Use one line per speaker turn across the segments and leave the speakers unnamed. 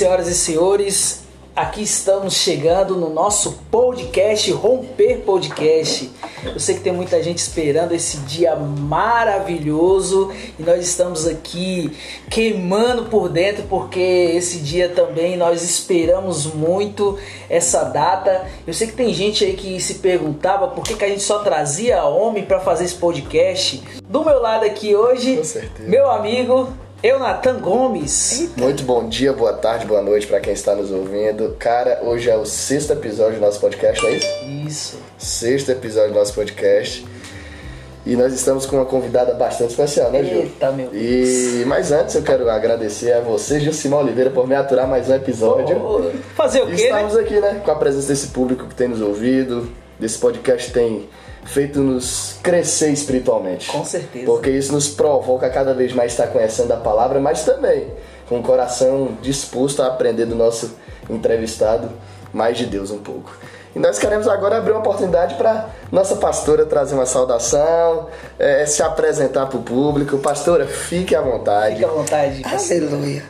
Senhoras e senhores. Aqui estamos chegando no nosso podcast, Romper Podcast. Eu sei que tem muita gente esperando esse dia maravilhoso e nós estamos aqui queimando por dentro porque esse dia também nós esperamos muito essa data. Eu sei que tem gente aí que se perguntava por que, que a gente só trazia homem para fazer esse podcast. Do meu lado aqui hoje, meu amigo eu, Natan Gomes.
Eita. Muito bom dia, boa tarde, boa noite para quem está nos ouvindo. Cara, hoje é o sexto episódio do nosso podcast, não é isso?
Isso.
Sexto episódio do nosso podcast. E nós estamos com uma convidada bastante especial, né, Gil?
Eita, meu Deus.
E mas antes eu quero agradecer a você, Gilcimar Oliveira, por me aturar mais um episódio.
Oh, fazer o quê,
Estamos
né?
aqui, né, com a presença desse público que tem nos ouvido. Desse podcast tem feito-nos crescer espiritualmente.
Com certeza.
Porque isso nos provoca cada vez mais estar conhecendo a palavra, mas também com o coração disposto a aprender do nosso entrevistado mais de Deus um pouco. E nós queremos agora abrir uma oportunidade para nossa pastora trazer uma saudação, é, se apresentar para o público. Pastora, fique à vontade.
Fique à vontade.
Aleluia.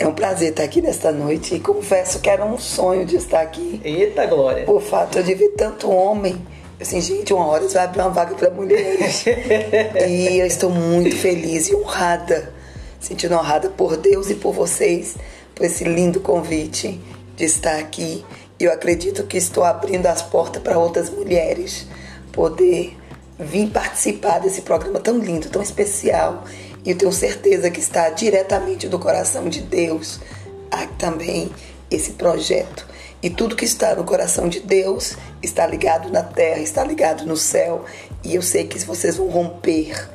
É um prazer estar aqui nesta noite e confesso que era um sonho de estar aqui.
Eita glória.
Por fato de ver tanto homem assim, gente, uma hora vai abrir uma vaga para mulheres. e eu estou muito feliz e honrada, sentindo honrada por Deus e por vocês, por esse lindo convite de estar aqui. E eu acredito que estou abrindo as portas para outras mulheres poder vir participar desse programa tão lindo, tão especial. E eu tenho certeza que está diretamente do coração de Deus aqui também esse projeto. E tudo que está no coração de Deus está ligado na terra, está ligado no céu. E eu sei que vocês vão romper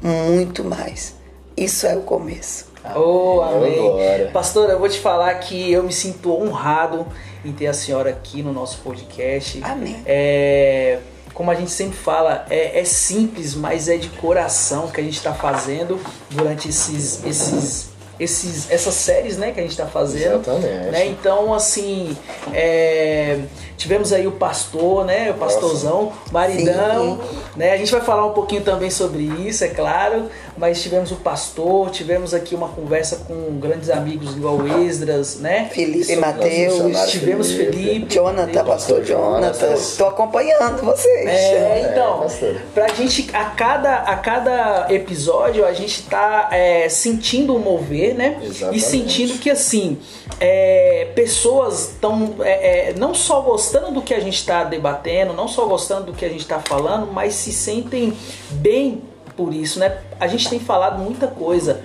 muito mais. Isso é o começo.
Oh, amém. Pastora, eu vou te falar que eu me sinto honrado em ter a senhora aqui no nosso podcast.
Amém.
É, como a gente sempre fala, é, é simples, mas é de coração que a gente está fazendo durante esses, esses esses, essas séries né, que a gente está fazendo.
Exatamente.
Né? Então, assim, é, tivemos aí o pastor, né? O pastorzão, Nossa. maridão. Né? A gente vai falar um pouquinho também sobre isso, é claro. Mas tivemos o pastor, tivemos aqui uma conversa com grandes amigos igual Esdras, né?
Felipe e Mateus.
Tivemos Felipe. Felipe
Jonathan, pastor Jonathan. Estou acompanhando vocês.
É, então, é, pra gente, a cada, a cada episódio, a gente tá é, sentindo o mover, né?
Exatamente.
E sentindo que, assim, é, pessoas estão é, é, não só gostando do que a gente está debatendo, não só gostando do que a gente está falando, mas se sentem bem por isso, né? A gente tem falado muita coisa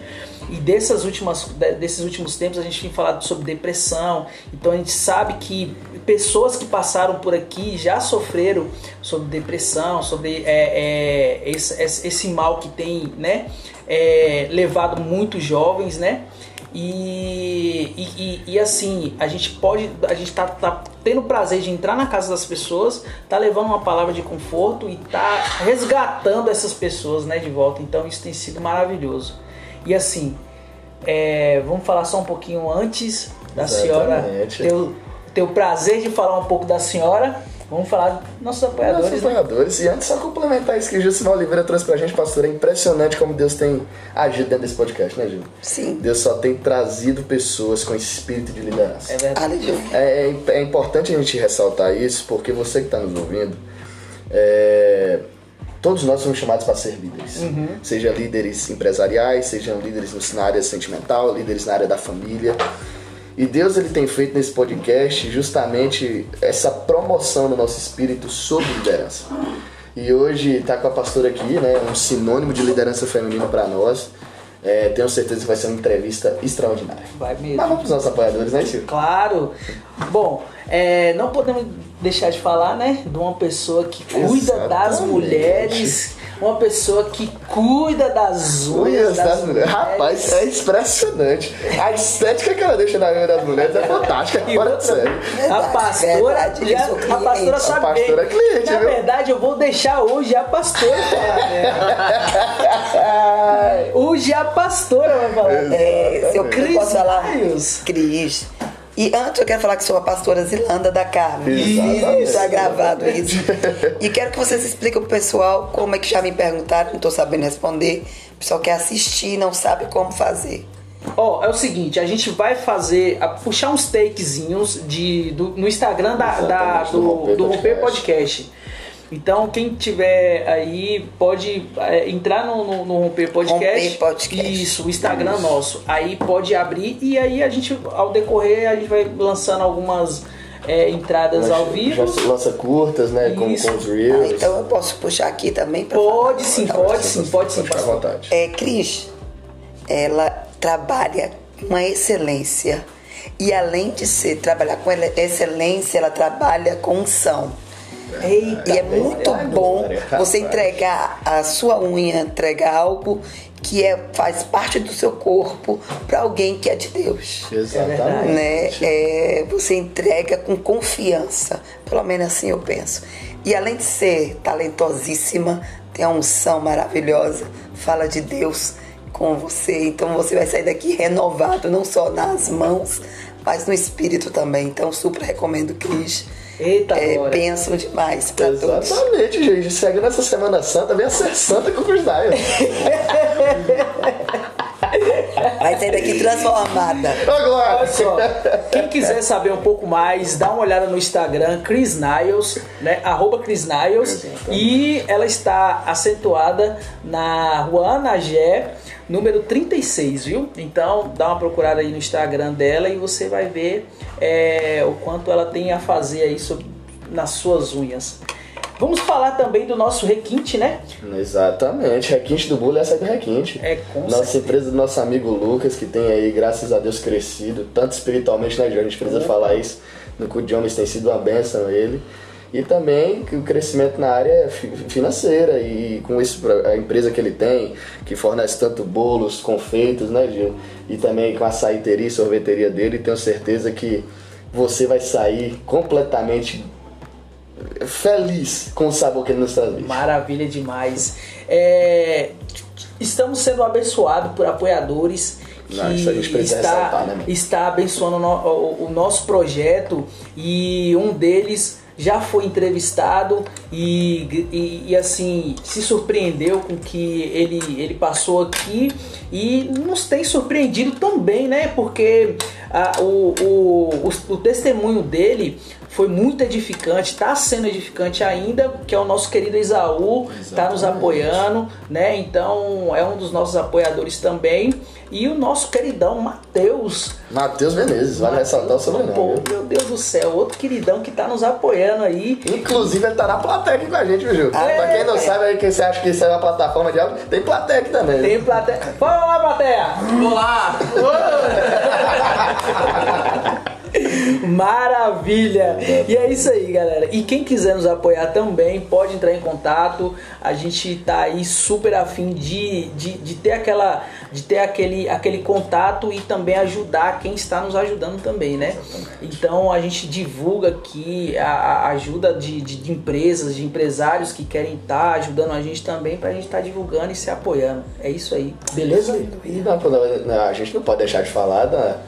e dessas últimas, desses últimos tempos a gente tem falado sobre depressão, então a gente sabe que pessoas que passaram por aqui já sofreram sobre depressão, sobre é, é, esse, esse, mal que tem, né? É, levado muitos jovens, né? E, e, e, assim, a gente pode, a gente tá, tá, tendo o prazer de entrar na casa das pessoas, tá levando uma palavra de conforto e tá resgatando essas pessoas né, de volta. Então isso tem sido maravilhoso. E assim, é, vamos falar só um pouquinho antes da
Exatamente.
senhora ter o, ter o prazer de falar um pouco da senhora. Vamos falar dos nossos apoiadores.
Nossos apoiadores. Né? E antes, só complementar isso que o Gilson Oliveira trouxe pra gente, pastor. É impressionante como Deus tem agido dentro desse podcast, né, Gil?
Sim.
Deus só tem trazido pessoas com espírito de liderança.
É verdade.
É, é, é importante a gente ressaltar isso, porque você que está nos ouvindo, é, todos nós somos chamados para ser líderes.
Uhum.
Seja líderes empresariais, sejam líderes na área sentimental, líderes na área da família. E Deus ele tem feito nesse podcast justamente essa promoção do nosso espírito sobre liderança. E hoje está com a pastora aqui, né, um sinônimo de liderança feminina para nós. É, tenho certeza que vai ser uma entrevista extraordinária.
Vai mesmo.
Mas vamos para os nossos apoiadores, né, Silvio?
Claro. Bom, é, não podemos deixar de falar, né, de uma pessoa que cuida
Exatamente.
das mulheres uma pessoa que cuida das unhas das, das mulheres.
Rapaz, é impressionante. A estética que ela deixa na unha das mulheres é fantástica. Fora de sério.
A pastora,
Verdade,
já,
isso,
a pastora sabe
A pastora é
bem.
cliente,
Na
viu?
verdade, eu vou deixar hoje a pastora falar. Hoje a pastora vai falar.
É, se eu
Cris
posso falar. Cris. E antes eu quero falar que sou a pastora Zilanda da Carmen.
Exatamente.
Está gravado isso. E quero que vocês expliquem pro pessoal como é que já me perguntaram, não estou sabendo responder. O pessoal quer assistir, não sabe como fazer.
Ó, é o seguinte, a gente vai fazer, a- puxar uns takezinhos de, do- no Instagram da, da-
do
do,
Romper
do Romper
Podcast.
Então, quem tiver aí, pode é, entrar no, no, no Romper Podcast.
Romper Podcast.
Isso, o Instagram nosso. Aí pode abrir e aí a gente, ao decorrer, a gente vai lançando algumas é, entradas ao vivo.
Já lança curtas, né? Com,
Isso.
com os
Ah,
reels.
então eu posso puxar aqui também pra
Pode
falar?
sim,
Tá
pode sim, pode sim,
Fica à vontade.
É, Cris, ela trabalha com uma excelência. E além de ser trabalhar com excelência, ela trabalha com unção.
Eita,
E é muito bom você entregar a sua unha, entregar algo que é, faz parte do seu corpo para alguém que é de Deus.
Exatamente.
Né? É, você entrega com confiança. Pelo menos assim eu penso. E além de ser talentosíssima, tem a unção maravilhosa, fala de Deus com você. Então você vai sair daqui renovado, não só nas mãos, mas no espírito também. Então super recomendo, Cris.
Eita,
é, pensam demais para todos.
Exatamente, gente. Segue nessa Semana Santa, venha ser santa com o Chris Dyer.
Vai sair daqui transformada.
Glória!
Olha só, quem quiser saber um pouco mais, dá uma olhada no Instagram, Chris Niles, né? Arroba Chris Niles. E ela está acentuada na Rua Anagé, número 36, viu? Então dá uma procurada aí no Instagram dela e você vai ver é, o quanto ela tem a fazer aí sobre, nas suas unhas. Vamos falar também do nosso requinte, né?
Exatamente, Requinte do Bullying é sair do Requinte.
É, com
Nossa
certeza.
empresa do nosso amigo Lucas, que tem aí, graças a Deus, crescido, tanto espiritualmente, né, Gil? A gente precisa falar isso. No Cu de Homens tem sido uma bênção ele. E também o crescimento na área fi- financeira e com isso a empresa que ele tem, que fornece tanto bolos, confeitos, né, Gil? E também com a açaiteria e sorveteria dele, tenho certeza que você vai sair completamente feliz com o sabor que ele nos traz.
Maravilha demais. É, estamos sendo abençoados por apoiadores que
Não, isso a gente precisa
está,
ressaltar, né,
está abençoando o, o- o nosso projeto e um deles já foi entrevistado e, e, e, assim se surpreendeu com o que ele, ele passou aqui e nos tem surpreendido também, né? Porque ah, o, o, o, o testemunho dele foi muito edificante, está sendo edificante ainda, que é o nosso querido Isaú, está nos apoiando, né? Então é um dos nossos apoiadores também. E o nosso queridão Matheus.
Matheus Menezes, vale ressaltar o sobrenome.
Pô, meu Deus do céu, outro queridão que tá nos apoiando aí.
Inclusive, ele tá na plateia aqui com a gente, viu, Gil?
Ah,
pra quem não
é?
sabe, aí, quem você acha que isso é uma plataforma de áudio, tem plateia aqui também.
Tem plateia. Fala lá, plateia!
Olá!
Maravilha! E é isso aí, galera. E quem quiser nos apoiar também, pode entrar em contato. A gente tá aí super afim de, de, de ter aquela de ter aquele, aquele contato e também ajudar quem está nos ajudando também, né? Então a gente divulga aqui a, a ajuda de, de, de empresas, de empresários que querem estar ajudando a gente também pra gente estar divulgando e se apoiando. É isso aí, beleza?
E não, não, não, a gente não pode deixar de falar da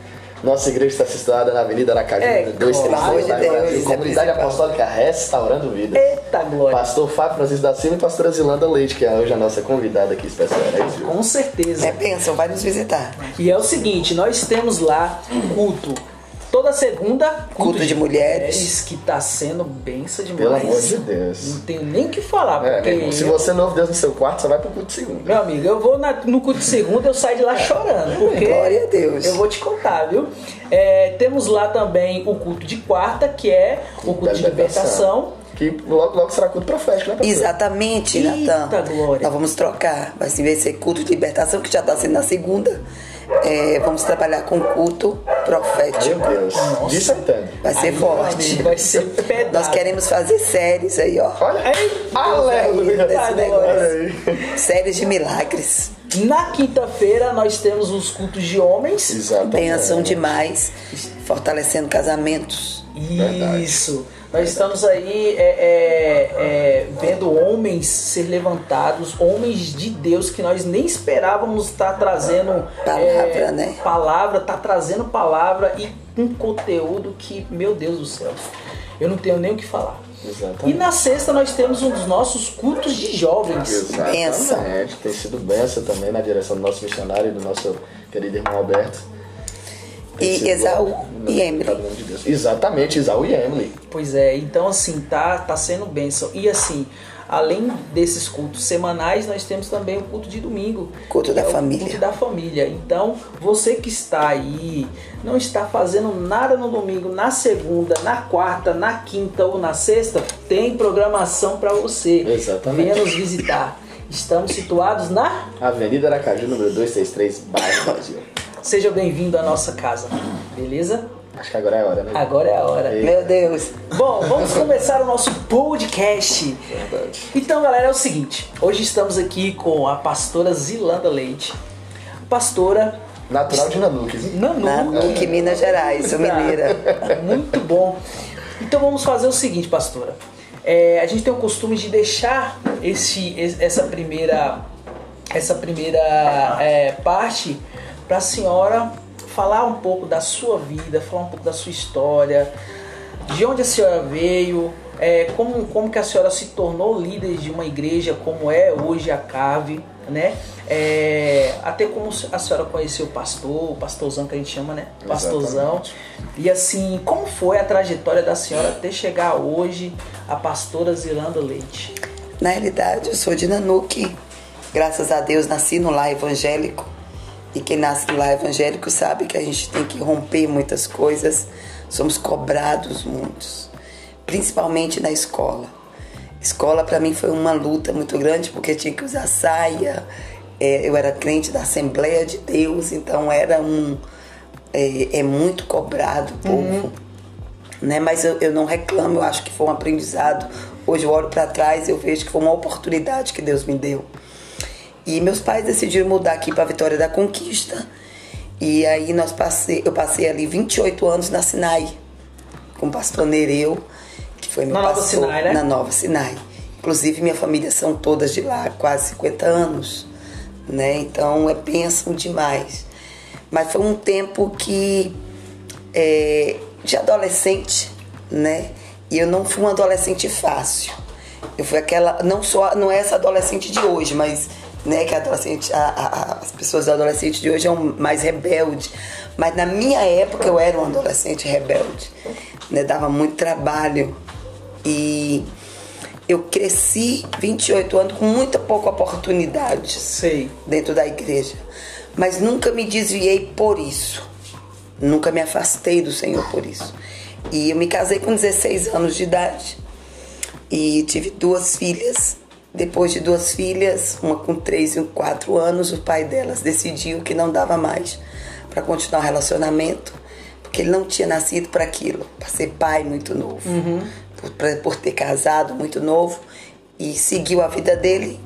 nossa igreja está situada na Avenida Aracaju,
É,
número 236,
claro.
lá em
Deus,
Brasil.
é
Comunidade. Apostólica Restaurando Vida.
Eita glória!
Pastor Fábio Francisco da Silva e pastora Zilanda Leite, que é hoje a nossa convidada aqui especial. É Gil?
Com certeza.
É bênção, vai nos visitar.
E é o seguinte, nós temos lá culto toda segunda,
Culto de mulheres.
que tá sendo benção demais.
Pelo amor de Deus.
Não tenho nem o que falar,
É,
porque
se você não ouve Deus no seu quarto, você vai pro culto de segunda.
meu amigo, eu vou na- no culto de segunda, eu saio de lá chorando, porque
Glória a Deus.
eu vou te contar, viu? É, temos lá também o culto de quarta, que é o culto de libertação.
Que logo, logo será culto profético, né, pastor?
Exatamente, Natan.
glória.
Nós vamos trocar. Vai se ser culto de libertação, que já está sendo na segunda. É, vamos trabalhar com culto profético.
Meu Deus. Disso eu entendo.
Vai ser
Aí,
forte.
Vai ser pedado.
Nós queremos fazer séries aí, ó.
Olha,
Eita,
aleluia.
Olha
aí.
Séries de milagres.
Na quinta-feira nós temos os cultos de homens.
Exatamente.
Bênção demais. Fortalecendo casamentos.
Verdade.
Isso. Nós estamos aí é, é, é, vendo homens ser levantados, homens de Deus que nós nem esperávamos estar trazendo
Palavra,
é,
né?
Palavra, tá trazendo palavra e um conteúdo que, meu Deus do céu, eu não tenho nem o que falar.
Exatamente.
E na sexta nós temos um dos nossos cultos de jovens.
Benção.
Exatamente. Tem sido benção também na direção do nosso missionário e do nosso querido irmão Alberto.
E
sido
Esaú e Emily.
Exatamente, Esaú e Emily.
Pois é, então assim, tá, tá sendo bênção. E assim, além desses cultos semanais, nós temos também o culto de domingo.
Culto da
é
família.
Culto da família. Então, você que está aí, não está fazendo nada no domingo, na segunda, na quarta, na quinta ou na sexta, tem programação para você.
Exatamente.
Venha nos visitar. Estamos situados na.
Avenida Aracaju, número 263, bairro Brasil.
Seja bem-vindo à nossa casa. Beleza?
Acho que agora é a hora, né?
Agora é a hora.
E-
Meu Deus.
Bom, vamos começar o nosso podcast.
Verdade.
Então, galera, é o seguinte. Hoje estamos aqui com a pastora Zilanda Leite. Pastora
Natural de Nanuques. hein?
Nanu.
Nanuque, Minas Gerais, sou mineira.
Muito bom. Então vamos fazer o seguinte, pastora. É, a gente tem o costume de deixar esse, esse- essa primeira, essa primeira é, parte para a senhora falar um pouco da sua vida, falar um pouco da sua história, de onde a senhora veio, é, como, como que a senhora se tornou líder de uma igreja como é hoje a CAVE, né? É, até como a senhora conheceu o pastor, o pastorzão que a gente chama, né? Pastorzão. E assim, como foi a trajetória da senhora até chegar hoje a pastora Zilanda Leite?
Na realidade, eu sou de Nanuque. Graças a Deus, nasci no lar evangélico. E quem nasce lar evangélico sabe que a gente tem que romper muitas coisas. Somos cobrados muitos, principalmente na escola. Escola para mim foi uma luta muito grande porque tinha que usar saia. É, eu era crente da Assembleia de Deus, então era um é, é muito cobrado o povo né? Mas eu, eu não reclamo, eu acho que foi um aprendizado. Hoje eu olho para trás e eu vejo que foi uma oportunidade que Deus me deu. E meus pais decidiram mudar aqui para Vitória da Conquista. E aí nós passei, eu passei ali 28 anos na Sinai com o pastor Nereu, que foi meu
Na Nova
pastor
Sinai, né?
na Nova Sinai. Inclusive minha família são todas de lá, quase 50 anos, né? Então é bênção demais. Mas foi um tempo que é, de adolescente, né? E eu não fui uma adolescente fácil. Eu fui aquela, não só, não é essa adolescente de hoje, mas né, que a adolescente, a- a- as pessoas adolescentes de hoje são mais rebelde. Mas na minha época eu era uma adolescente rebelde, né? Dava muito trabalho e eu cresci 28 anos com muita pouca oportunidade
Sei.
dentro da igreja. Mas nunca me desviei por isso. Nunca me afastei do Senhor por isso. E eu me casei com 16 anos de idade. E tive duas filhas. Depois de duas filhas, uma com 3 e 4 anos, o pai delas decidiu que não dava mais para continuar o relacionamento, porque ele não tinha nascido para aquilo, para ser pai muito novo, por, pra- por ter casado muito novo e seguiu a vida dele,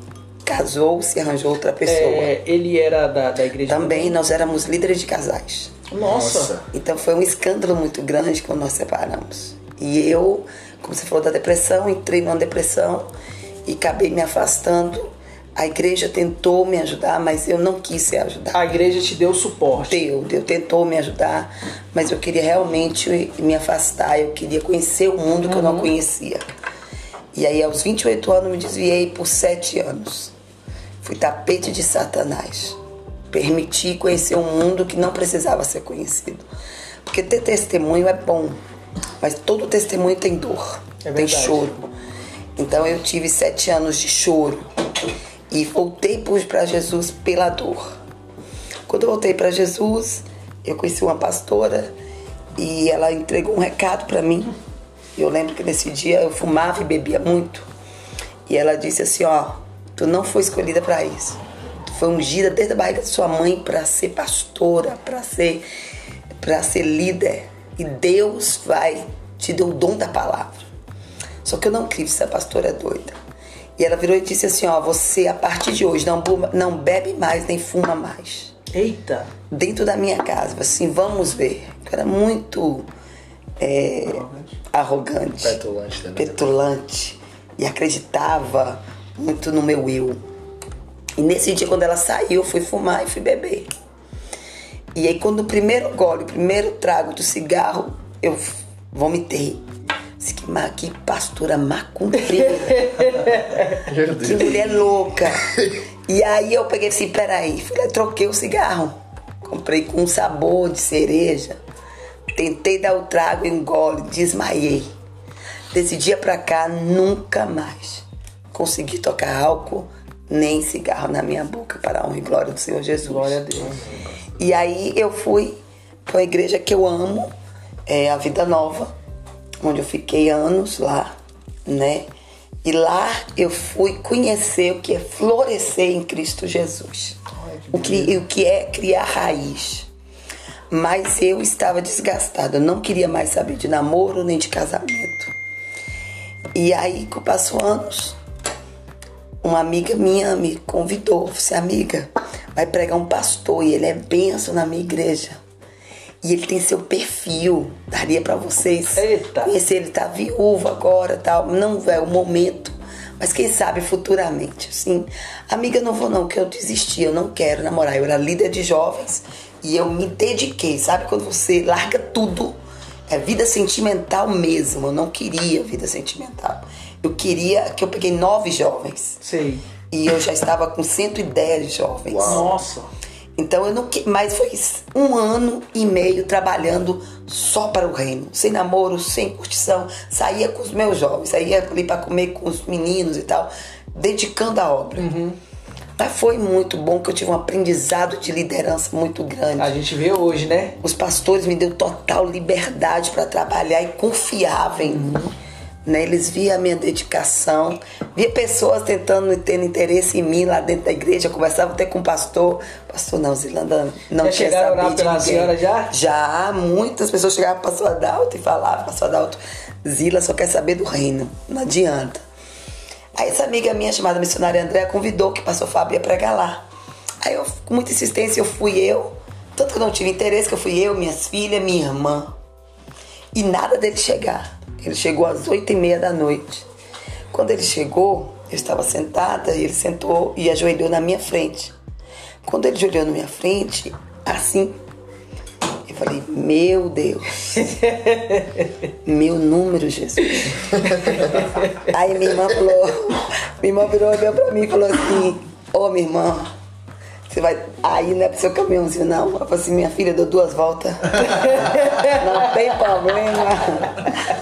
casou, se arranjou outra pessoa.
É, ele era da, da igreja
Também nós éramos líderes de casais.
Nossa.
Nossa.
Então foi um escândalo muito grande quando nós separamos. E eu, como você falou da depressão, entrei numa depressão e acabei me afastando. A igreja tentou me ajudar, mas eu não quis ser ajudada.
A igreja te deu suporte.
Deu, Deus tentou me ajudar, mas eu queria realmente me afastar, eu queria conhecer o mundo que eu não conhecia. E aí, aos 28 anos, me desviei por sete anos. Fui tapete de Satanás. Permiti conhecer um mundo que não precisava ser conhecido. Porque ter testemunho é bom, mas todo testemunho tem dor,
É
tem choro. Então eu tive sete anos de choro e voltei para Jesus pela dor. Quando eu voltei para Jesus, eu conheci uma pastora e ela entregou um recado para mim. Eu lembro que nesse dia eu fumava e bebia muito. E ela disse assim, ó, tu não foi escolhida para isso. Tu foi ungida desde a barriga de sua mãe para ser pastora, para ser ser líder. E Deus vai te dar o dom da palavra. Só que eu não criei, essa pastora é doida. E ela virou e disse assim, ó, você a partir de hoje não, não bebe mais nem fuma mais
Eita.
dentro da minha casa. Assim, vamos ver. Eu era muito é, arrogante,
Petulante também.
petulante e acreditava muito no meu eu. E nesse dia, quando ela saiu, eu fui fumar e fui beber. E aí, quando o primeiro gole, o primeiro trago do cigarro, eu vomitei. Disse que, que pastora macumbeira. Que mulher louca. E aí eu peguei assim, peraí, lá, troquei o cigarro. Comprei com um sabor de cereja. Tentei dar o trago, engole, desmaiei. Desse dia pra cá, nunca mais consegui tocar álcool nem cigarro na minha boca para a honra e glória do Senhor Jesus.
Glória a Deus.
E aí eu fui para uma igreja que eu amo, é a Vida Nova, onde eu fiquei anos lá, né? E lá eu fui conhecer o que é florescer em Cristo Jesus. O que, o que é criar raiz. Mas eu estava desgastada, eu não queria mais saber de namoro nem de casamento. E aí, que passou anos, uma amiga minha me convidou, disse, amiga, vai pregar um pastor e ele é benção na minha igreja. E ele tem seu perfil, daria pra vocês
Eita.
conhecer. Ele tá viúvo agora, tal. Não é o momento, mas quem sabe futuramente, assim. Amiga, não vou não, que eu desisti, eu não quero namorar. Eu era líder de jovens e eu me dediquei, sabe quando você larga tudo? É vida sentimental mesmo. Eu não queria vida sentimental. Eu queria que eu peguei nove jovens.
Sei.
E eu já estava com 110 jovens.
Nossa.
Então eu não mas foi um ano e meio trabalhando só para o reino, sem namoro, sem curtição, saía com os meus jovens, saía ali para comer com os meninos e tal, dedicando a obra. Mas foi muito bom que eu tive um aprendizado de liderança muito grande.
A gente vê hoje, né?
Os pastores me deu total liberdade para trabalhar e confiavam em mim. Né? Eles via a minha dedicação, via pessoas tentando ter interesse em mim lá dentro da igreja. Eu conversava até com o pastor. Pastor, não, Zilanda não
Já
quer
chegaram
de
pela senhora já?
Já, muitas pessoas chegavam para o pastor Adalto e falavam, pastor Adalto, Zila só quer saber do reino, não adianta. Aí essa amiga minha chamada missionária Andréa convidou que o pastor Fábio ia pregar lá. Aí eu, com muita insistência, eu fui eu. Tanto que eu não tive interesse, que eu fui eu, minhas filhas, minha irmã. E nada dele chegar. Ele chegou às oito e meia da noite. Quando ele chegou, eu estava sentada e ele sentou e ajoelhou na minha frente. Quando ele ajoelhou na minha frente, assim, eu falei, meu Deus, meu número, Jesus. Aí minha irmã falou, minha irmã virou, olhou pra mim e falou assim, ô minha irmã, você vai. Aí não é pro seu caminhãozinho, não. Eu falei assim, minha filha deu duas voltas. não tem problema.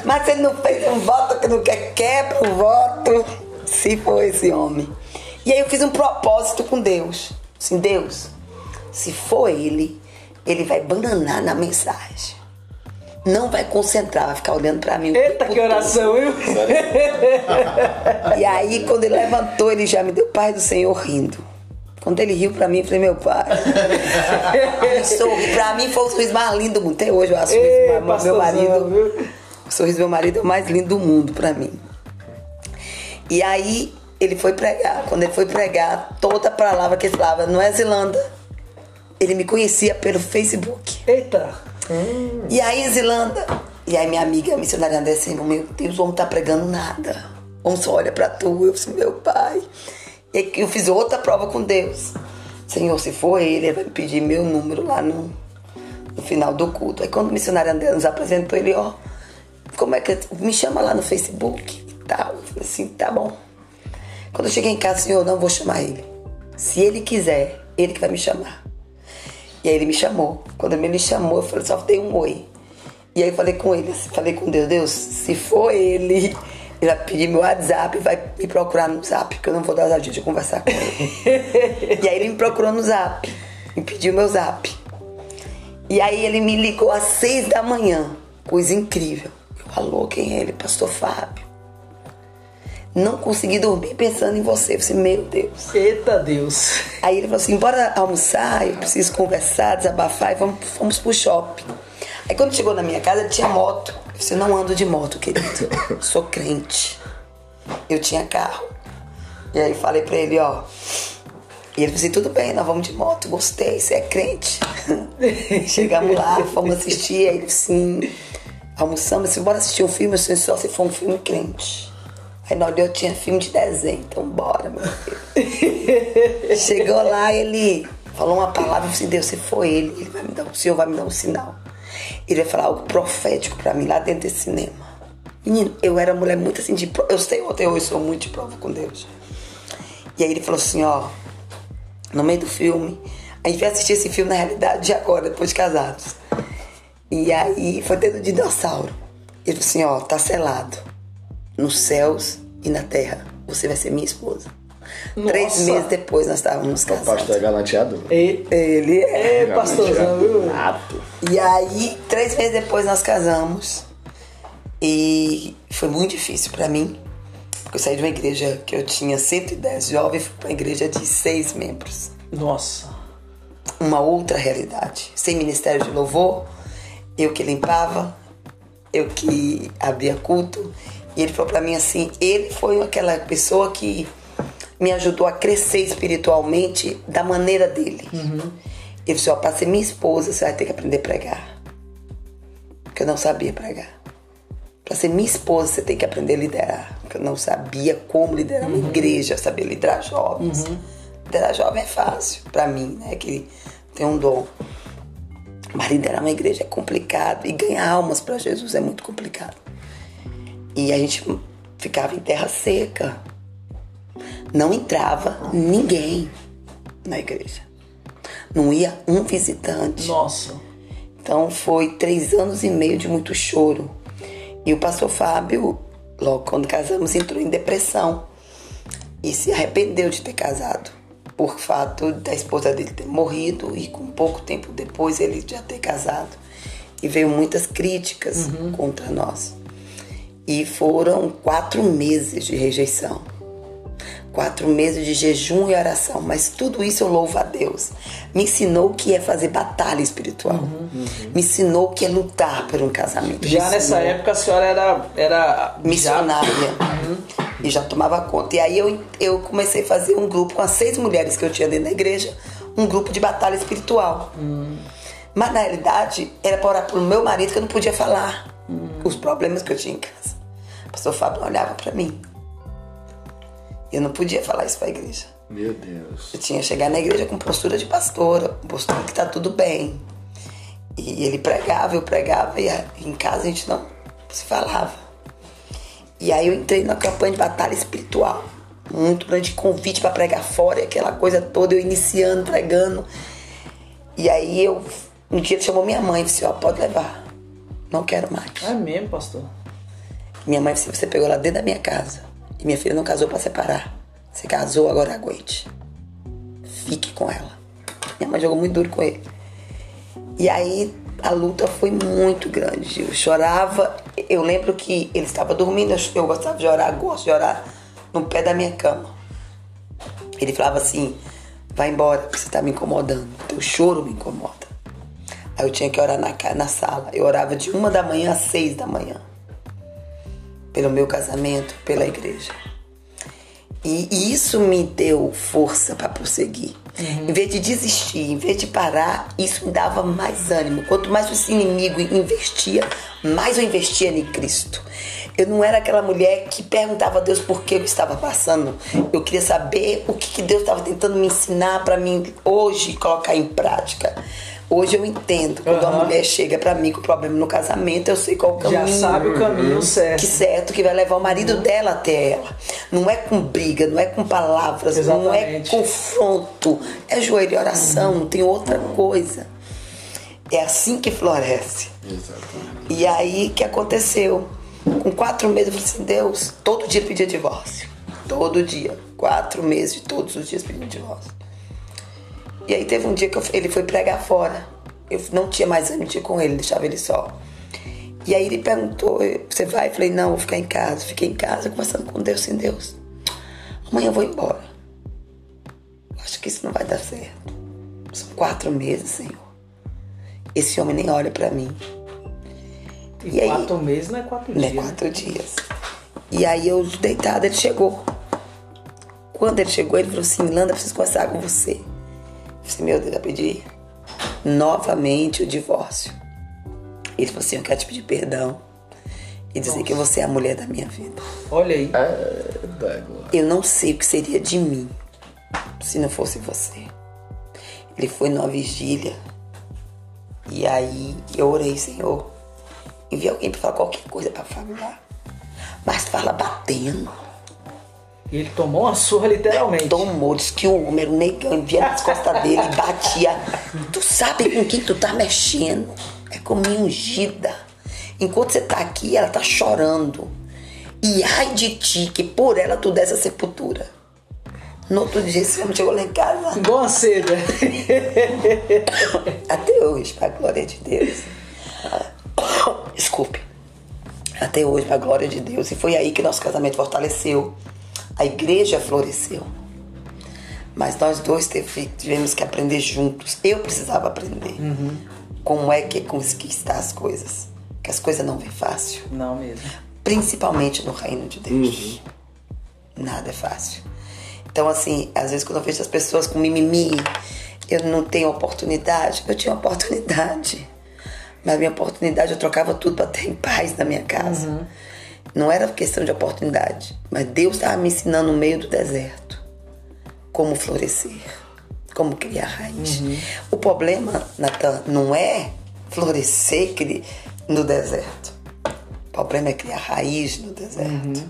Mas ele não fez um voto que não quer, quebra o voto. Se for esse homem. E aí eu fiz um propósito com Deus. Assim, Deus, se for ele, ele vai bananar na mensagem. Não vai concentrar, vai ficar olhando pra mim. o
Eita, que oração, viu?
E aí, quando ele levantou, ele já me deu paz do Senhor rindo. Quando ele riu pra mim, eu falei, meu pai. Ele sorri. Pra mim foi o sorriso mais lindo do mundo. Até hoje eu acho
Ei,
o sorriso do meu
pastorzão,
marido.
viu?
O sorriso do meu marido é o mais lindo do mundo pra mim. E aí ele foi pregar. Quando ele foi pregar, toda a palavra que ele falava, não é Zilanda. Ele me conhecia pelo Facebook.
Eita.
E aí, Zilanda? E aí minha amiga missionária André assim, meu Deus, o homem tá pregando nada. O homem só olha pra tu. Eu disse, meu pai. E eu fiz outra prova com Deus. Senhor, se for ele, ele vai me pedir meu número lá no, no final do culto. Aí quando o missionário André nos apresentou, ele, ó, como é que. Me chama lá no Facebook e tal. Eu falei assim, tá bom. Quando eu cheguei em casa, Senhor, não vou chamar ele. Se ele quiser, ele que vai me chamar. E aí ele me chamou. Quando ele me chamou, eu falei, só dei um oi. E aí eu falei com ele, falei com Deus, Deus, se for ele, ele vai pedir meu WhatsApp, vai me procurar no Zap, porque eu não vou dar ousadia de conversar com ele. e aí ele me procurou no Zap, me pediu meu Zap. E aí ele me ligou às seis da manhã, coisa incrível. Eu, alô, quem é ele? Pastor Fábio. Não consegui dormir pensando em você. Eu falei, meu Deus.
Eita Deus.
Aí ele falou assim: bora almoçar, eu preciso conversar, desabafar e vamos, vamos pro shopping. Aí quando chegou na minha casa, tinha moto. Disse: eu não ando de moto, querido. Sou crente. Eu tinha carro. E aí falei pra ele: ó. E ele falou assim: tudo bem, nós vamos de moto, gostei, você é crente. Chegamos lá, fomos assistir, aí ele assim, almoçamos, assim, bora assistir um filme, assim, só se for um filme crente. Aí nós eu tinha filme de desenho, então bora, meu filho. Chegou lá, ele falou uma palavra, eu assim, Deus, se for ele, ele vai me dar, o Senhor vai me dar um sinal. Ele vai falar algo profético pra mim lá dentro desse cinema. Menino, eu era mulher muito assim de prova. Eu sei, até hoje sou muito de prova com Deus. E aí ele falou assim, ó, no meio do filme, a gente vai assistir esse filme na realidade de agora, depois de casados. E aí foi dentro do dinossauro. Ele falou assim, ó, tá selado. Nos céus e na terra. Você vai ser minha esposa.
Nossa.
Três meses depois nós estávamos
O
casados.
pastor é galanteado.
E,
Ele é.
é, pastorzão, viu?
Nato.
E aí, três meses depois nós casamos. E foi muito difícil pra mim. Porque eu saí de uma igreja que eu tinha 110 jovens, fui pra uma igreja de seis membros.
Nossa.
Uma outra realidade. Sem ministério de louvor, eu que limpava, eu que abria culto. E ele falou pra mim assim: ele foi aquela pessoa que me ajudou a crescer espiritualmente da maneira dele. Ele falou: ó, pra ser minha esposa, você vai ter que aprender a pregar. Porque eu não sabia pregar. Pra ser minha esposa, você tem que aprender a liderar. Porque eu não sabia como liderar uma igreja, sabia liderar jovens. Liderar jovem é fácil pra mim, né? Que tem um dom. Mas liderar uma igreja é complicado. E ganhar almas pra Jesus é muito complicado. E a gente ficava em terra seca. Não entrava ninguém na igreja. Não ia um visitante.
Nossa.
Então foi três anos e meio de muito choro. E o pastor Fábio, logo quando casamos, entrou em depressão e se arrependeu de ter casado. Por fato da esposa dele ter morrido e com pouco tempo depois ele já ter casado. E veio muitas críticas contra nós. E foram quatro meses de rejeição. Quatro meses de jejum e oração. Mas tudo isso eu louvo a Deus. Me ensinou o que é fazer batalha espiritual. Me ensinou o que é lutar por um casamento.
Já nessa época a senhora era. era
missionária. E já tomava conta. E aí eu, eu comecei a fazer um grupo com as seis mulheres que eu tinha dentro da igreja, um grupo de batalha espiritual. Mas na realidade era para orar pelo meu marido que eu não podia falar os problemas que eu tinha em casa. O pastor Fábio não olhava para mim. Eu não podia falar isso para a igreja.
Meu Deus.
Eu tinha que chegar na igreja com postura de pastora, postura que tá tudo bem. E ele pregava, eu pregava, e em casa a gente não se falava. E aí eu entrei numa campanha de batalha espiritual. Muito grande convite para pregar fora, e aquela coisa toda, eu iniciando, pregando. E aí eu, um dia ele chamou minha mãe e disse, ó, pode levar. Não quero mais.
É mesmo, pastor.
Minha mãe disse, você pegou lá dentro da minha casa. E minha filha não casou pra separar. Você casou, agora aguente. Fique com ela. Minha mãe jogou muito duro com ele. E aí a luta foi muito grande. Eu chorava. Eu lembro que ele estava dormindo. eu- gostava de orar, gosto de orar no pé da minha cama. Ele falava assim: vai embora, porque você tá me incomodando. Teu choro me incomoda. Aí eu tinha que orar na, na sala. Eu orava de uma da manhã às seis da manhã pelo meu casamento, pela igreja. E, e isso me deu força para prosseguir. Em vez de desistir, em vez de parar, isso me dava mais ânimo. Quanto mais esse inimigo investia, mais eu investia em Cristo. Eu não era aquela mulher que perguntava a Deus por que eu estava passando. Eu queria saber o que, que Deus estava tentando me ensinar para mim hoje colocar em prática. Hoje eu entendo. Quando uma
Aham.
mulher chega para mim com problema no casamento, eu sei qual o caminho
Já sabe o caminho certo.
que certo que vai levar o marido dela até ela. Não é com briga, não é com palavras, não é
Exatamente.
confronto. É joelho e oração, não tem outra coisa. É assim que floresce.
Exatamente.
E aí o que aconteceu? Com quatro meses eu falei assim, Deus, todo dia pedia divórcio. Todo dia. Quatro meses, todos os dias pedindo divórcio. E aí teve um dia que eu- ele foi pregar fora. Eu não tinha mais ânimo de ir com ele, deixava ele só. E aí ele perguntou, você vai? Eu falei, não, vou ficar em casa. Fiquei em casa conversando com Deus sem Deus. Amanhã eu vou embora. Acho que isso não vai dar certo. São quatro meses, Senhor. Esse homem nem olha pra mim.
E,
E aí?
quatro meses não é quatro
né?
dias. né?
Quatro dias. E aí eu deitada, ele chegou. Quando ele chegou, ele falou assim, Landa, preciso conversar com você. Eu falei assim, meu Deus, vai pedir novamente o divórcio. Ele falou assim, eu quero te pedir perdão e dizer que você é a mulher da minha vida.
Olha aí.
É.
Eu não sei o que seria de mim se não fosse você. Ele foi numa vigília. E aí eu orei, Senhor. Envia alguém pra falar qualquer coisa pra Fábio lá. mas fala batendo.
E ele tomou uma surra literalmente.
Tomou, disse que o um negão, via nas costas dele, batia. Tu sabe com quem tu tá mexendo? É com minha ungida. Enquanto você tá aqui, ela tá chorando. E ai de ti, que por ela tu dessa sepultura. No outro dia, esse homem chegou lá em casa.
Igual uma seda.
Até hoje, pra glória de Deus. Desculpe. Até hoje, pra glória de Deus. E foi aí que nosso casamento fortaleceu. A igreja floresceu. Mas nós dois teve- tivemos que aprender juntos. Eu precisava aprender. Como é que conquistar as coisas. Que as coisas não vêm fácil.
Não mesmo.
Principalmente no reino de Deus. Nada é fácil. Então, assim, às vezes quando eu vejo as pessoas com mimimi, eu não tenho oportunidade. Eu tinha oportunidade. Mas minha oportunidade eu trocava tudo para ter em paz na minha casa. Não era questão de oportunidade. Mas Deus estava me ensinando no meio do deserto como florescer, como criar raiz. O problema, Natan, não é florescer no deserto. O problema é criar raiz no deserto.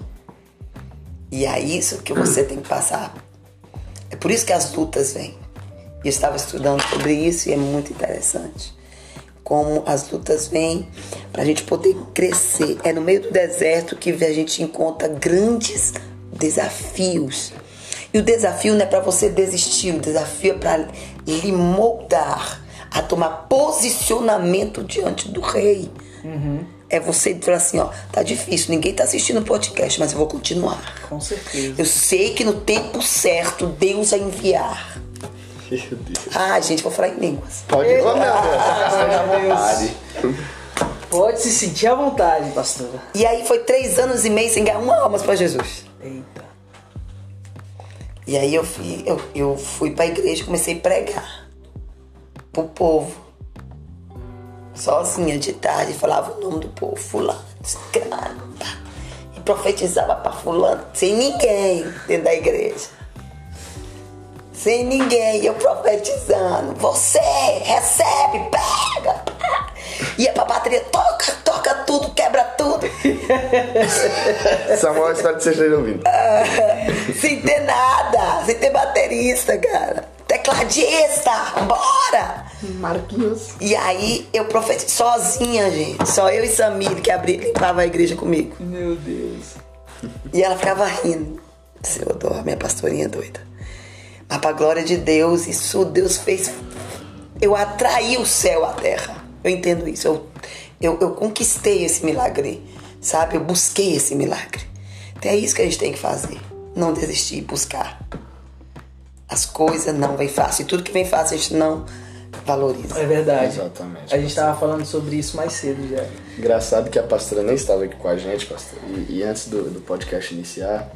E é isso que você tem que passar. É por isso que as lutas vêm. E eu estava estudando sobre isso e é muito interessante. Como as lutas vêm para a gente poder crescer. É no meio do deserto que a gente encontra grandes desafios. E o desafio não é para você desistir, o desafio é para lhe moldar a tomar posicionamento diante do rei. É você falar assim, ó, tá difícil, ninguém tá assistindo o podcast, mas eu vou continuar.
Com certeza.
Eu sei que no tempo certo Deus vai enviar.
Meu Deus.
Ah, gente, vou falar em línguas.
Pode.
Ah, Deus.
vontade.
Pode se sentir à vontade, pastora.
E aí foi três anos e meio sem ganhar uma alma para Jesus.
Eita.
E aí eu fui, eu, eu fui pra igreja e comecei a pregar pro povo. Sozinha de tarde, falava o nome do povo, fulano, pá. E profetizava pra fulano, sem ninguém dentro da igreja. Sem ninguém, eu profetizando. Você recebe, pega, pá. Ia pra bateria, toca, toca tudo, quebra tudo.
Samuel, espero que você esteja ouvindo.
sem ter nada, sem ter baterista, cara. Tecladista, bora!
Marquinhos.
E aí eu profetizei sozinha, gente. Só eu e Samir que abri, limpava a igreja comigo.
Meu Deus.
E ela ficava rindo. Seu dó, minha pastorinha doida. Mas pra glória de Deus, isso Deus fez. Eu atraí o céu à terra. Eu entendo isso. Eu, eu, eu conquistei esse milagre. Sabe? Eu busquei esse milagre. Então é isso que a gente tem que fazer. Não desistir, buscar. As coisas não vêm fácil. E tudo que vem fácil a gente não valoriza.
É verdade.
Exatamente,
A gente tava falando sobre isso mais cedo já.
Engraçado que a pastora nem estava aqui com a gente, pastor. E, e antes do, do podcast iniciar,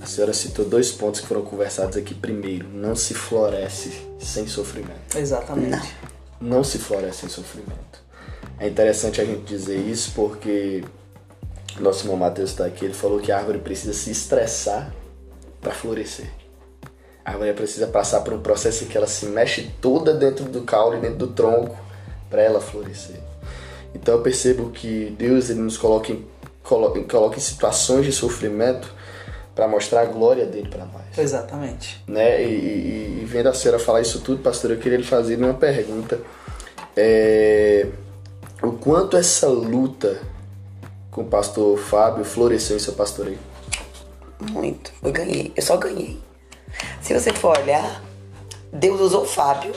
a senhora citou dois pontos que foram conversados aqui. Primeiro, não se floresce sem sofrimento.
Exatamente.
Não se floresce sem sofrimento. É interessante a gente dizer isso porque nosso irmão Mateus está aqui. Ele falou que a árvore precisa se estressar para florescer. A árvore precisa passar por um processo em que ela se mexe toda dentro do caule, dentro do tronco, para ela florescer. Então eu percebo que Deus ele nos coloca em, colo- coloca em situações de sofrimento para mostrar a glória dele para nós
Exatamente.
né? E, e- e vendo a senhora falar isso tudo, pastor, eu queria lhe fazer uma pergunta. É, o quanto essa luta com o pastor Fábio floresceu em seu pastoreio?
Muito. Eu ganhei. Eu só ganhei. Se você for olhar, Deus usou o Fábio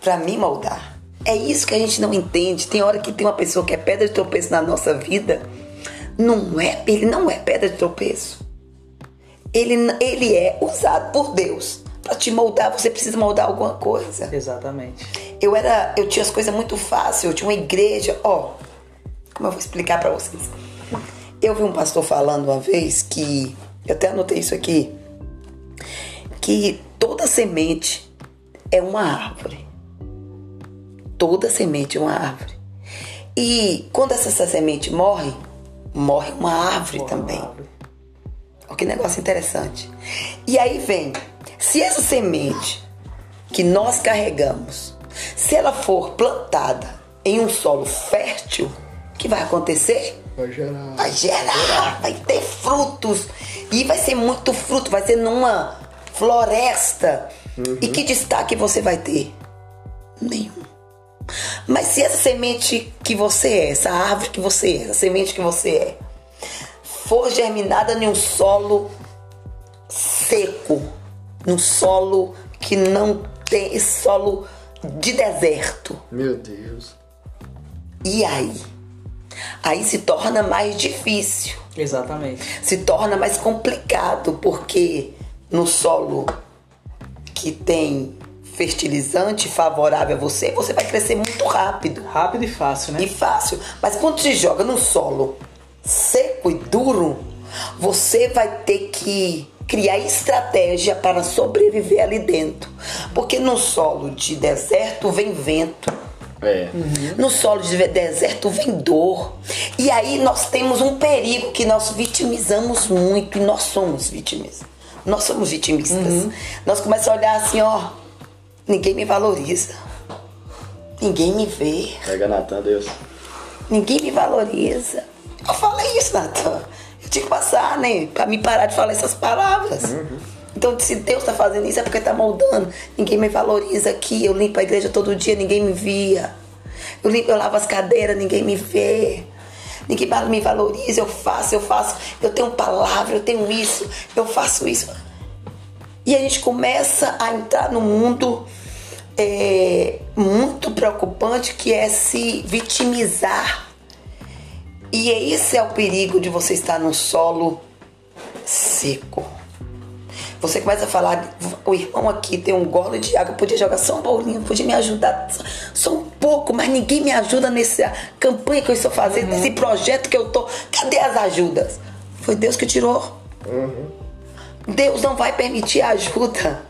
pra me moldar. É isso que a gente não entende. Tem hora que tem uma pessoa que é pedra de tropeço na nossa vida. Não é, ele não é pedra de tropeço. Ele, ele é usado por Deus. Pra te moldar, você precisa moldar alguma coisa.
Exatamente.
Eu era, eu tinha as coisas muito fáceis, eu tinha uma igreja, ó. Como eu vou explicar pra vocês? Eu vi um pastor falando uma vez que eu até anotei isso aqui, que toda semente é uma árvore. Toda semente é uma árvore. E quando essa, essa semente morre, morre uma árvore também. Olha que negócio interessante. E aí vem, se essa semente que nós carregamos, se ela for plantada em um solo fértil, o que vai acontecer?
Vai gerar.
Vai gerar, vai ter frutos. E vai ser muito fruto, vai ser numa floresta. E que destaque você vai ter? Nenhum. Mas se essa semente que você é, essa árvore que você é, essa semente que você é, for germinada em um solo seco, num solo que não tem solo de deserto,
Meu Deus.
e aí? Aí se torna mais difícil.
Exatamente.
se torna mais complicado porque no solo que tem fertilizante favorável a você, você vai crescer muito rápido
Rápido e fácil, né?
e fácil. Mas quando se joga num solo seco e duro, você vai ter que criar estratégia para sobreviver ali dentro. Porque no solo de deserto vem vento,
É.
no solo de deserto vem dor. E aí nós temos um perigo que nós vitimizamos muito e nós somos vítimas. Nós somos vitimistas. Nós começamos a olhar assim, ó, ninguém me valoriza. Ninguém me vê.
Pega Natan, Deus.
Ninguém me valoriza. Eu falei isso, Natan. Eu tinha que passar, né? Pra me parar de falar essas palavras. Então, se Deus tá fazendo isso, é porque tá moldando. Ninguém me valoriza aqui. Eu limpo a igreja todo dia, ninguém me via. Eu limpo, eu lavo as cadeiras, ninguém me vê. Ninguém me valoriza, eu faço, eu faço. Eu tenho palavra, eu tenho isso, eu faço isso. E a gente começa a entrar num mundo é, muito preocupante que é se vitimizar. E esse é o perigo de você estar num solo seco. Você começa a falar, o irmão aqui tem um gole de água, podia jogar só um bolinho, podia me ajudar só um pouco, mas ninguém me ajuda nessa campanha que eu estou fazendo, nesse projeto que eu tô. Cadê as ajudas? Foi Deus que tirou. Deus não vai permitir ajuda.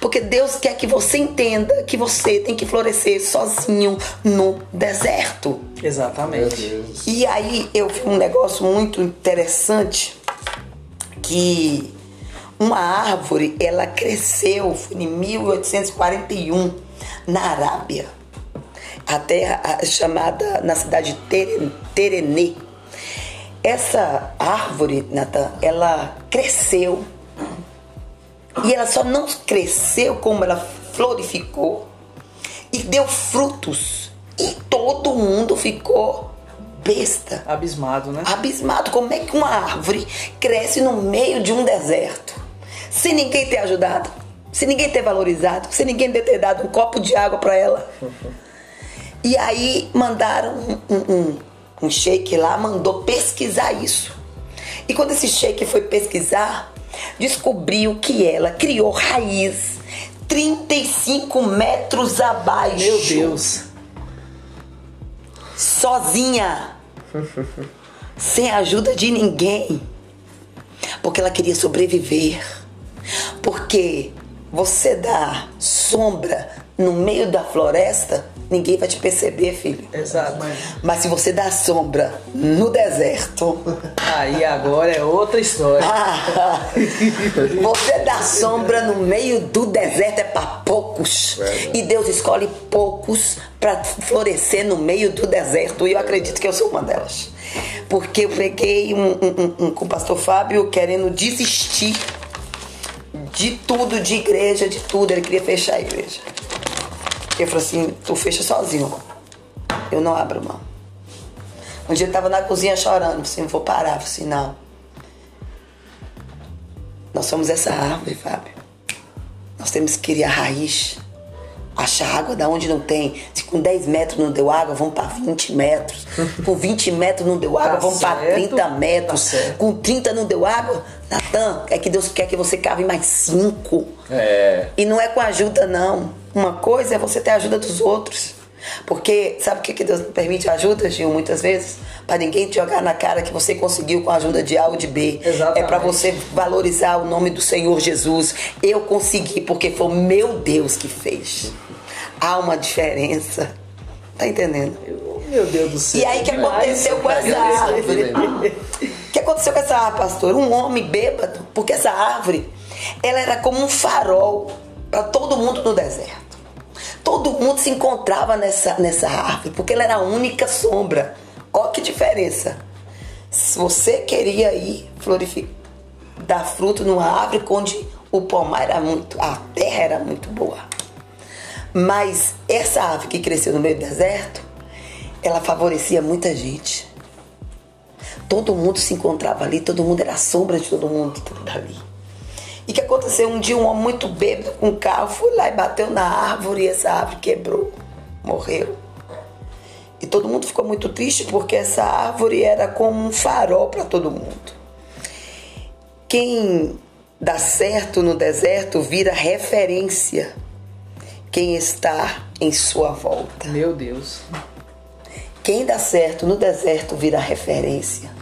Porque Deus quer que você entenda que você tem que florescer sozinho no deserto.
Exatamente.
E aí eu vi um negócio muito interessante que uma árvore ela cresceu foi em 1841 na Arábia. A terra chamada na cidade de Tere- Terenê. Essa árvore, Natan, ela cresceu e ela só não cresceu como ela florificou e deu frutos. E todo mundo ficou besta,
Abismado, né?
abismado. Como é que uma árvore cresce no meio de um deserto? Sem ninguém ter ajudado, sem ninguém ter valorizado, sem ninguém ter dado um copo de água para ela. E aí mandaram um, um, um, um sheik lá, mandou pesquisar isso. E quando esse sheik foi pesquisar, descobriu que ela criou raiz 35 metros abaixo.
Meu Deus.
Sozinha. sem ajuda de ninguém. Porque ela queria sobreviver. Porque você dá sombra no meio da floresta, ninguém vai te perceber, filho.
Exato.
Mas se você dá sombra no deserto,
Aí agora é outra história.
você dá sombra no meio do deserto é para poucos. E Deus escolhe poucos para florescer no meio do deserto. E eu acredito que eu sou uma delas. Porque eu peguei um, um- um- um com o pastor Fábio querendo desistir de tudo, de igreja, de tudo. Ele queria fechar a igreja. Ele falou assim: tu fecha sozinho. Eu não abro mão. Um dia eu tava na cozinha chorando, assim, não vou parar. Eu falei assim, não. Nós somos essa árvore, Fábio. Nós temos que criar raiz. Achar água da onde não tem. Se com 10 metros não deu água, vamos para 20 metros. Com 20 metros não deu água,
Tá
vamos para
certo,
30
tá
metros.
certo.
Com 30 não deu água, Natan, é que Deus quer que você cave mais 5.
É.
E não é com ajuda, não. Uma coisa é você ter a ajuda dos outros. Porque sabe o que que Deus permite ajuda, Gil, muitas vezes? Para ninguém te jogar na cara que você conseguiu com a ajuda de A ou de B.
Exatamente.
É para você valorizar o nome do Senhor Jesus. Eu consegui porque foi o meu Deus que fez. Há uma diferença. Tá entendendo?
Meu Deus do céu.
E aí o que aconteceu com essa árvore? O que aconteceu com essa árvore, pastor? Um homem bêbado, porque essa árvore, ela era como um farol para todo mundo no deserto. Todo mundo se encontrava nessa, nessa árvore, porque ela era a única sombra. Olha que diferença. Se você queria ir florificar, dar fruto numa árvore onde o pomar era muito, a terra era muito boa. Mas essa árvore que cresceu no meio do deserto, ela favorecia muita gente. Todo mundo se encontrava ali, todo mundo era a sombra de todo mundo ali. E que aconteceu um dia um homem muito bêbado com um carro foi lá e bateu na árvore e essa árvore quebrou, morreu. E todo mundo ficou muito triste porque essa árvore era como um farol para todo mundo. Quem dá certo no deserto vira referência. Quem está em sua volta.
Meu Deus.
Quem dá certo no deserto vira referência.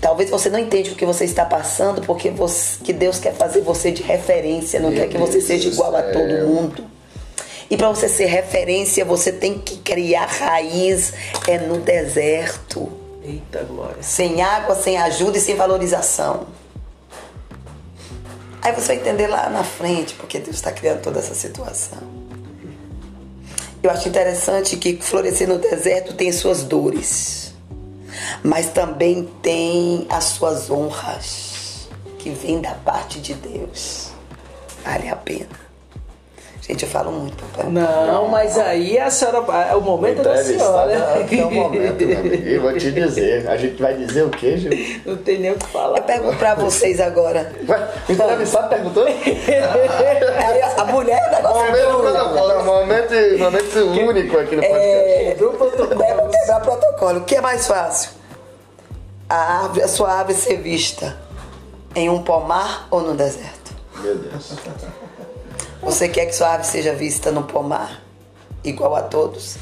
Talvez você não entenda o que você está passando, porque você, que Deus quer fazer você de referência, não
Meu
quer que você
Deus
seja igual a
céu.
todo mundo. E para você ser referência, você tem que criar raiz é no deserto,
Eita glória.
sem água, sem ajuda e sem valorização. Aí você vai entender lá na frente porque Deus está criando toda essa situação. Eu acho interessante que florescer no deserto tem suas dores, mas também tem as suas honras que vêm da parte de Deus. Vale a pena. Gente, eu falo muito. papai.
Não, mas aí a senhora. É o momento da senhora.
É o momento, meu amigo. E vou te dizer. A gente vai dizer o quê, Gil?
Não tem nem o que
Eu
falar.
pergunto pra vocês agora.
Ué, o entrevistado perguntou?
Aí a mulher é negócio
Momento, protocolo, momento, momento único aqui no podcast.
Quebrou o protocolo.
Deve quebrar protocolo. O que é mais fácil? A, árvore, a sua árvore ser vista em um pomar ou no deserto?
Meu Deus.
Você quer que sua árvore seja vista no pomar, igual a todos?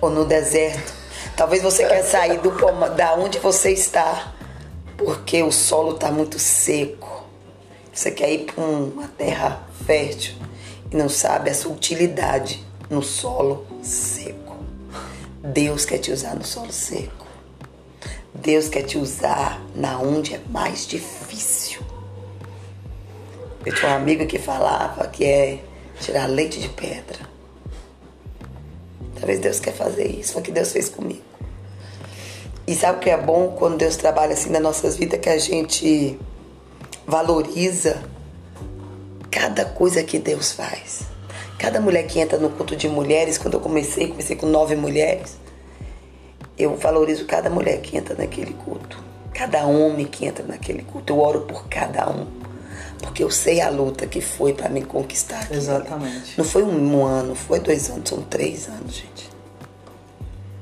Ou no deserto? Talvez você quer sair do pomar, da onde você está, porque o solo está muito seco. Você quer ir para uma terra fértil e não sabe a utilidade no solo seco. Deus quer te usar no solo seco. Deus quer te usar na onde é mais difícil. Eu tinha um amigo que falava que é tirar leite de pedra. Talvez Deus quer fazer isso, foi o que Deus fez comigo. E sabe o que é bom quando Deus trabalha assim nas nossas vidas? Que a gente valoriza cada coisa que Deus faz. Cada mulher que entra no culto de mulheres, quando eu comecei, comecei com nove mulheres, eu valorizo cada mulher que entra naquele culto. Cada homem que entra naquele culto. Eu oro por cada um. Porque eu sei a luta que foi para me conquistar aquilo.
Exatamente.
Não foi um ano, foi dois anos, são três anos, gente.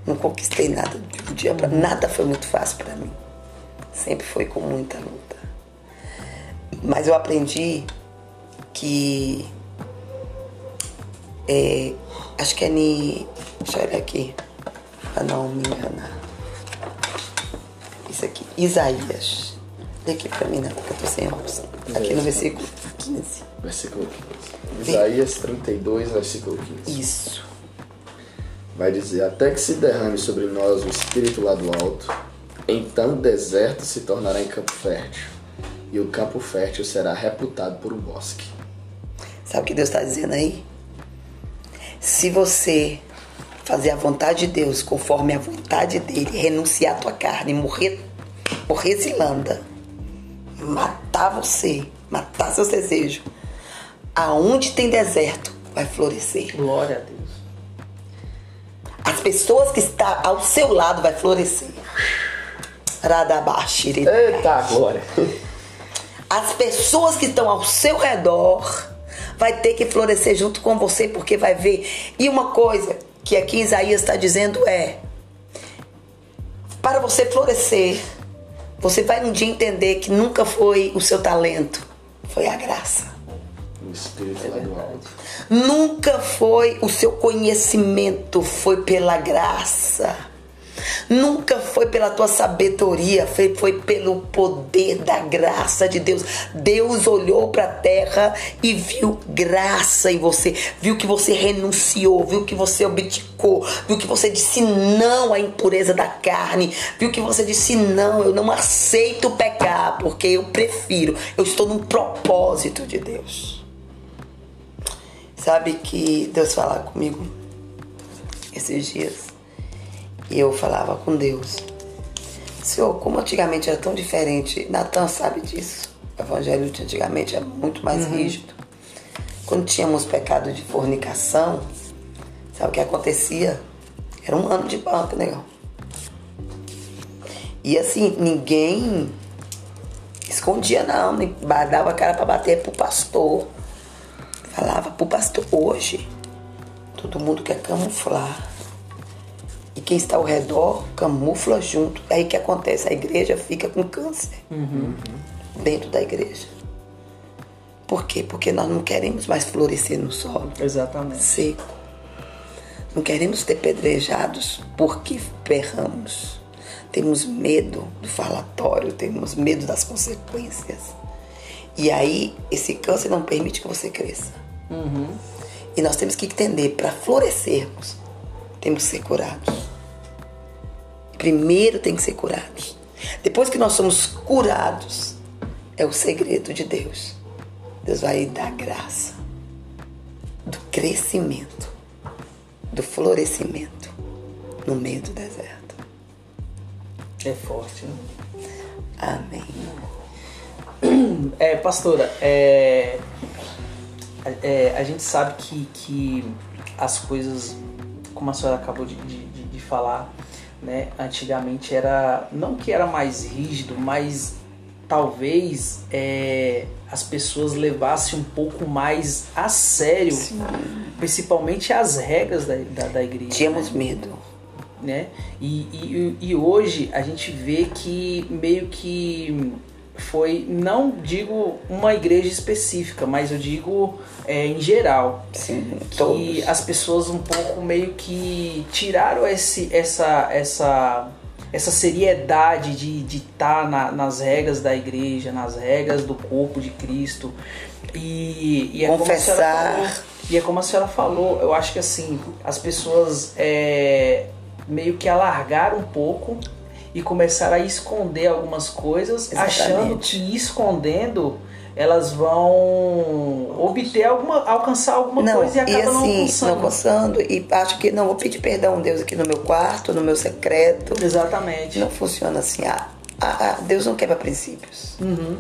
Não conquistei nada de um dia para nada foi muito fácil para mim. Sempre foi com muita luta. Mas eu aprendi que é, acho que é ni, deixa eu olhar aqui para não me enganar. Isso aqui, Isaías. Aqui para mim, não, porque eu tô sem óculos. Aqui no versículo 15.
Versículo 15. Isaías 32, versículo 15.
Isso.
Vai dizer: Até que se derrame sobre nós o espírito lá do alto, então o deserto se tornará em campo fértil, e o campo fértil será reputado por um bosque.
Sabe o que Deus está dizendo aí? Se você fazer a vontade de Deus conforme a vontade dele, renunciar a tua carne, morrer, morrer zilanda, matar você, matar seus desejos, aonde tem deserto, vai florescer.
Glória a Deus.
As pessoas que estão ao seu lado vai florescer. Radabashiri.
Eita glória!
As pessoas que estão ao seu redor vai ter que florescer junto com você, porque vai ver. E uma coisa que aqui Isaías está dizendo é: para você florescer, você vai um dia entender que nunca foi o seu talento, foi a graça.
O espírito lá do alto.
Nunca foi o seu conhecimento, foi pela graça. Nunca foi pela tua sabedoria, foi, foi pelo poder da graça de Deus. Deus olhou para a terra e viu graça em você, viu que você renunciou, viu que você abdicou, viu que você disse não à impureza da carne, viu que você disse não, eu não aceito pecar, porque eu prefiro, eu estou num propósito de Deus. Sabe que Deus fala comigo esses dias e eu falava com Deus. Se Senhor, como antigamente era tão diferente, Natan sabe disso. O evangelho de antigamente é muito mais rígido. Quando tínhamos pecado de fornicação, sabe o que acontecia? Era um ano de banca, negão. E assim, ninguém escondia não, nem dava a cara pra bater pro pastor. Falava pro pastor, hoje, todo mundo quer camuflar. E quem está ao redor camufla junto. Aí o que acontece? A igreja fica com câncer dentro da igreja. Por quê? Porque nós não queremos mais florescer no solo
Exatamente.
seco. Não queremos ter pedrejados porque berramos. Temos medo do falatório, temos medo das consequências. E aí, esse câncer não permite que você cresça. E nós temos que entender, para florescermos, temos que ser curados. Primeiro tem que ser curados. Depois que nós somos curados, é o segredo de Deus. Deus vai dar graça do crescimento, do florescimento no meio do deserto.
É forte, né?
Amém.
É, pastora, é, é, a gente sabe que, que as coisas, como a senhora acabou de, de, de- falar, né, antigamente era, não que era mais rígido, mas talvez é, as pessoas levassem um pouco mais a sério, principalmente as regras da, da, da igreja.
Tínhamos medo.
né? E, e, e hoje a gente vê que meio que foi, não digo uma igreja específica, mas eu digo é, em geral,
Sim,
que
todos.
as pessoas um pouco meio que tiraram esse, essa, essa, essa seriedade de estar na, nas regras da igreja, nas regras do corpo de Cristo. E, e é como
Confessar.
falou, e é como a senhora falou, eu acho que assim, as pessoas é, meio que alargaram um pouco e começaram a esconder algumas coisas,
Exatamente.
achando que escondendo elas vão obter alguma, alcançar alguma
Não,
coisa e
e
acabam não
assim, não
alcançando.
alcançando, e acho que não vou pedir perdão a Deus aqui no meu quarto, no meu secreto.
Exatamente.
Não funciona assim. Ah, ah, ah, Deus não quebra princípios.
Uhum,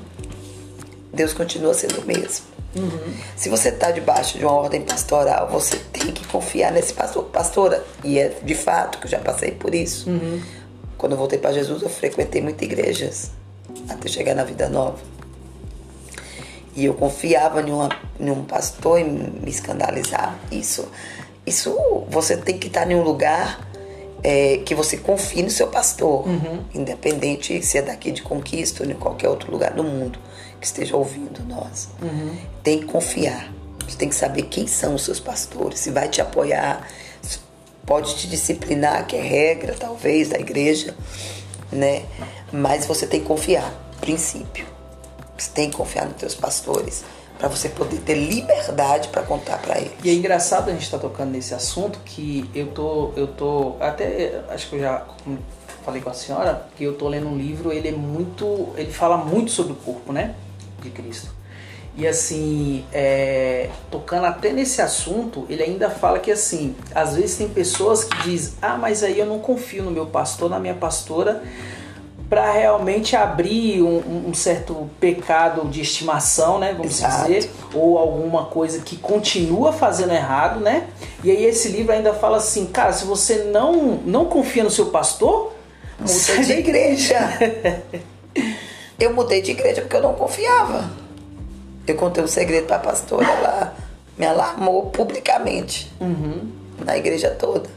Deus continua sendo o mesmo.
uhum.
Se você está debaixo de uma ordem pastoral, você tem que confiar nesse pastor. Pastora, e é de fato que eu já passei por isso.
Uhum.
Quando eu voltei para Jesus, eu frequentei muitas igrejas até chegar na vida nova. E eu confiava em, uma, em um pastor e me escandalizar. Isso, isso você tem que estar em um lugar é, que você confie no seu pastor, independente se é daqui de Conquista ou em qualquer outro lugar do mundo que esteja ouvindo nós. Tem que confiar. Você tem que saber quem são os seus pastores, se vai te apoiar, pode te disciplinar, que é regra talvez da igreja, né? Mas você tem que confiar, princípio. Você tem que confiar nos teus pastores para você poder ter liberdade para contar para eles.
E é engraçado a gente estar tocando nesse assunto que eu tô, eu tô, até acho que eu já falei com a senhora que eu tô lendo um livro, ele é muito, ele fala muito sobre o corpo, né, de Cristo. E assim, é, tocando até nesse assunto, ele ainda fala que assim, às vezes tem pessoas que dizem, ah, mas aí eu não confio no meu pastor, na minha pastora, para realmente abrir um, um- certo pecado de estimação, né? Vamos
Exato.
dizer, ou alguma coisa que continua fazendo errado, né? E aí esse livro ainda fala assim, cara, se você não não confia no seu pastor,
Muda de igreja. eu mudei de igreja porque eu não confiava. Eu contei um segredo para a pastora, ela me alarmou publicamente na igreja toda.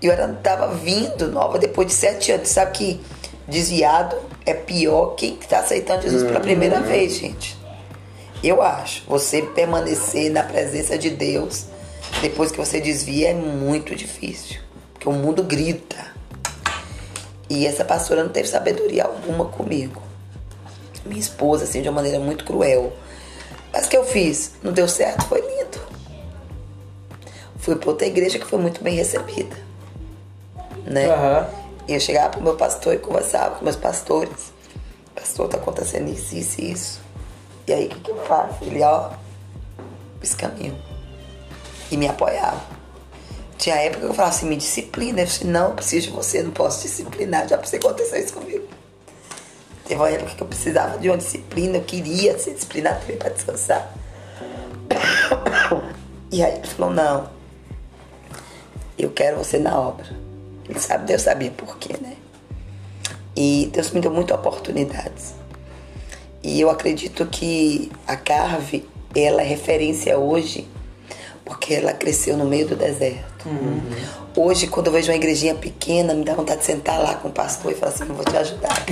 E eu estava vindo nova depois de sete anos. Sabe que desviado é pior quem está aceitando Jesus pela primeira vez, gente. Eu acho. Você permanecer na presença de Deus depois que você desvia é muito difícil. Porque o mundo grita. E essa pastora não teve sabedoria alguma comigo. Minha esposa, assim, de uma maneira muito cruel. Mas o que eu fiz? Não deu certo, foi lindo. Fui para outra igreja que foi muito bem recebida. Né?
Aham.
E eu chegava pro meu pastor e conversava com meus pastores. Pastor, tá acontecendo isso, isso e isso. E aí, o que, que eu faço? Ele, ó, esse caminho. E me apoiava. Tinha época que eu falava assim, me disciplina. Eu disse, não, eu preciso de você, não posso disciplinar. Já precisei acontecer isso comigo. Teve uma época que eu precisava de uma disciplina, eu queria ser disciplinado também para descansar. E aí ele falou, não, eu quero você na obra. Ele sabe, Deus sabia por quê, né? E Deus me deu muitas oportunidades. E eu acredito que a Carve, ela é referência hoje porque ela cresceu no meio do deserto. Uhum. Hoje, quando eu vejo uma igrejinha pequena, me dá vontade de sentar lá com o pastor e falar assim: eu vou te ajudar.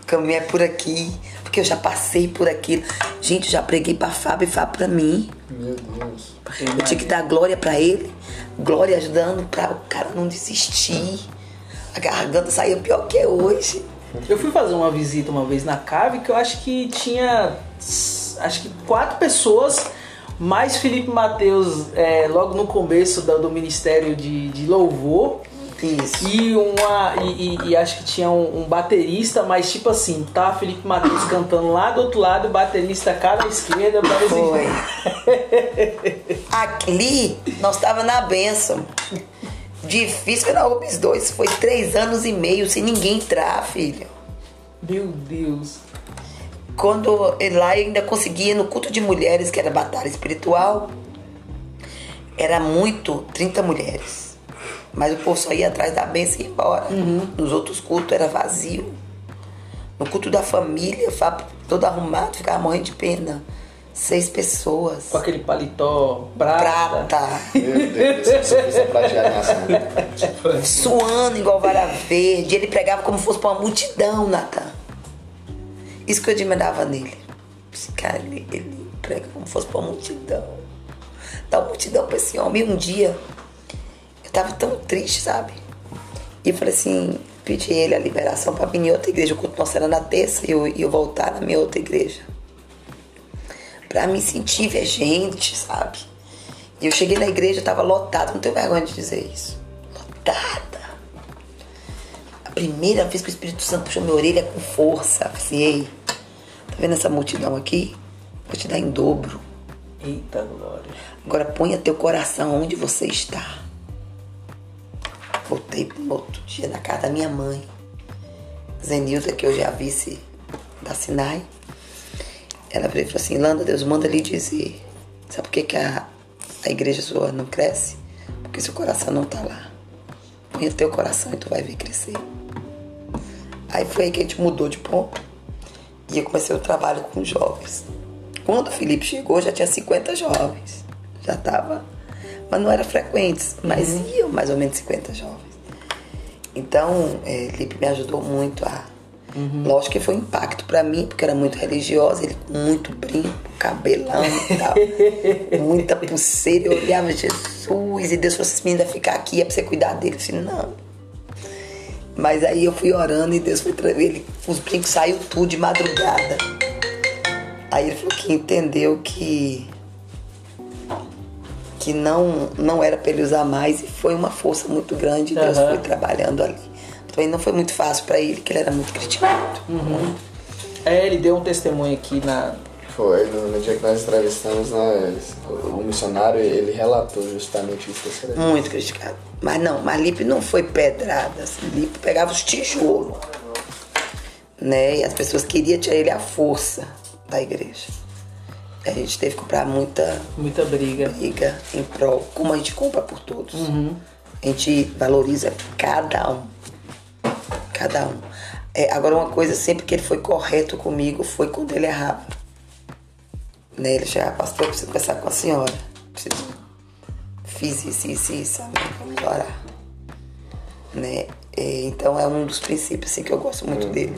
o caminho é por aqui, porque eu já passei por aquilo. Gente, eu já preguei para Fábio e Fábio para mim.
Meu Deus.
Eu tinha que dar glória para ele, glória ajudando para o cara não desistir. A garganta saía pior que hoje.
Eu fui fazer uma visita uma vez na cave que eu acho que tinha acho que quatro pessoas mais Felipe Mateus é, logo no começo do, do Ministério de, de Louvor.
Isso.
E uma. E, e, e acho que tinha um, um, baterista, mas tipo assim, tá Felipe Mateus cantando lá do outro lado, baterista cá na esquerda,
Foi. Ali nós tava na benção. Difícil na UBS 2. Foi três anos e meio sem ninguém entrar, filho.
Meu Deus.
Quando lá eu ainda conseguia, no culto de mulheres, que era batalha espiritual, era muito 30 mulheres. Mas o povo só ia atrás da bênção e ia embora. Uhum. Nos outros cultos era vazio. No culto da família, todo arrumado, ficava morrendo de pena. Seis pessoas.
Com aquele paletó prata.
Prata.
Meu Deus,
você Suando igual vara verde. Ele pregava como se fosse pra uma multidão, Natan. Isso que eu admirava nele. Esse cara, ele, ele prega como se fosse pra multidão. Dá uma multidão pra esse homem. E um dia, eu tava tão triste, sabe? E falei assim, pedi ele a liberação pra vir em outra igreja. O culto nosso era na terça e eu, eu voltar na minha outra igreja. Pra me sentir ver gente, sabe? E eu cheguei na igreja, tava lotada, não tenho vergonha de dizer isso. Lotada primeira vez que o Espírito Santo puxou minha orelha com força. Assim, ei, tá vendo essa multidão aqui? Vou te dar em dobro.
Eita glória.
Agora ponha teu coração onde você está. Voltei no outro dia na casa da minha mãe. Zenilda, que eu já vice da Sinai. Ela veio e falou assim, Landa, Deus manda lhe dizer. Sabe por que, que a, a igreja sua não cresce? Porque seu coração não tá lá. Põe teu coração e tu vai ver crescer. Aí foi aí que a gente mudou de ponto e eu comecei o trabalho com jovens. Quando o Felipe chegou, já tinha 50 jovens. Já estava. Mas não era frequentes, mas uhum. iam mais ou menos 50 jovens. Então, é, Felipe me ajudou muito a. Uhum. Lógico que foi um impacto para mim, porque era muito religiosa, ele com muito brinco, cabelão e tal, muita pulseira. Eu olhava Jesus e Deus falou assim: menina, ficar aqui é pra você cuidar dele. Eu disse: não, mas aí eu fui orando e Deus foi ele, os brincos saiu tudo de madrugada. Aí ele falou que entendeu que que não não era para ele usar mais e foi uma força muito grande. Deus uhum. foi trabalhando ali. Também não foi muito fácil para ele, que ele era muito criticado.
Uhum. É, ele deu um testemunho aqui na,
foi, no, no, dia que nós entrevistamos, nós, o missionário, ele relatou justamente isso.
Muito criticado. Mas não, mas Lipe não foi pedrada. Assim, Lipe pegava os tijolos. Né? E as pessoas queriam tirar ele à força da igreja. A gente teve que comprar muita...
Muita briga.
Briga em prol. Como a gente compra por todos.
Uhum.
A gente valoriza cada um. Cada um. É, agora, uma coisa sempre que ele foi correto comigo foi quando ele errava. Né? Ele chegava, pastor, preciso conversar com a senhora. Preciso. Fiz isso, isso, isso, vamos orar. Né? É, então é um dos princípios assim, que eu gosto muito dele.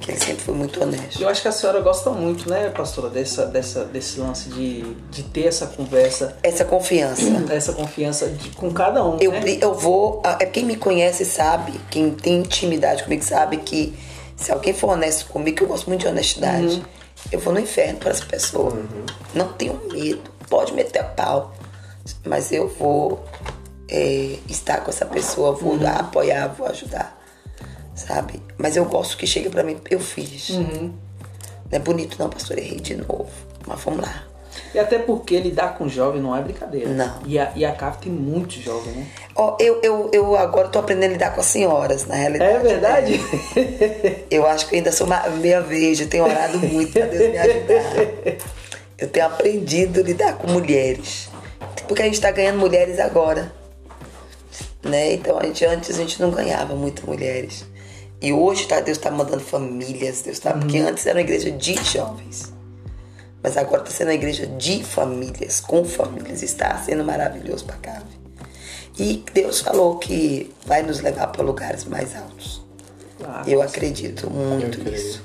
Que ele sempre foi muito honesto.
Eu acho que a senhora gosta muito, né, pastora, dessa, dessa, desse lance de, de ter essa conversa.
Essa confiança.
Essa confiança de, com cada um.
Eu,
né?
eu vou. É quem me conhece sabe, quem tem intimidade comigo sabe que se alguém for honesto comigo, eu gosto muito de honestidade. Uhum eu vou no inferno para essa pessoa. Uhum. Não tenho medo, pode meter a pau, mas eu vou é, estar com essa pessoa, vou uhum. apoiar, vou ajudar, sabe? Mas eu gosto que chegue para mim, eu fiz.
Uhum.
Não é bonito não, pastor, errei de novo, mas vamos lá.
E até porque lidar com jovem não é brincadeira.
Não.
E a, e a CAF tem muito jovem, né?
Ó, eu, eu, eu agora tô aprendendo a lidar com as senhoras, na realidade.
É verdade?
né? Eu acho que ainda sou uma meia verde, eu tenho orado muito pra Deus me ajudar. Eu tenho aprendido a lidar com mulheres. Porque a gente tá ganhando mulheres agora. Né? Então a gente, antes a gente não ganhava muito mulheres. E hoje tá, Deus tá mandando famílias, Deus tá. Porque antes era uma igreja de jovens. Mas agora tá sendo uma igreja de famílias, com famílias. Está sendo maravilhoso pra cá. E Deus falou que vai nos levar para lugares mais altos.
Ah,
Eu acredito muito
Eu
nisso.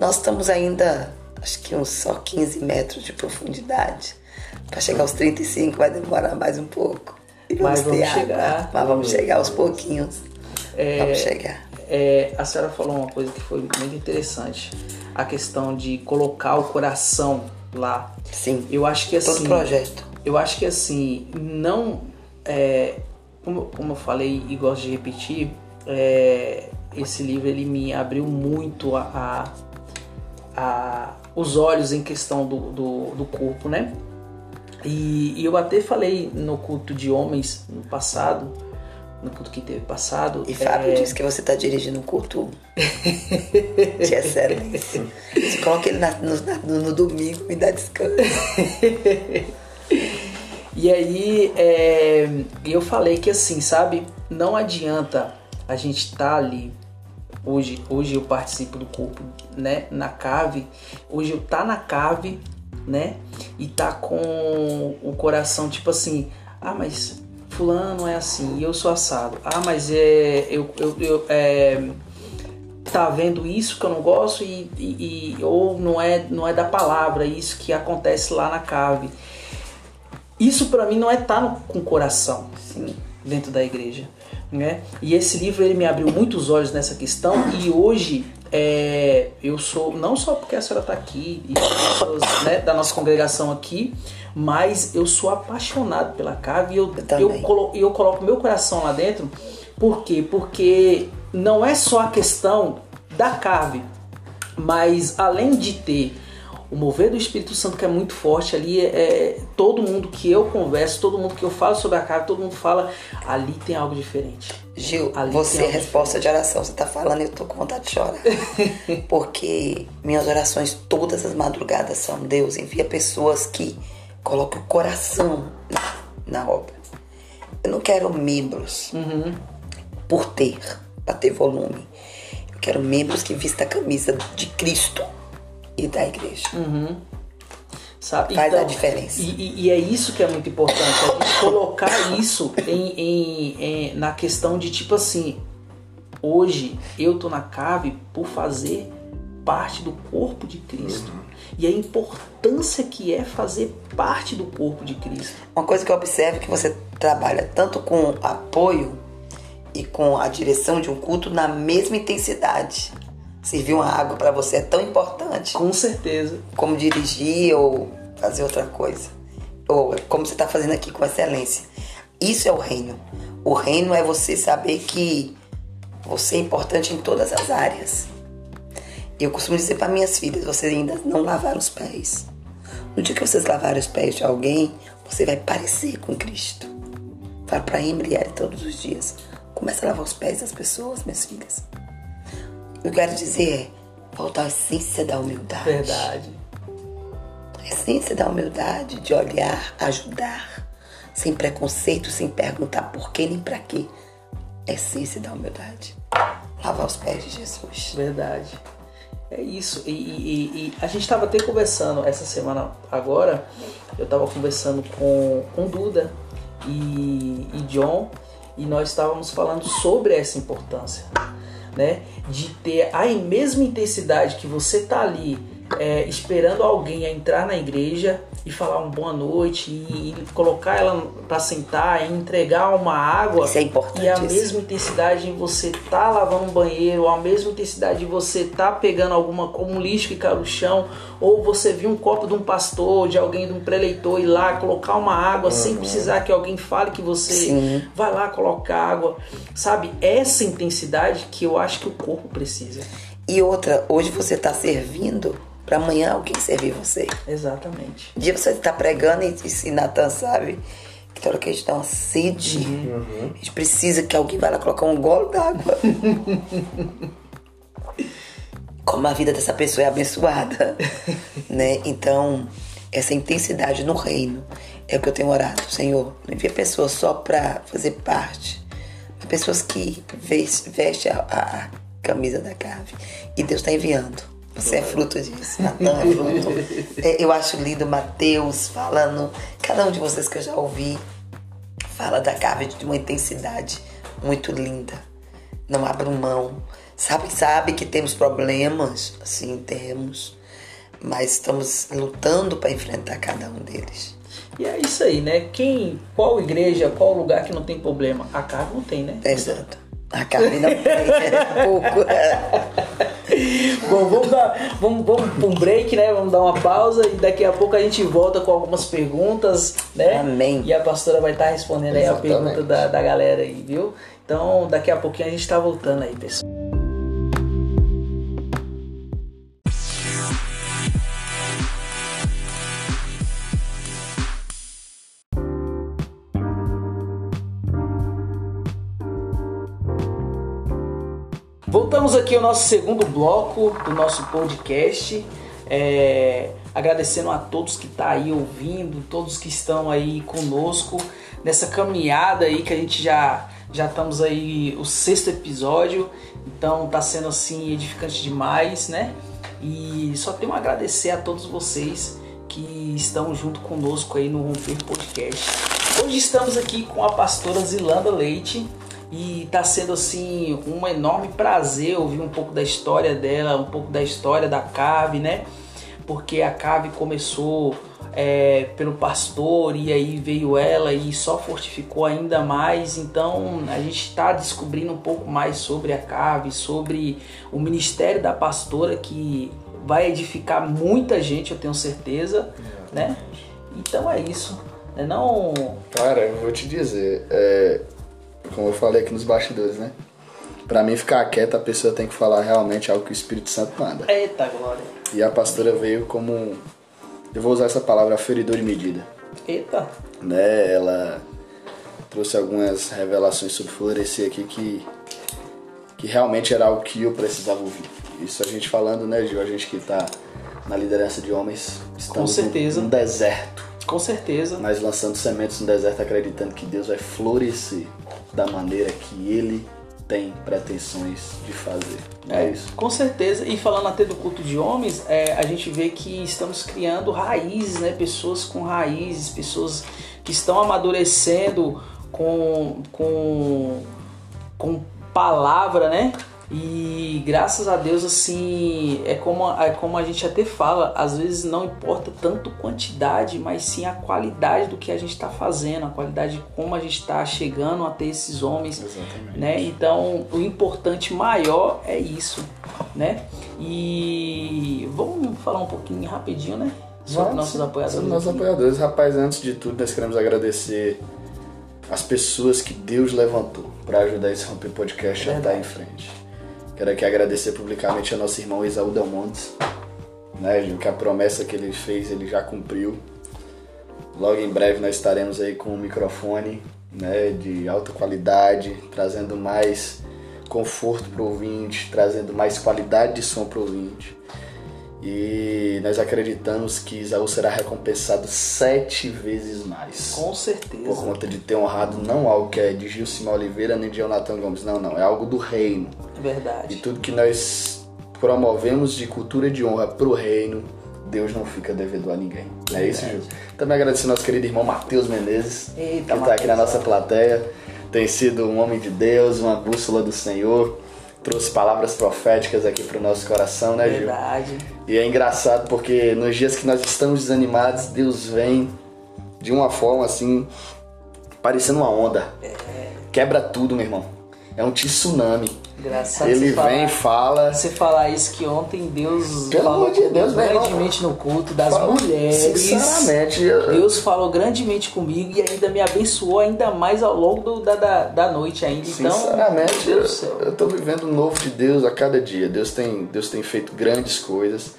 Nós estamos ainda, acho que uns só 15 metros de profundidade. Para chegar aos 35 vai demorar mais um pouco. E
Mas vamos
ter água.
chegar.
Mas vamos chegar aos pouquinhos.
É,
Vamos chegar.
É, a senhora falou uma coisa que foi muito interessante. A questão de colocar o coração lá.
Sim.
Eu acho que
Todo
assim.
projeto.
Eu acho que assim, não. É, como, como eu falei e gosto de repetir, é, esse livro ele me abriu muito a, a- a- os olhos em questão do, do, do corpo, né? E, e eu até falei no culto de homens no passado, no culto que teve passado.
E Fábio
é,
disse que você está dirigindo um culto de excelência. Você coloca ele na- no, na- no- domingo e dá descanso.
E aí é, eu falei que assim, sabe, não adianta a gente estar ali. Hoje, hoje eu participo do corpo, né, na cave. Hoje eu tá na cave, né, e tá com o coração tipo assim, ah, mas fulano é assim, e eu sou assado. Ah, mas é eu, eu, eu é, tá vendo isso que eu não gosto e, e- e- ou não é não é da palavra isso que acontece lá na cave. Isso para mim não é estar com o coração
Sim.
dentro da igreja, né? E esse livro ele me abriu muitos olhos nessa questão e hoje é, eu sou não só porque a senhora está aqui e as pessoas né, da nossa congregação aqui, mas eu sou apaixonado pela cave e eu,
Eu
eu, colo, eu coloco meu coração lá dentro. Por quê? Porque não é só a questão da cave, mas além de ter o mover do Espírito Santo que é muito forte ali, é, todo mundo que eu converso, todo mundo que eu falo sobre a cave, todo mundo fala, ali tem algo diferente.
Gil,
Ali
você é resposta de oração. Você tá falando e eu tô com vontade de chorar. Porque minhas orações todas as madrugadas são Deus envia pessoas que colocam o coração na, na obra. Eu não quero membros por ter, para ter volume. Eu quero membros que vistam a camisa de Cristo e da igreja.
Sabe?
Faz a diferença.
E, e- é isso que é muito importante, a gente colocar isso em, em- em- na questão de tipo assim, hoje eu tô na cave por fazer parte do corpo de Cristo. E a importância que é fazer parte do corpo de Cristo.
Uma coisa que eu observo é que você trabalha tanto com apoio e com a direção de um culto na mesma intensidade. Servir uma água para você é tão importante
Com certeza.
como dirigir ou fazer outra coisa. Ou como você está fazendo aqui com excelência. Isso é o reino. O reino é você saber que você é importante em todas as áreas. Eu costumo dizer para minhas filhas: vocês ainda não lavaram os pés. No dia que vocês lavarem os pés de alguém, você vai parecer com Cristo. Fala para Emily todos os dias. Começa a lavar os pés das pessoas, minhas filhas. O que eu quero dizer é voltar à essência da humildade.
Verdade.
A essência da humildade, de olhar, ajudar, sem preconceito, sem perguntar por quê nem para quê. A essência da humildade. Lavar os pés de Jesus.
Verdade. É isso. E, e- e- a gente estava até conversando essa semana agora. Eu estava conversando com, com Duda e, e John e nós estávamos falando sobre essa importância, né? De ter a mesma intensidade que você tá ali é, esperando alguém a entrar na igreja e falar uma boa noite e, e colocar ela para sentar e entregar uma água
Isso é importante,
e a mesma intensidade em você tá lavando um banheiro, a mesma intensidade de você tá pegando alguma como um lixo que caiu no chão, ou você viu um copo de um pastor, de alguém de um preleitor ir lá colocar uma água sem precisar que alguém fale que você
Sim.
vai lá colocar água, sabe? Essa intensidade que eu acho que o corpo precisa.
E outra, hoje você está servindo para amanhã alguém servir você.
Exatamente.
Um dia você está pregando e, e se Natan sabe que toda hora que a gente dá uma sede,
Uhum.
a gente precisa que alguém vá lá colocar um golo d'água. Como a vida dessa pessoa é abençoada, né? Então, essa intensidade no reino é o que eu tenho orado. Senhor, não envia pessoas só para fazer parte, mas pessoas que vestem veste a, a camisa da cave. E Deus está enviando. Você é fruto disso, Natan é fruto. É, eu acho lindo Mateus falando, cada um de vocês que eu já ouvi, fala da cave de uma intensidade muito linda. Não abram mão. Sabe, sabe que temos problemas, sim, temos. Mas estamos lutando para enfrentar cada um deles.
E é isso aí, né? Quem, qual igreja, qual lugar que não tem problema? A casa não tem, né?
Exato. A carne não é pouco.
Bom, vamos dar, vamos, vamos pra um break, né? Vamos dar uma pausa e daqui a pouco a gente volta com algumas perguntas, né?
Amém.
E a pastora vai estar respondendo aí a
Exatamente.
pergunta da, da galera aí, viu? Então, daqui a pouquinho a gente tá voltando aí, pessoal. Voltamos aqui ao nosso segundo bloco do nosso podcast. É, agradecendo a todos que estão aí ouvindo, todos que estão aí conosco nessa caminhada aí que a gente já já estamos aí o sexto episódio, então tá sendo assim edificante demais, né? E só tenho a agradecer a todos vocês que estão junto conosco aí no Romper Podcast. Hoje estamos aqui com a pastora Zilanda Leite e está sendo assim um enorme prazer ouvir um pouco da história dela, um pouco da história da Cave, né? Porque a Cave começou é, pelo pastor e aí veio ela e só fortificou ainda mais. Então a gente está descobrindo um pouco mais sobre a Cave, sobre o ministério da pastora que vai edificar muita gente, eu tenho certeza, né? Então é isso. né? Não
Cara, eu vou te dizer, é, como eu falei aqui nos bastidores, né? Pra mim ficar quieta, a pessoa tem que falar realmente algo que o Espírito Santo manda.
Eita glória.
E a pastora veio como, eu vou usar essa palavra, feridor de medida.
Eita.
Né? Ela trouxe algumas revelações sobre florescer aqui que, que realmente era algo que eu precisava ouvir. Isso a gente falando, né, Gil? A gente que tá na liderança de homens, estamos num-
certeza.
num deserto.
Com certeza.
mas lançando sementes no deserto, acreditando que Deus vai florescer da maneira que Ele tem pretensões de fazer. É, isso.
Com certeza. E falando até do culto de homens, é, a gente vê que estamos criando raízes, né? Pessoas com raízes, pessoas que estão amadurecendo com, com, com palavra, né? E graças a Deus, assim, é como, é como a gente até fala, às vezes não importa tanto quantidade, mas sim a qualidade do que a gente está fazendo, a qualidade de como a gente está chegando até esses homens
Exatamente.
né? Então, o importante maior é isso, né? E vamos falar um pouquinho rapidinho, né? Sobre
Vamos,
nossos apoiadores.
Sobre nossos apoiadores. Rapaz, antes de tudo, nós queremos agradecer as pessoas que Deus levantou para ajudar esse Romper Podcast a estar em frente. Quero aqui agradecer publicamente ao nosso irmão Isaú Del Montes, né, que a promessa que ele fez, ele já cumpriu. Logo em breve nós estaremos aí com um microfone né, de alta qualidade, trazendo mais conforto para o ouvinte, trazendo mais qualidade de som para o ouvinte. E nós acreditamos que Isaú será recompensado sete vezes mais.
Com
Por
certeza.
conta de ter honrado não algo que é de Gilcimar Oliveira nem de Jonathan Gomes. Não, não. É algo do reino.
É
E
verdade.
tudo que nós promovemos de cultura de honra pro reino, Deus não fica devedor a ninguém. É isso, Gil? Também agradecer ao nosso querido irmão Matheus Menezes,
Eita,
que está aqui na nossa plateia. Tem sido um homem de Deus, uma bússola do Senhor. Trouxe palavras proféticas aqui pro nosso coração, né, Gil?
Verdade.
E é engraçado porque nos dias que nós estamos desanimados, Deus vem de uma forma assim, parecendo uma onda. Quebra tudo, meu irmão. É um tsunami.
Engraçado
Ele
falar,
vem, fala.
você falar isso que ontem Deus
Pelo
falou
amor de Deus,
grandemente no culto das
fala-
mulheres.
Sinceramente, eu-
Deus falou grandemente comigo e ainda me abençoou ainda mais ao longo do- da, da, da noite ainda. Então,
Sinceramente, eu, eu tô vivendo um novo de Deus a cada dia. Deus tem, Deus tem feito grandes coisas.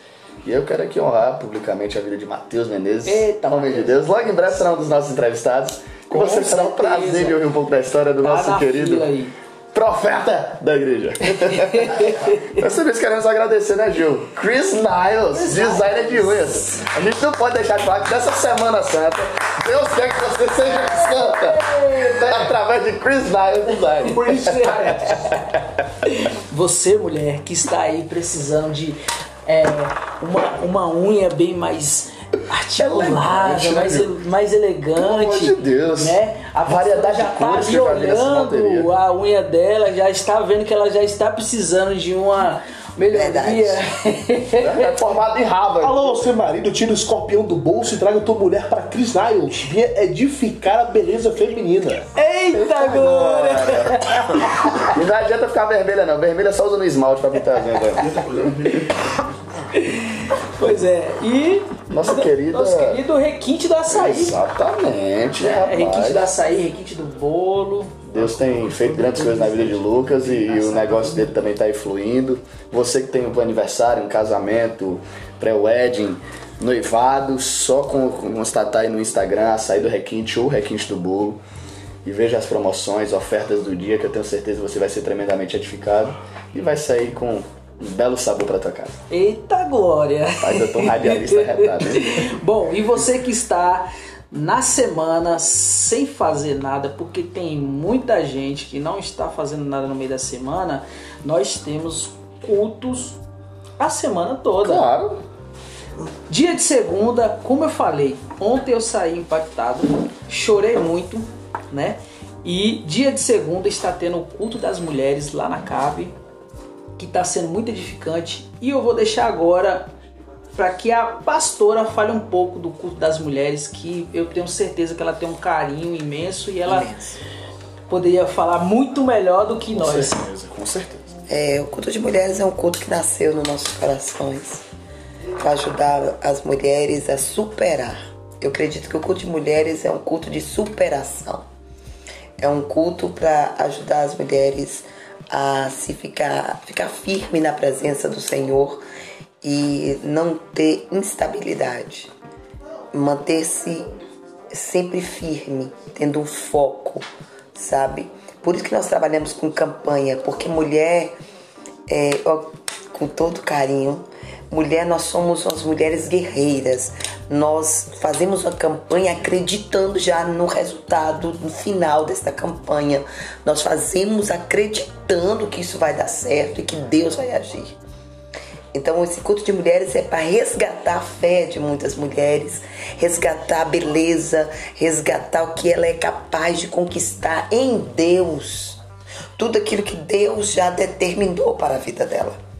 E eu quero aqui honrar publicamente a vida de Matheus Menezes.
Eita,
nome de
Matheus.
Deus. Logo em breve será um dos nossos entrevistados. Com você será um
certeza.
prazer de ouvir um pouco da história do
Tá
nosso querido
fila aí.
Profeta da igreja. Dessa vez queremos agradecer, né, Gil? Chris Niles, designer de unhas. A gente não pode deixar de falar que dessa Semana Santa, Deus quer que você seja santa através de Chris Niles Design.
Por isso é. Você, mulher, que está aí precisando de é, uma, uma unha bem mais articulada,
Elegante, né,
mais, mais elegante.
Pelo amor de Deus.
Né? A
Variedade
já
de
está
cores que vai nessa
olhando a unha dela, já está vendo que ela já está precisando de uma melhoria.
É formado em Harvard.
Alô, você marido, tira o escorpião do bolso e traga tua mulher para Chris Niles. Venha edificar a beleza feminina.
Eita, glória!
E não adianta ficar vermelha, não. Vermelha só usa no esmalte pra pintar né?
Pois é, e
Nossa querida.
nosso querido requinte do açaí.
Exatamente,
É,
rapaz.
requinte do açaí, requinte do bolo.
Deus tem feito grandes coisas na vida de Lucas e, e o negócio dele também está fluindo. Você que tem um aniversário, um casamento, pré-wedding, noivado, só com, constatar aí no Instagram, açaí do requinte ou requinte do bolo. E veja as promoções, ofertas do dia, que eu tenho certeza que você vai ser tremendamente edificado e vai sair com belo sabor para tua casa.
Eita glória!
Mas eu tô radialista retado, hein?
Bom, e você que está na semana sem fazer nada, porque tem muita gente que não está fazendo nada no meio da semana, nós temos cultos a semana toda.
Claro.
Dia de segunda, como eu falei, ontem eu saí impactado, chorei muito, né? E dia de segunda está tendo o culto das mulheres lá na cave, que está sendo muito edificante. E eu vou deixar agora para que a pastora fale um pouco do culto das mulheres, que eu tenho certeza que ela tem um carinho imenso e ela
Imenso.
poderia falar muito melhor do que nós.
certeza, com certeza.
É, o culto de mulheres é um culto que nasceu nos nossos corações para ajudar as mulheres a superar. Eu acredito que o culto de mulheres é um culto de superação. É um culto para ajudar as mulheres a se ficar, ficar firme na presença do Senhor e não ter instabilidade. Manter-se sempre firme, tendo um foco, sabe? Por isso que nós trabalhamos com campanha, porque mulher, é, ó, com todo carinho, mulher, nós somos as mulheres guerreiras. Nós fazemos uma campanha acreditando já no resultado, no final desta campanha. Nós fazemos acreditando que isso vai dar certo e que Deus vai agir. Então, esse culto de mulheres é para resgatar a fé de muitas mulheres, resgatar a beleza, resgatar o que ela é capaz de conquistar em Deus. Tudo aquilo que Deus já determinou para a vida dela.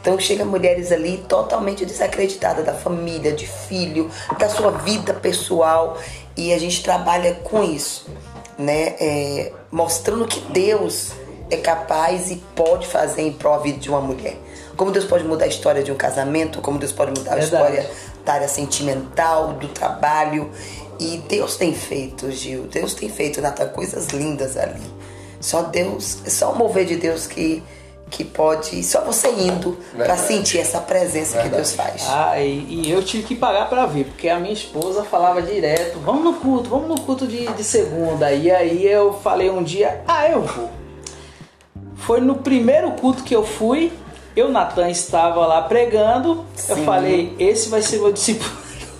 Então chega mulheres ali totalmente desacreditadas da família, de filho, da sua vida pessoal e a gente trabalha com isso, né? É, mostrando que Deus é capaz e pode fazer em prol de uma mulher. Como Deus pode mudar a história de um casamento, como Deus pode mudar a
Verdade.
história da área sentimental, do trabalho. E Deus tem feito, Gil, Deus tem feito, Natan, coisas lindas ali. Só Deus, só o mover de Deus que, que pode, só você indo para
Verdade.
sentir essa presença que Deus faz.
Ah, e, e eu tive que pagar pra ver, porque a minha esposa falava direto, vamos no culto, vamos no culto de, de segunda. E aí eu falei um dia, ah, eu vou. Foi no primeiro culto que eu fui, eu, Natan, estava lá pregando. Eu
Sim.
falei, esse vai ser meu discípulo.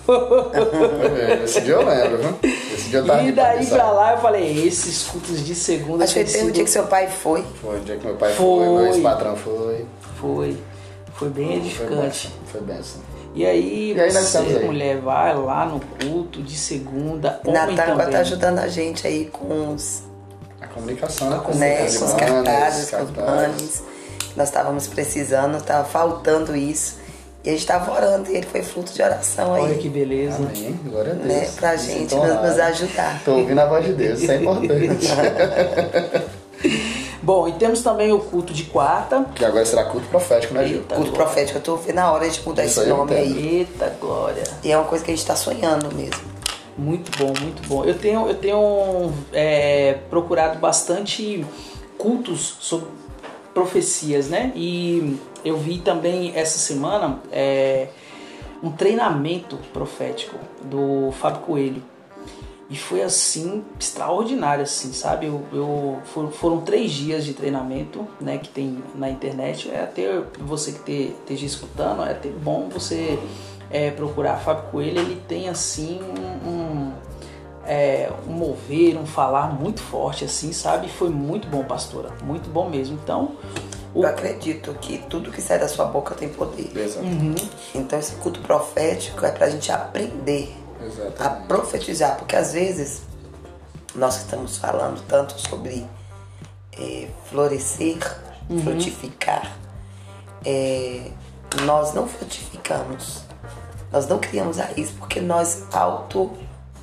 Esse dia eu lembro, viu? Esse dia eu tava
e daí pra lá eu falei, esses cultos de segunda
Acho que um
sido-
dia que seu pai foi.
Foi o dia que meu pai foi,
Foi.
meu ex-patrão foi.
Foi. Foi bem
Foi
edificante.
Foi benção.
E aí,
E aí nós
você,
aí.
mulher, vai lá no culto de segunda.
agora
também.
tá ajudando a gente aí com os,
A comunicação, né?
né,
Os
com os
banners,
cartazes, com os banners. Nós estávamos precisando, estava faltando isso. E a gente estava orando e ele foi fruto de oração aí.
Olha que beleza.
Amém. Glória a Deus.
né, pra
Me
gente nos, nos ajudar.
Tô ouvindo a voz de Deus, isso é importante.
Bom, e temos também o culto de quarta.
que agora será culto profético, né, Gil?
Eita,
Culto
glória.
profético, eu tô vendo a hora de mudar
Isso
esse nome aí.
Eita glória.
E é uma coisa que a gente tá sonhando mesmo.
Muito bom, muito bom. Eu tenho, eu tenho é, procurado bastante cultos sobre profecias, né? E eu vi também essa semana é, um treinamento profético do Fábio Coelho. E foi assim, extraordinário, assim, sabe? Eu, eu for- foram três dias de treinamento, né, que tem na internet. É até você que te- esteja escutando, é até bom você é, procurar Fábio Coelho. Ele tem assim um, um, é, um mover, um falar muito forte, assim, sabe? E Foi muito bom, pastora, muito bom mesmo. Então, o,
Eu acredito que tudo que sai da sua boca tem poder.
Exatamente.
Então esse culto profético é pra gente aprender a
Exatamente.
profetizar, porque às vezes nós que estamos falando tanto sobre eh, florescer, frutificar, eh, nós não frutificamos, nós não criamos raiz porque nós auto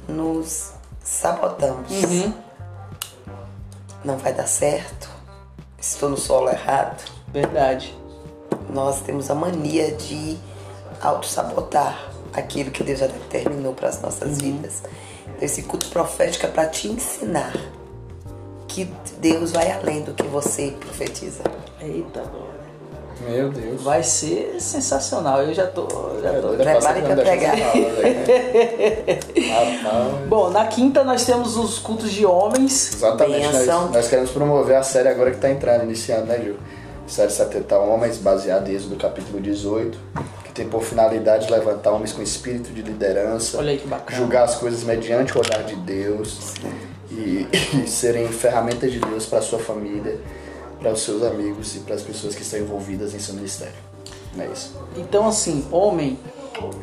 nos sabotamos. Não vai dar certo, estou no solo errado.
verdade.
Nós temos a mania de auto-sabotar aquilo que Deus já determinou para as nossas vidas. Então, esse culto profético é para te ensinar que Deus vai além do que você profetiza.
Eita, glória.
Meu Deus.
Vai ser sensacional. Eu já tô. Já tô...
É
pregar.
essa aula, velho. Rapaz.
Bom, na quinta nós temos os cultos de homens.
Exatamente, nós, nós queremos promover a série agora que está entrando, iniciando, né, Gil? Série 70 Homens, baseada em Êxodo capítulo 18, que tem por finalidade levantar homens com espírito de liderança,
Olha aí que bacana.
julgar as coisas mediante o olhar de Deus e, e serem ferramentas de Deus para sua família, para os seus amigos e para as pessoas que estão envolvidas em seu ministério. É isso?
Então, assim, homem,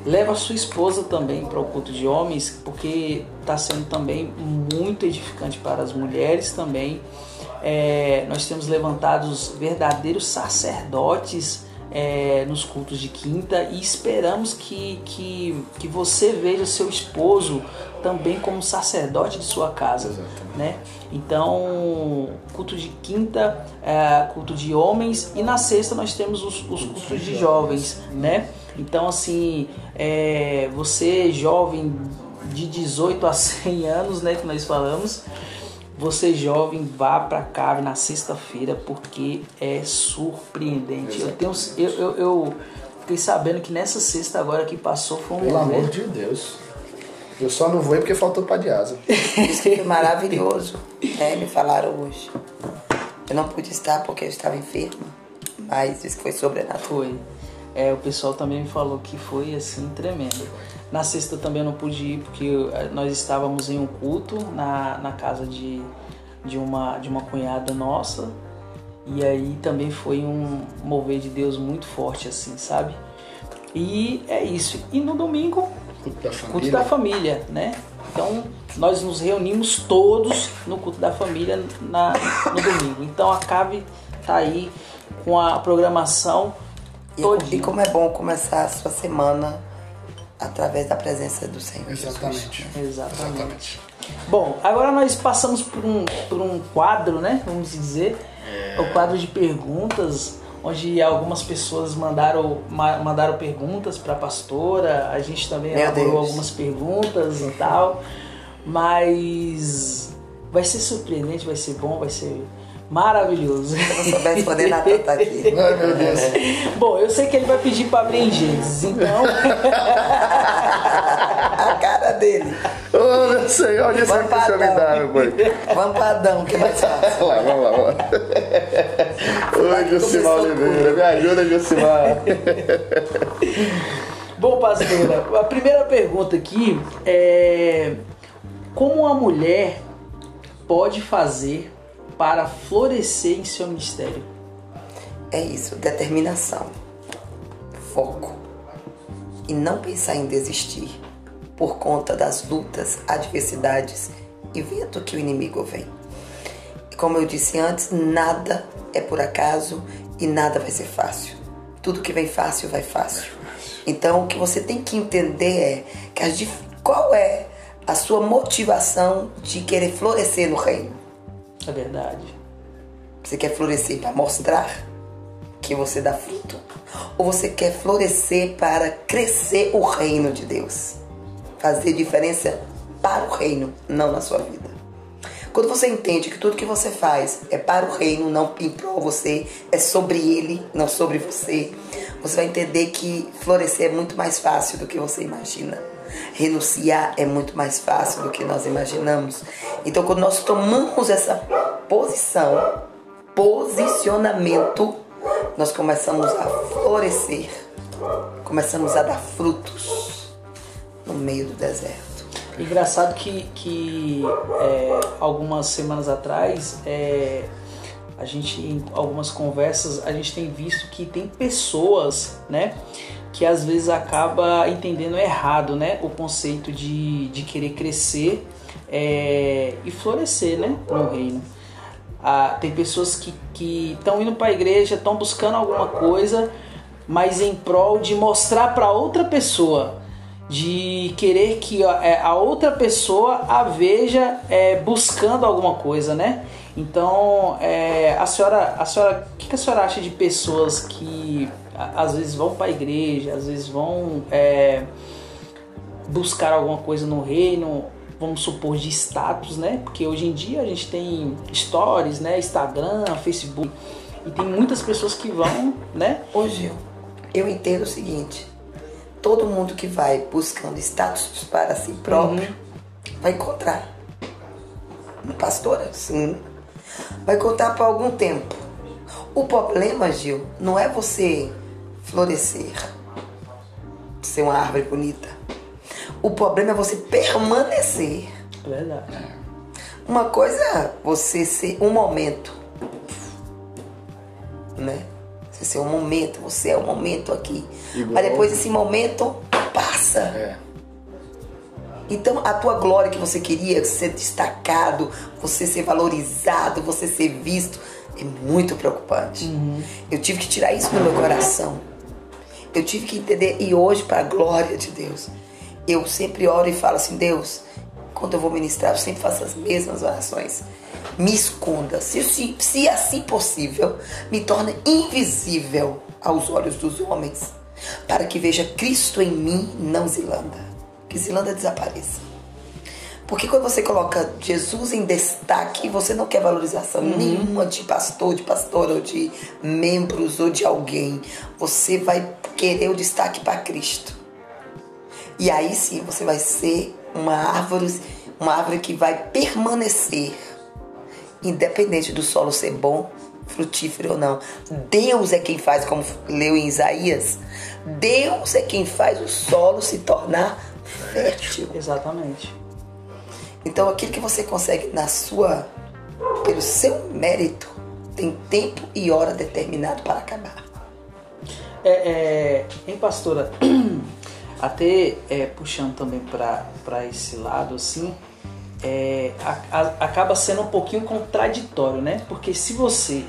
leva sua esposa também para o culto de homens, porque está sendo também muito edificante para as mulheres também. É, nós temos levantado os verdadeiros sacerdotes é, nos cultos de quinta e esperamos que, que, que você veja seu esposo também como sacerdote de sua casa,
Exatamente.
né? Então, culto de quinta, é, culto de homens e na sexta nós temos os, os cultos de jovens, né? Então, assim, é, você jovem de 18 a 100 anos, né, que nós falamos, você jovem vá pra cá na sexta-feira porque é surpreendente. Eu tenho, eu, eu, eu fiquei sabendo que nessa sexta agora que passou foi um
Pelo amor de Deus. Eu só não vou porque faltou pá de asa.
Isso que foi maravilhoso. É, me falaram hoje. Eu não pude estar porque eu estava enferma, mas isso foi sobrenatural.
Foi. É, o pessoal também me falou que foi assim tremendo. Na sexta também eu não pude ir porque nós estávamos em um culto na, na casa de, de, uma, de uma cunhada nossa. E aí também foi um mover de Deus muito forte, assim, sabe? E é isso. E no domingo,
Culto da
culto
família.
da família, né? Então nós nos reunimos todos no culto da família na, no domingo. Então a CAV tá aí com a programação
E,
todinha.
e como é bom começar a sua semana através da presença do Senhor
Exatamente.
Jesus.
Exatamente. Bom, agora nós passamos por um, por um quadro, né? Vamos dizer. O quadro de perguntas, onde algumas pessoas mandaram, ma- mandaram perguntas para a pastora. A gente também
Meu
elaborou
Deus.
algumas perguntas e tal. Mas vai ser surpreendente, vai ser bom, vai ser maravilhoso.
Se eu não souber responder, Natan tá aqui.
Ai, meu Deus.
Bom, eu sei que ele vai pedir para abrir em Gênesis, então.
A cara dele.
Ô, meu senhor, olha isso
Vamos
que o senhor me
pra
dá, meu pai.
Vamos para Adão, que é mais fácil.
Vamos lá, vamos lá, vamos lá. Oi, Josimar Oliveira. Me ajuda, Josimar.
Bom, pastora, a primeira pergunta aqui é como a mulher pode fazer para florescer em seu ministério?
É isso, determinação, foco e não pensar em desistir por conta das lutas, adversidades e vento que o inimigo vem. E como eu disse antes, nada é por acaso e nada vai ser fácil. Tudo que vem fácil vai fácil. Então o que você tem que entender é que as qual é a sua motivação de querer florescer no reino.
É verdade.
Você quer florescer para mostrar que você dá fruto? Ou você quer florescer para crescer o reino de Deus? Fazer diferença para o reino, não na sua vida. Quando você entende que tudo que você faz é para o reino, não em prol você, é sobre ele, não sobre você, você vai entender que florescer é muito mais fácil do que você imagina. Renunciar é muito mais fácil do que nós imaginamos. Então, quando nós tomamos essa posição, posicionamento, nós começamos a florescer, começamos a dar frutos no meio do deserto.
Engraçado que, que é, algumas semanas atrás, é, a gente, em algumas conversas, a gente tem visto que tem pessoas, né? Que às vezes acaba entendendo errado, né? O conceito de, de querer crescer é, e florescer, né? No reino. Ah, tem pessoas que estão indo para a igreja, estão buscando alguma coisa, mas em prol de mostrar para outra pessoa de querer que é, a outra pessoa a veja é, buscando alguma coisa, né? Então, é, a senhora, a senhora, o que a senhora acha de pessoas que às vezes vão para a igreja, às vezes vão é, buscar alguma coisa no reino, vamos supor de status, né? Porque hoje em dia a gente tem stories, né? Instagram, Facebook e tem muitas pessoas que vão, né?
Hoje eu entendo o seguinte: todo mundo que vai buscando status para si próprio uhum. vai encontrar. Pastora, sim. Vai contar por algum tempo. O problema, Gil, não é você florescer, ser uma árvore bonita. O problema é você permanecer.
Verdade.
Uma coisa é você ser um momento, né? Você ser um momento, você é um momento aqui. Igual. Mas depois esse momento passa. É. Então a tua glória que você queria ser destacado, você ser valorizado, você ser visto, é muito preocupante. Uhum. Eu tive que tirar isso do meu coração. Eu tive que entender, e hoje, para a glória de Deus, eu sempre oro e falo assim: Deus, quando eu vou ministrar, eu sempre faço as mesmas orações me esconda, se, se, se assim possível, me torne invisível aos olhos dos homens, para que veja Cristo em mim, não Zilanda. Que Zilanda desapareça. Porque quando você coloca Jesus em destaque, você não quer valorização uhum. nenhuma de pastor, de pastora, ou de membros, ou de alguém. Você vai querer o destaque para Cristo. E aí sim você vai ser uma árvore, uma árvore que vai permanecer independente do solo ser bom, frutífero ou não. Deus é quem faz, como leu em Isaías, Deus é quem faz o solo se tornar fértil.
Exatamente.
Então aquilo que você consegue na sua, pelo seu mérito, tem tempo e hora determinado para acabar.
É, é hein, pastora? Até é, puxando também para esse lado, assim, é, a, a, acaba sendo um pouquinho contraditório, né? Porque se você,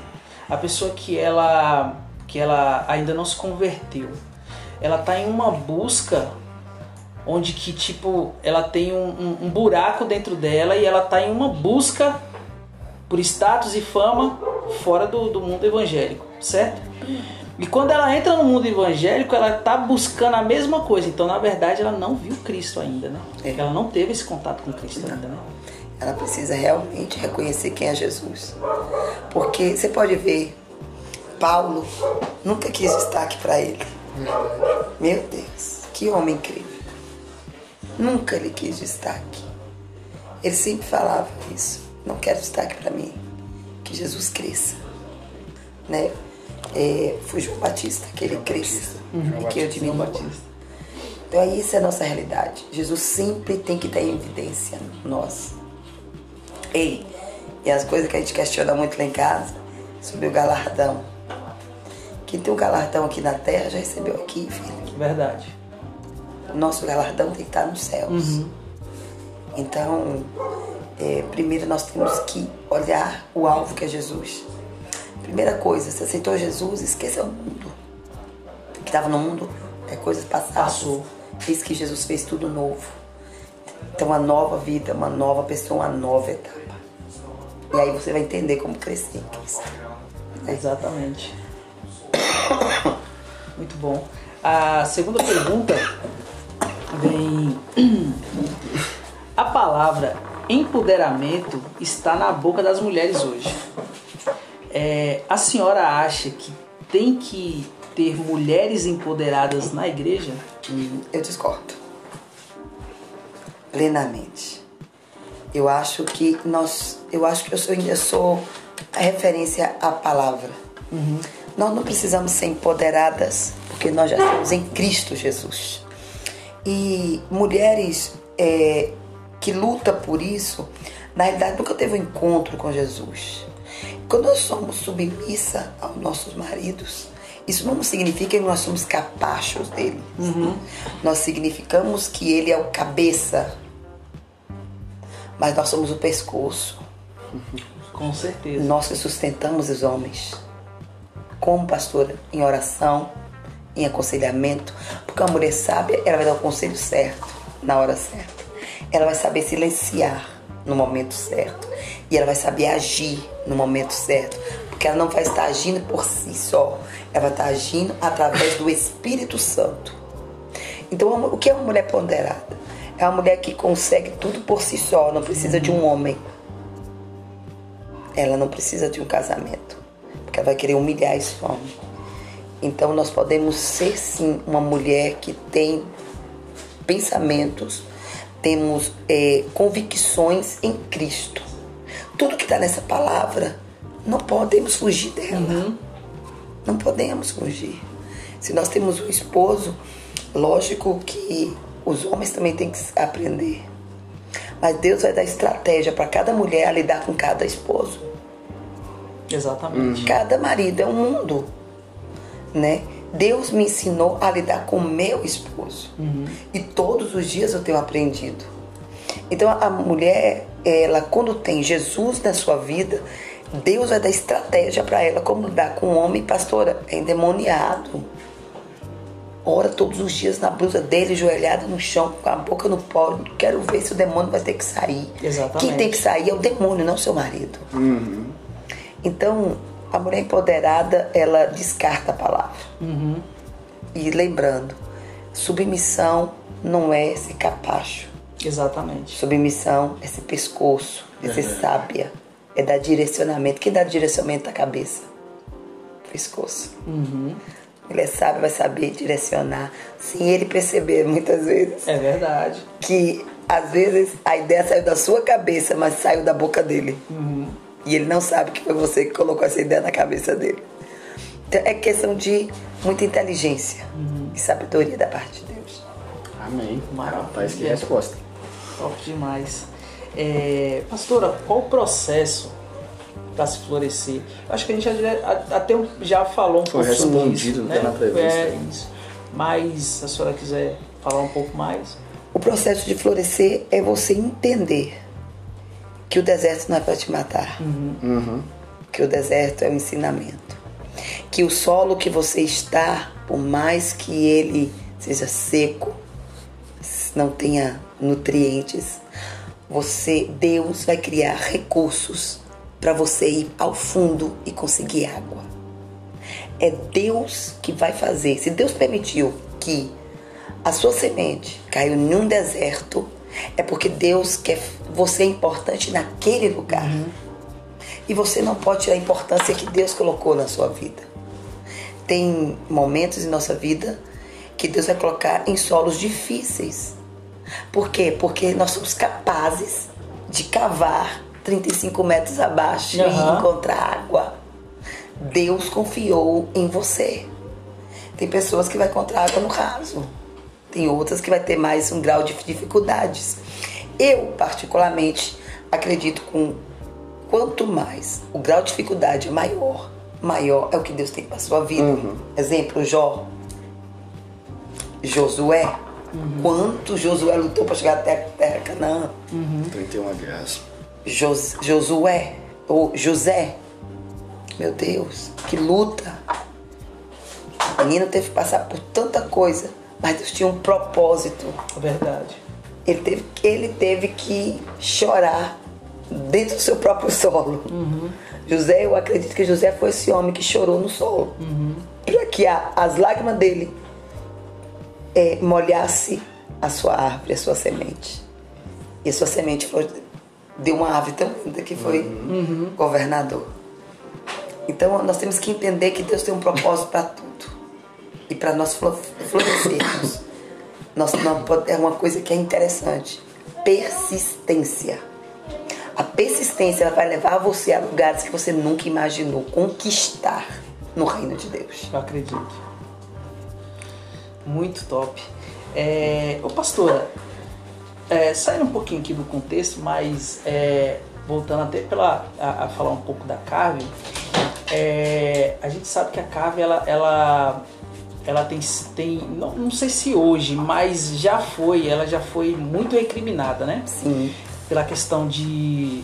a pessoa que ela, que ela ainda não se converteu, ela tá em uma busca onde que tipo ela tem um, um, um buraco dentro dela e ela tá em uma busca por status e fama fora do, do mundo evangélico, certo? E quando ela entra no mundo evangélico, ela está buscando a mesma coisa. Então, na verdade, ela não viu Cristo ainda, né? É. Ela não teve esse contato com Cristo não. ainda, né?
Ela precisa realmente reconhecer quem é Jesus. Porque você pode ver, Paulo nunca quis destaque para ele. Meu Deus, que homem incrível. Nunca ele quis destaque. Ele sempre falava isso. Não quero destaque para mim. Que Jesus cresça. Né? é, foi João Batista, que ele cresça uhum. e que eu diminua. Então é isso é a nossa realidade. Jesus sempre tem que ter em evidência nós. Ei, e as coisas que a gente questiona muito lá em casa sobre o galardão. Quem tem o galardão aqui na terra já recebeu aqui, filho.
Verdade.
O nosso galardão tem que estar nos céus. Uhum. Então, é, primeiro nós temos que olhar o alvo que é Jesus Primeira coisa, você aceitou Jesus, esqueceu o mundo. O que estava no mundo é coisas passadas. Passou. Diz que Jesus fez tudo novo. Então, uma nova vida, uma nova pessoa, uma nova etapa. E aí você vai entender como crescer em Cristo.
Né? Exatamente. Muito bom. A segunda pergunta vem. A palavra empoderamento está na boca das mulheres hoje. É, a senhora acha que tem que ter mulheres empoderadas na igreja?
Eu discordo. Plenamente. Eu acho que nós. Eu acho que eu sou, eu sou a referência à palavra. Nós não precisamos ser empoderadas, porque nós já estamos em Cristo Jesus. E mulheres é, que lutam por isso, na realidade nunca teve um encontro com Jesus. Quando nós somos submissa aos nossos maridos, isso não significa que nós somos capachos dele. Nós significamos que ele é o cabeça, mas nós somos o pescoço.
Com certeza.
Nós que sustentamos os homens. Como pastora, em oração, em aconselhamento, porque a mulher sábia, ela vai dar o conselho certo, na hora certa. Ela vai saber silenciar no momento certo. E ela vai saber agir no momento certo. Porque ela não vai estar agindo por si só. Ela vai estar agindo através do Espírito Santo. Então, o que é uma mulher ponderada? É uma mulher que consegue tudo por si só, não precisa de um homem. Ela não precisa de um casamento, porque ela vai querer humilhar esse homem. Então, nós podemos ser sim uma mulher que tem pensamentos, temos é, convicções em Cristo. Tudo que está nessa palavra, não podemos fugir dela. Não podemos fugir. Se nós temos um esposo, lógico que os homens também têm que aprender. Mas Deus vai dar estratégia para cada mulher a lidar com cada esposo.
Exatamente.
Cada marido é um mundo, né? Deus me ensinou a lidar com meu esposo. E todos os dias eu tenho aprendido. Então a mulher, ela quando tem Jesus na sua vida, Deus vai dar estratégia para ela como lidar com um homem, pastora, é endemoniado. Ora todos os dias na blusa dele, joelhada no chão, com a boca no pó. Quero ver se o demônio vai ter que sair.
Exatamente.
Quem tem que sair é o demônio, não seu marido. Então, a mulher empoderada, ela descarta a palavra. E lembrando, submissão não é ser capacho.
Exatamente.
Submissão é ser pescoço, é ser sábia, é dar direcionamento. Quem dá direcionamento à cabeça? Pescoço. Ele é sábio, vai saber direcionar, sem ele perceber muitas vezes
É verdade.
que às vezes a ideia saiu da sua cabeça, mas saiu da boca dele. E ele não sabe que foi você que colocou essa ideia na cabeça dele. Então é questão de muita inteligência e sabedoria da parte de Deus.
Amém.
Maravilha.
Rapaz, que resposta.
Top demais. É, pastora, qual o processo para se florescer? Acho que a gente já, até já falou um
Foi
pouco sobre
respondido
isso,
até na entrevista.
É isso. Mas se a senhora quiser falar um pouco mais.
O processo de florescer é você entender que o deserto não é para te matar. Que o deserto é um ensinamento. Que o solo que você está, por mais que ele seja seco, não tenha nutrientes, você, Deus vai criar recursos para você ir ao fundo e conseguir água. É Deus que vai fazer. Se Deus permitiu que a sua semente caiu em um deserto, é porque Deus quer você é importante naquele lugar. E você não pode tirar a importância que Deus colocou na sua vida. Tem momentos em nossa vida que Deus vai colocar em solos difíceis. Por quê? Porque nós somos capazes de cavar 35 metros abaixo
Aham.
e encontrar água. Deus confiou em você. Tem pessoas que vai encontrar água no raso. Tem outras que vai ter mais um grau de dificuldades. Eu, particularmente, acredito com quanto mais o grau de dificuldade é maior, maior é o que Deus tem para sua vida. Exemplo, Jó. Josué. Quanto Josué lutou para chegar até a terra Canaã.
31 guerras.
Jos- Josué, ou José, meu Deus, que luta. O menino teve que passar por tanta coisa, mas Deus tinha um propósito.
É verdade.
Ele teve, ele teve que chorar dentro do seu próprio solo. José, eu acredito que José foi esse homem que chorou no solo. Para que a- as lágrimas dele é, molhasse a sua árvore, a sua semente. E a sua semente foi, deu uma árvore tão linda que foi governador. Então nós temos que entender que Deus tem um propósito para tudo. E para nós flo- florescermos, nós é uma coisa que é interessante: persistência. A persistência vai levar você a lugares que você nunca imaginou conquistar no reino de Deus.
Eu acredito. Muito top. É, ô pastora, é, saindo um pouquinho aqui do contexto, mas é, voltando até pela, a, a falar um pouco da Carve, é, a gente sabe que a Carve ela, ela, ela tem, tem não, não sei se hoje, mas já foi, ela já foi muito recriminada, né?
Sim.
pela questão de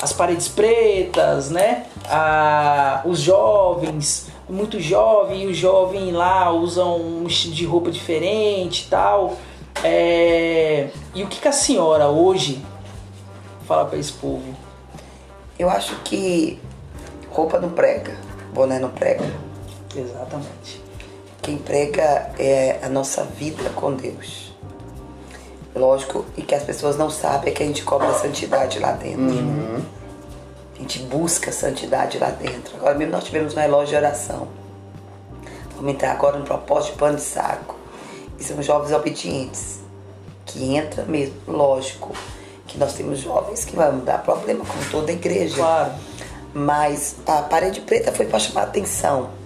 as paredes pretas, né? A, os jovens, muito jovem, e o jovem lá usam um estilo de roupa diferente e tal. É, e o que, que a senhora hoje fala para esse povo?
Eu acho que roupa não prega, boné não prega.
Exatamente.
Quem prega é a nossa vida com Deus. Lógico, e que as pessoas não sabem é que a gente cobra santidade lá dentro. A gente busca santidade lá dentro. Agora mesmo nós tivemos um relógio de oração. Vamos entrar agora no propósito de pano de saco. E são jovens obedientes. Que entra mesmo, lógico, que nós temos jovens que vão dar problema, como toda igreja.
Claro.
Mas a parede preta foi para chamar atenção.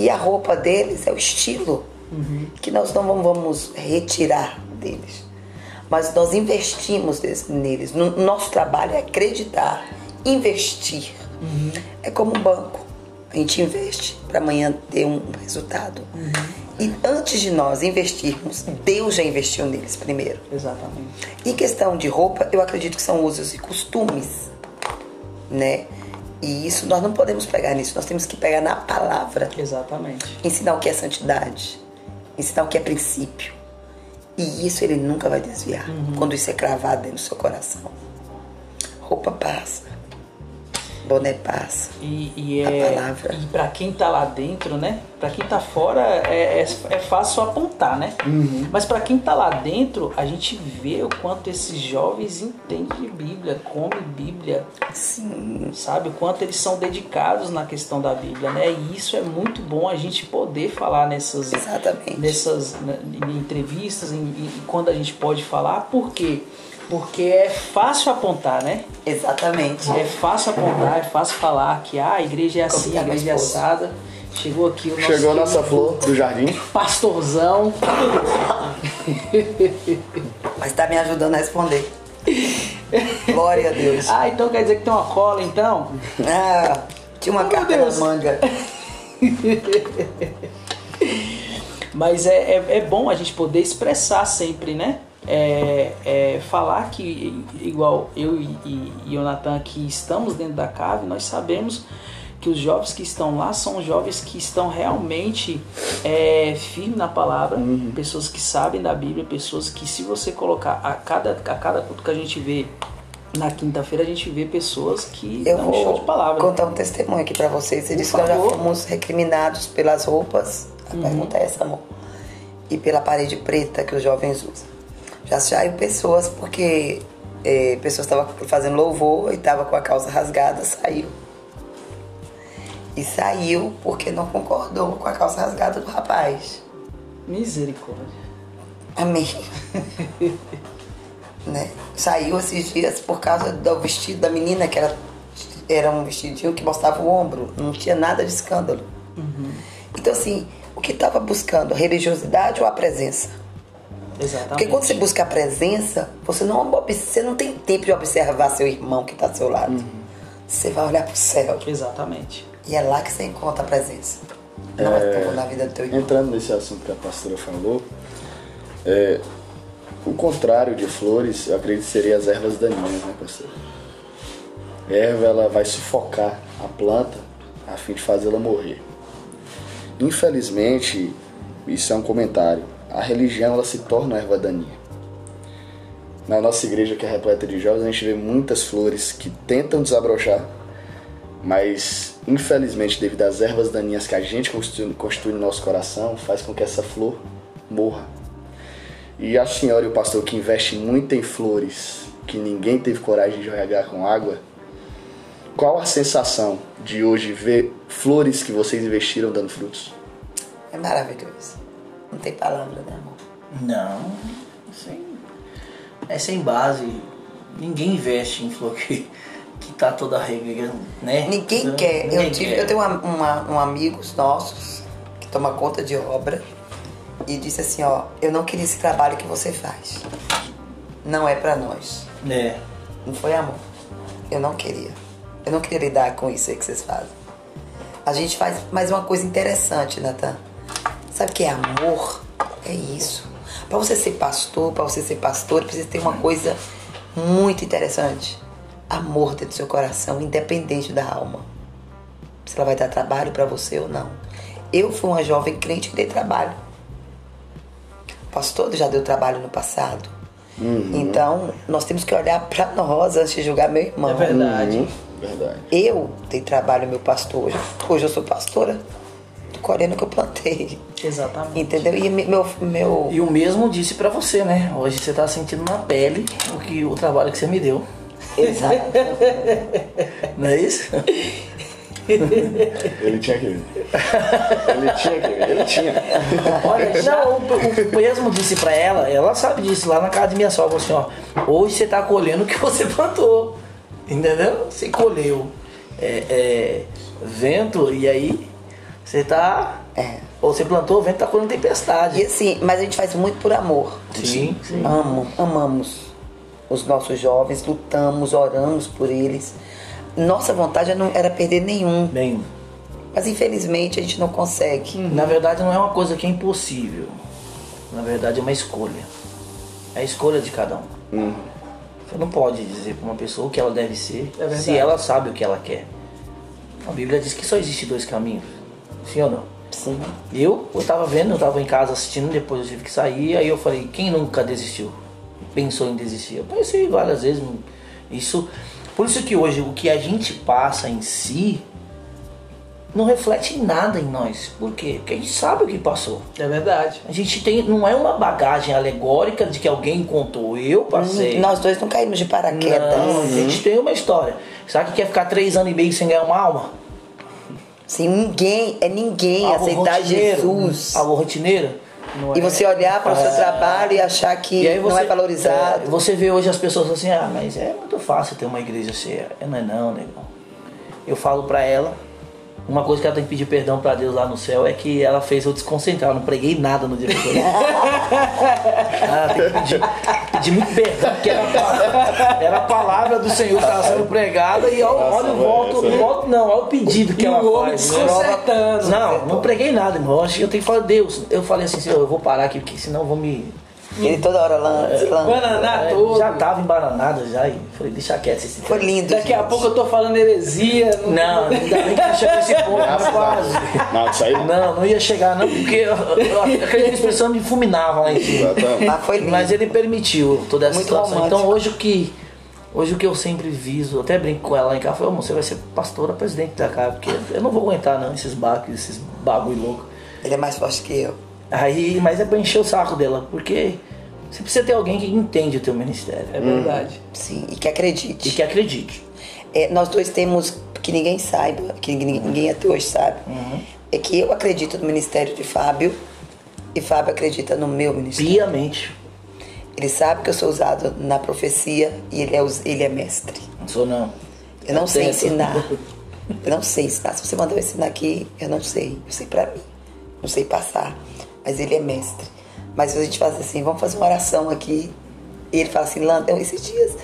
E a roupa deles é o estilo que nós não vamos- retirar deles. Mas nós investimos neles. No- Nosso trabalho é acreditar, investir. É como um banco. A gente investe para amanhã ter um resultado. E antes de nós investirmos, Deus já investiu neles primeiro.
Exatamente.
Em questão de roupa, eu acredito que são usos e costumes, né? E isso nós não podemos pegar nisso, nós temos que pegar na palavra,
Exatamente.
ensinar o que é santidade, ensinar o que é princípio. E isso ele nunca vai desviar quando isso é cravado dentro do seu coração. Roupa passa, boné passa.
E, e
A
é
palavra.
e para quem tá lá dentro, né? Para quem tá fora é, é, é fácil apontar, né? Mas para quem tá lá dentro, a gente vê o quanto esses jovens entendem de Bíblia, comem Bíblia,
Sim,
sabe? O quanto eles são dedicados na questão da Bíblia, né? E isso é muito bom a gente poder falar nessas
exatamente.
nessas né, em entrevistas, em, em- quando a gente pode falar, por quê? Porque é fácil apontar, né?
Exatamente.
É fácil apontar, é fácil falar que ah, a igreja é assim, a igreja é assada. Chegou aqui o nosso
Chegou a nossa flor do jardim.
pastorzão.
Mas tá me ajudando a responder. Glória a Deus.
Ah, então quer dizer que tem uma cola, então?
Ah, tinha uma
Oh,
carta na manga.
Mas é, é, é bom a gente poder expressar sempre, né? É, é, falar que, igual eu e, e, e o Natan aqui estamos dentro da cave, nós sabemos que os jovens que estão lá são jovens que estão realmente é, firmes na palavra, pessoas que sabem da Bíblia, pessoas que se você colocar a cada, a cada culto que a gente vê na quinta-feira, a gente vê pessoas que
Eu
dão show
vou
de palavra.
contar um testemunho aqui pra vocês. Que nós já fomos recriminados pelas roupas. A
Uhum.
pergunta é essa, amor. E pela parede preta que os jovens usam. Já saiu pessoas porque eh, pessoas estavam fazendo louvor e estavam com a calça rasgada, saiu. E saiu porque não concordou com a calça rasgada do rapaz.
Misericórdia.
Amém. né? Saiu esses dias por causa do vestido da menina, que era, era um vestidinho que mostrava o ombro, não tinha nada de escândalo. Então, assim, o que estava buscando? A religiosidade ou a presença?
Exatamente.
Porque quando você busca a presença, você não, você não tem tempo de observar seu irmão que está ao seu lado. Você vai olhar para o céu.
Exatamente.
E é lá que você encontra a presença. Não é, tão na vida do teu irmão.
Entrando nesse assunto que a pastora falou, é, o contrário de flores, eu acredito que seria as ervas daninhas, né, pastor? A erva ela vai sufocar a planta a fim de fazê-la morrer. Infelizmente, isso é um comentário. A religião ela se torna erva daninha. Na nossa igreja que é repleta de jovens, a gente vê muitas flores que tentam desabrochar, mas infelizmente devido às ervas daninhas que a gente constitui, constitui no nosso coração, faz com que essa flor morra. E a senhora e o pastor que investe muito em flores que ninguém teve coragem de regar com água, qual a sensação de hoje ver flores que vocês investiram dando frutos?
É maravilhoso. Não tem palavra, né, amor?
Não, sem, é sem base. Ninguém investe em flor que, que tá toda regra, né?
Ninguém
Não,
quer.
ninguém
eu, tive,
quer.
eu tenho uma, uma- um amigos nossos que toma conta de obra e disse assim, ó, eu não queria esse trabalho que você faz. Não é pra nós.
É.
Não foi amor. Eu não queria. Eu não queria lidar com isso aí que vocês fazem. A gente faz mais uma coisa interessante, Natan. Sabe o que é amor? É isso. Pra você ser pastor, pra você ser pastor, precisa ter uma coisa muito interessante. Amor dentro do seu coração, independente da alma. Se ela vai dar trabalho pra você ou não. Eu fui uma jovem crente que dei trabalho. O pastor já deu trabalho no passado. Então, nós temos que olhar pra nós antes de julgar meu irmão.
É verdade.
Uhum, Verdade.
Eu dei trabalho ao meu pastor. Hoje, hoje eu sou pastora. Tô colhendo o que eu plantei.
Exatamente.
Entendeu? E me- meu. meu
E o mesmo disse pra você, né? Hoje você tá sentindo na pele o, que, o trabalho que você me deu.
Exato.
Não é isso?
Ele tinha que vir. Ele tinha que vir. Ele tinha.
Olha, não, o, o mesmo disse pra ela, ela sabe disso, lá na casa de minha sogra, assim, ó, hoje você tá colhendo o que você plantou. Entendeu? Você colheu é, é, vento e aí você tá.
É.
Ou você plantou, o vento tá colhendo
E
tempestade.
assim, mas a gente faz muito por amor.
Sim, sim.
Amo, amamos os nossos jovens, lutamos, oramos por eles. Nossa vontade não era perder nenhum.
Bem,
Mas infelizmente a gente não consegue.
na verdade não é uma coisa que é impossível. Na verdade é uma escolha. É a escolha de cada um. Você não pode dizer pra uma pessoa o que ela deve ser
É
se ela sabe o que ela quer. A Bíblia diz que só existe dois caminhos. Sim ou não?
Sim.
Eu, eu tava vendo, eu tava em casa assistindo, depois eu tive que sair, aí eu falei, quem nunca desistiu? Pensou em desistir? Eu pensei várias vezes. Isso. Por isso que hoje o que a gente passa em si não reflete em nada em nós. Por quê? Porque a gente sabe o que passou.
É verdade.
A gente tem. Não é uma bagagem alegórica de que alguém contou. Eu passei.
Nós dois não caímos de paraquedas.
Não, a gente tem uma história. Sabe que quer ficar três anos e meio sem ganhar uma alma?
Sim, ninguém, é ninguém
Algo
aceitar Jesus.
Algo rotineiro.
Não
E
é?
você olhar para o seu trabalho e achar que
E aí
não
você,
é valorizado.
é, você vê hoje as pessoas assim, ah, mas é muito fácil ter uma igreja cheia. É, Não é não, negão. Eu falo pra ela, uma coisa que ela tem que pedir perdão pra Deus lá no céu é que ela fez eu desconcentrar. Eu não preguei nada no dia que foi. ela tem que pedir, pedir muito perdão, porque era, a pa- era a palavra do Senhor que estava sendo pregada e olha, olha o voto, o voto não, olha o pedido que
E
ela
o homem
faz. né?
desconcertando.
Não, não preguei nada, irmão. Eu acho que eu tenho que falar, Deus, eu falei assim, Senhor, eu vou parar aqui, porque senão eu vou me.
Ele toda hora lança, lança.
Bananar
É,
todo.
já tava embananada já e falei, deixa quieto esse
Foi lindo.
Daqui a
gente.
pouco eu tô falando heresia.
Não, ainda bem que não chegou esse ponto,
a
quase.
Não, isso aí não.
Não, não ia chegar não, porque eu- eu- aquela expressão me fulminava lá em cima.
Mas foi lindo.
Mas ele permitiu toda essa
Muito
situação.
romântico.
Então hoje o que. Hoje o que eu sempre viso, até brinco com ela lá em casa, falei, "Ô, você vai ser pastora, presidente da casa, porque eu não vou aguentar não, esses baques, esses bagulho louco.
Ele é mais forte que eu.
Aí, mas é pra encher o saco dela, porque você precisa ter alguém que entende o teu ministério.
É verdade.
Sim, e que acredite.
E que acredite.
É, nós dois temos, que ninguém saiba, que ninguém, ninguém até hoje sabe, é que eu acredito no ministério de Fábio e Fábio acredita no meu ministério.
Piamente.
Ele sabe que eu sou usado na profecia e ele é, ele é mestre.
Não sou não.
Eu não sei
Tento.
ensinar. Eu não sei ensinar. Se você mandar eu ensinar aqui, eu não sei. Eu sei pra mim. Não sei passar. Mas ele é mestre. Mas a gente faz assim, vamos fazer uma oração aqui. E ele fala assim, Landa, esses dias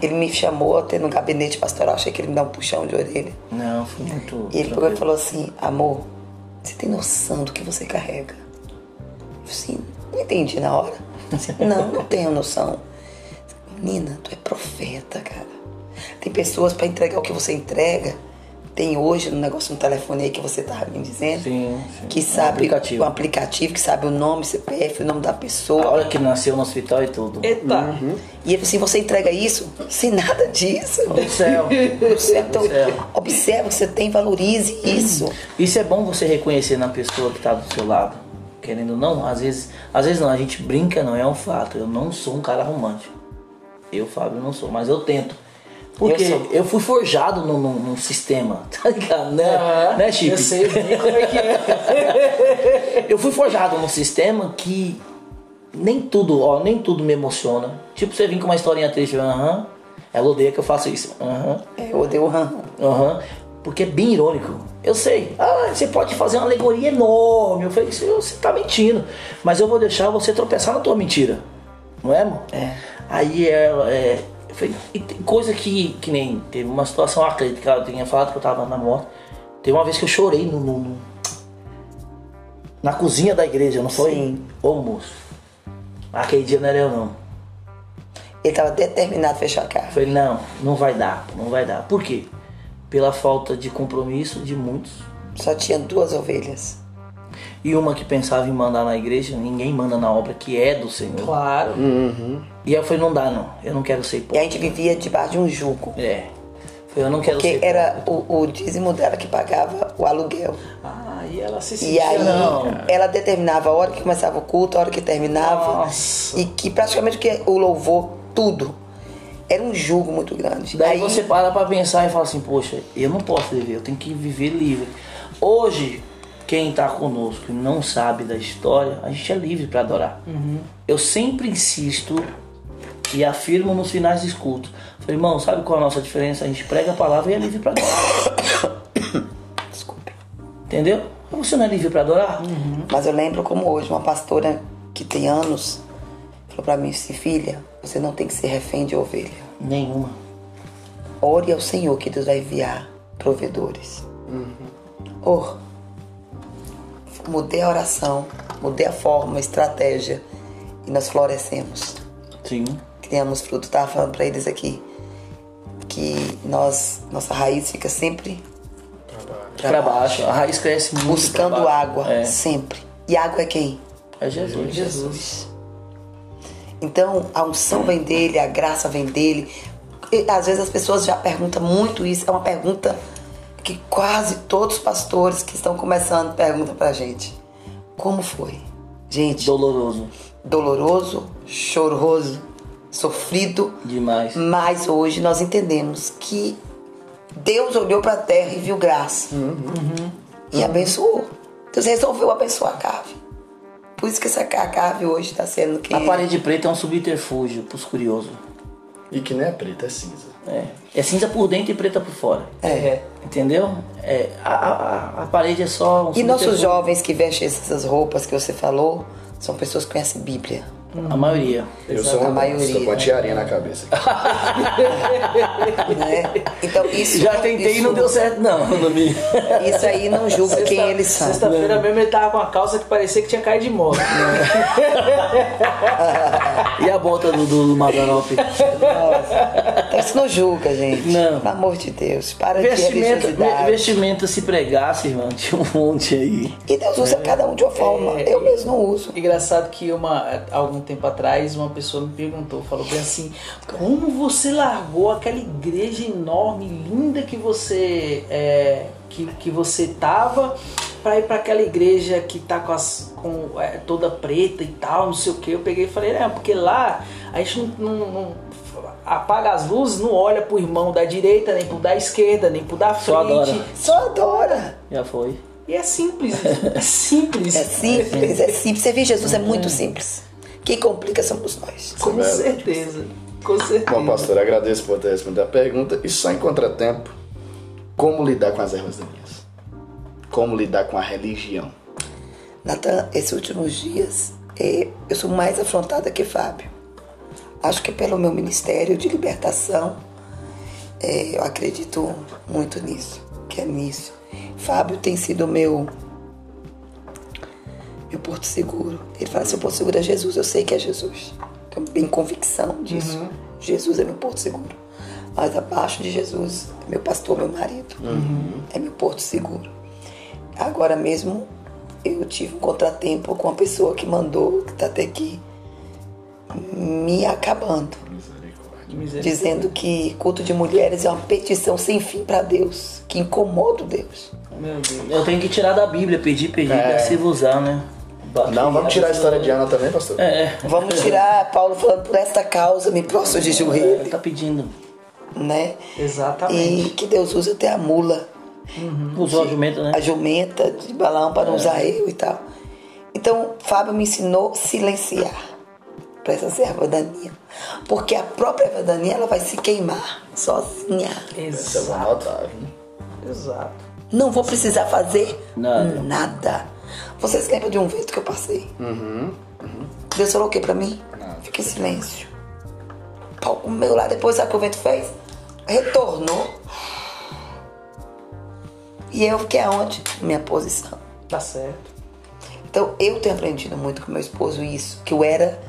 ele me chamou até no gabinete pastoral, achei que ele me dá um puxão de orelha.
Não, fui muito.
E ele pegou e falou assim, amor, você tem noção do que você carrega? Eu assim, não entendi na hora. Assim, não, não tenho noção. Menina, tu é profeta, cara. Tem pessoas para entregar o que você entrega. Tem hoje no negócio no telefone aí que você tava me dizendo.
Sim, sim.
Que
Um
sabe
aplicativo.
o aplicativo, que sabe o nome, CPF, o nome da
A
pessoa.
hora que nasceu no hospital e tudo.
Eita.
E ele assim, você entrega isso sem nada disso.
Do céu.
Do céu. Então,
Do céu.
que você tem, valorize isso.
Isso é bom você reconhecer na pessoa que está do seu lado. Querendo ou não, às vezes, às vezes não, a gente brinca, não é um fato. Eu não sou um cara romântico. Eu, Fábio, não sou, mas eu tento. Porque
Eu
eu,
sou.
fui forjado num, num- num sistema, tá ligado? Né,
Ah,
né Chip?
Eu sei como é que é.
Eu fui forjado num sistema que nem tudo, ó, nem tudo me emociona. Tipo, você vir com uma historinha triste, aham. Ela odeia que eu faço isso. Aham.
É, eu odeio o ram.
Aham. Porque é bem irônico. Eu sei. Ah, você pode fazer uma alegoria enorme. Eu falei, "Isso, você tá mentindo. Mas eu vou deixar você tropeçar na tua mentira. Não é, amor?
É.
Aí é. é eu e tem coisa que, que nem. Teve uma situação atleta que ela tinha falado que eu tava na moto. Teve uma vez que eu chorei no, no- no- na cozinha da igreja, não foi?
Sim.
Ô moço. Aquele dia não era eu não.
Ele tava determinado a fechar a cara.
Eu falei, não, não vai dar, não vai dar. Por quê? Pela falta de compromisso de muitos.
Só tinha duas ovelhas.
E uma que pensava em mandar na igreja, ninguém manda na obra que é do Senhor.
Claro.
E eu falei, não dá não, eu não quero ser
E a
hipócrita.
gente vivia debaixo de um jugo.
É. Eu falei, eu não quero
Porque
ser
era o, o dízimo dela que pagava o aluguel.
Ah, e ela se
E
sentia...
aí
não.
ela determinava a hora que começava o culto, a hora que terminava.
Nossa.
E que praticamente que o louvor, tudo. Era um jugo muito grande.
Daí
aí,
você para pra pensar e fala assim, poxa, eu não posso viver, eu tenho que viver livre. Hoje, quem tá conosco e não sabe da história, a gente é livre para adorar. Eu sempre insisto e afirmo nos finais dos cultos. Falei, irmão, sabe qual é a nossa diferença? A gente prega a palavra e é livre para adorar.
Desculpe.
Entendeu? Você não é livre para adorar?
Mas eu lembro como hoje, uma pastora que tem anos falou pra mim assim, filha, você não tem que ser refém de ovelha.
Nenhuma.
Ore ao Senhor que Deus vai enviar provedores. Or, mudei a oração, mudei a forma, a estratégia e nós florescemos.
Sim.
Criamos fruto. Tava falando pra eles aqui que nós, nossa raiz fica sempre
Pra baixo. A raiz cresce muito.
buscando
baixo.
água,
É.
sempre. E água é quem?
É Jesus.
Jesus. Então a unção vem dele, a graça vem dele. E, às vezes as pessoas já perguntam muito isso. É uma pergunta que quase todos os pastores que estão começando perguntam pra gente. Como foi? Gente,
Doloroso.
doloroso, choroso, sofrido,
Demais.
mas hoje nós entendemos que Deus olhou para a terra e viu graça e abençoou. Deus resolveu abençoar a cave. Por isso que essa ca- cave hoje está sendo que
A parede preta é um subterfúgio pros curiosos.
E que nem é preta, é cinza.
É. É cinza por dentro e preta por fora.
É.
Entendeu? É, a, a, a parede é só um
E nossos jovens que vestem essas roupas que você falou são pessoas que conhecem Bíblia.
A maioria.
Eu sou
A maioria.
Estou com a tiarinha na cabeça.
Né? Então isso
Já tentei e não
isso-
deu certo, não, no.
Isso aí não julga quem
Sexta-
eles são.
Sexta-feira mesmo ele tava com uma calça que parecia que tinha caído de moto.
E a bota do, do?
Então isso não julga, gente.
Não.
Pelo amor de Deus. Para de
Vestimenta, ve- vestimenta se pregasse, irmão, tinha um monte aí.
E Deus usa cada um de uma forma. Eu mesmo não uso.
Engraçado que uma, algum tempo atrás uma pessoa me perguntou, falou bem assim, como você largou aquela igreja enorme, linda que você é, que, que você tava para ir para aquela igreja que tá com, as, com é, toda preta e tal, não sei o que. Eu peguei e falei, é, porque lá a gente não, não- não apaga as luzes, não olha pro irmão da direita, nem pro da esquerda, nem pro da frente.
Só adora.
Só adora.
Já foi.
E é simples, é simples.
É simples, é simples. Servir Jesus é muito simples. Quem complica somos nós.
Com
Verdade.
certeza. Com certeza.
Bom, pastor, agradeço por ter respondido a pergunta. E só em contratempo, como lidar com as ervas daninhas? Como lidar com a religião?
Natan, esses últimos dias eh, eu sou mais afrontada que Fábio. Acho que pelo meu ministério de libertação, eh, eu acredito muito nisso, que é nisso. Fábio tem sido meu meu porto seguro. Ele fala assim, o porto seguro é Jesus, eu sei que é Jesus. Tenho bem convicção disso. Jesus é meu porto seguro. Mas abaixo de Jesus, é meu pastor, meu marido. É meu porto seguro. Agora mesmo eu tive um contratempo com uma pessoa que mandou, que tá até aqui, me acabando. Dizendo que culto de mulheres é uma petição sem fim para Deus, que incomoda o Deus.
Meu Deus.
Eu tenho que tirar da Bíblia, pedir, pedir,
É.
é. se usar, né?
Não, vamos tirar a história de Ana também, pastor?
É,
Vamos tirar Paulo falando por esta causa, me prostro de
é,
joelho.
tá pedindo.
né?
Exatamente.
E que Deus use até a mula,
Usou a jumenta, né?
a jumenta de balão para não usar eu e tal. Então, Fábio me ensinou a silenciar para essa erva daninha. Porque a própria erva daninha ela vai se queimar sozinha.
Essa
Exato.
viu?
Exato.
Não vou precisar fazer
Nada.
nada. Vocês lembram de um vento que eu passei?
Uhum.
Deus falou o que pra mim?
Nada.
Fica em silêncio. Pau comeu lá, depois sabe o que o vento fez? Retornou. E eu fiquei aonde? Minha posição.
Tá certo.
Então eu tenho aprendido muito com meu esposo isso, que eu era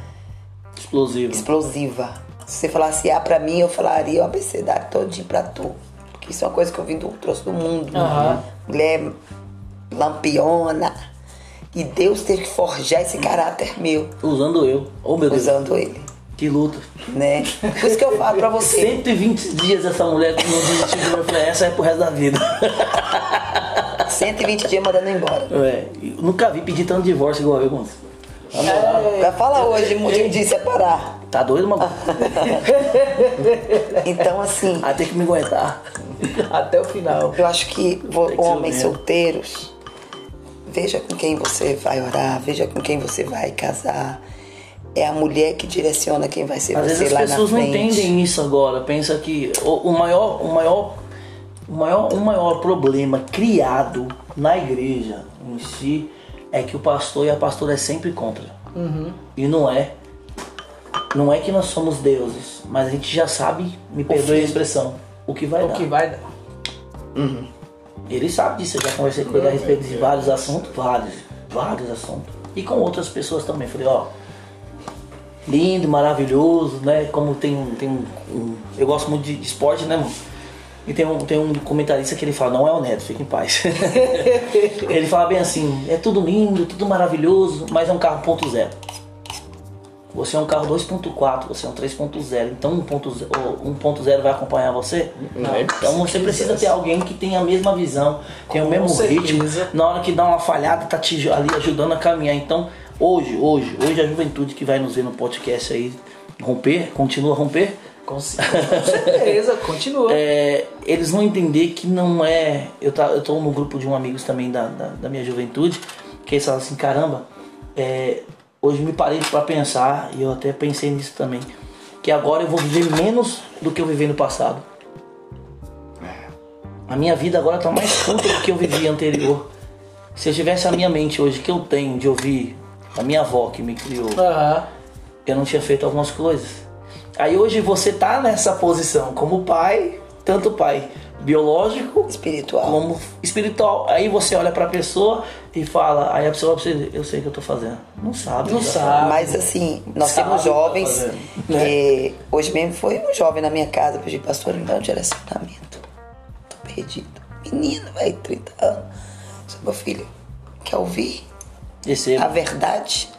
Explosivo.
explosiva. Se você falasse A pra mim, eu falaria o abecedário todinho pra tu. Porque isso é uma coisa que eu vim do, trouxe do mundo.
Aham.
Mulher lampiona. E Deus teve que forjar esse caráter meu,
Usando eu. Oh, meu Deus.
usando ele,
Que luta.
né? Por isso que eu falo pra você.
120 dias essa mulher com um mim. Eu falei, essa é pro resto da vida.
120 dias mandando embora.
É, eu nunca vi pedir tanto divórcio igual eu, moço.
Vai falar hoje, de, de separar.
Tá doido, mano?
Então, assim,
Aí tem que me aguentar.
Até o final.
eu acho que
que
homens
mesmo.
solteiros, veja com quem você vai orar, veja com quem você vai casar. É a mulher que direciona quem vai ser
Às
você
vezes
lá
as pessoas
na
não
frente.
entendem isso agora. Pensa que o, o maior, o maior, o maior, o maior problema criado na igreja em si é que o pastor e a pastora é sempre contra. E não é. Não é que nós somos deuses, mas a gente já sabe, me perdoe a expressão, o que vai
O
dar.
que vai dar.
Ele sabe disso, eu já conversei com ele a respeito de vários assuntos, vários, vários assuntos. E com outras pessoas também. Falei, ó, lindo, maravilhoso, né? Como tem um. Tem um, um- eu gosto muito de esporte, né, mano? E tem um, tem um comentarista que ele fala, não é o Neto, fica em paz. ele fala bem assim, é tudo lindo, tudo maravilhoso, mas é um carro ponto zero. Você é um carro 2.4, você é um 3.0, então 1.0 o 1.0 vai acompanhar você?
Não.
Então você precisa ter alguém que tenha a mesma visão, tenha o mesmo ritmo. Na hora que dá uma falhada, tá te ali ajudando a caminhar. Então, hoje, hoje, hoje a juventude que vai nos ver no podcast aí romper, continua a romper,
Com, certeza, continua.
é, eles vão entender que não é. Eu, tá, eu tô no grupo de um amigos também da, da, da minha juventude, que eles falam assim: caramba, é, hoje me parei para pensar, e eu até pensei nisso também, que agora eu vou viver menos do que eu vivi no passado. A minha vida agora tá mais curta do que eu vivi anterior. Se eu tivesse a minha mente hoje que eu tenho de ouvir a minha avó que me criou,
Aham.
eu não tinha feito algumas coisas. Aí hoje você tá nessa posição como pai, tanto pai biológico
Espiritual.
como espiritual. Aí você olha pra pessoa e fala, aí a pessoa vai pra você, eu sei o que eu tô fazendo. Não sabe.
Não sabe.
Mas assim, nós
Sabe
temos
tá
jovens.
fazendo,
que hoje mesmo foi um jovem na minha casa, pedi, pastor, me dá um direcionamento. Tô perdido. Menino, vai, 30 anos. Meu filho. Quer ouvir
Receba.
a verdade?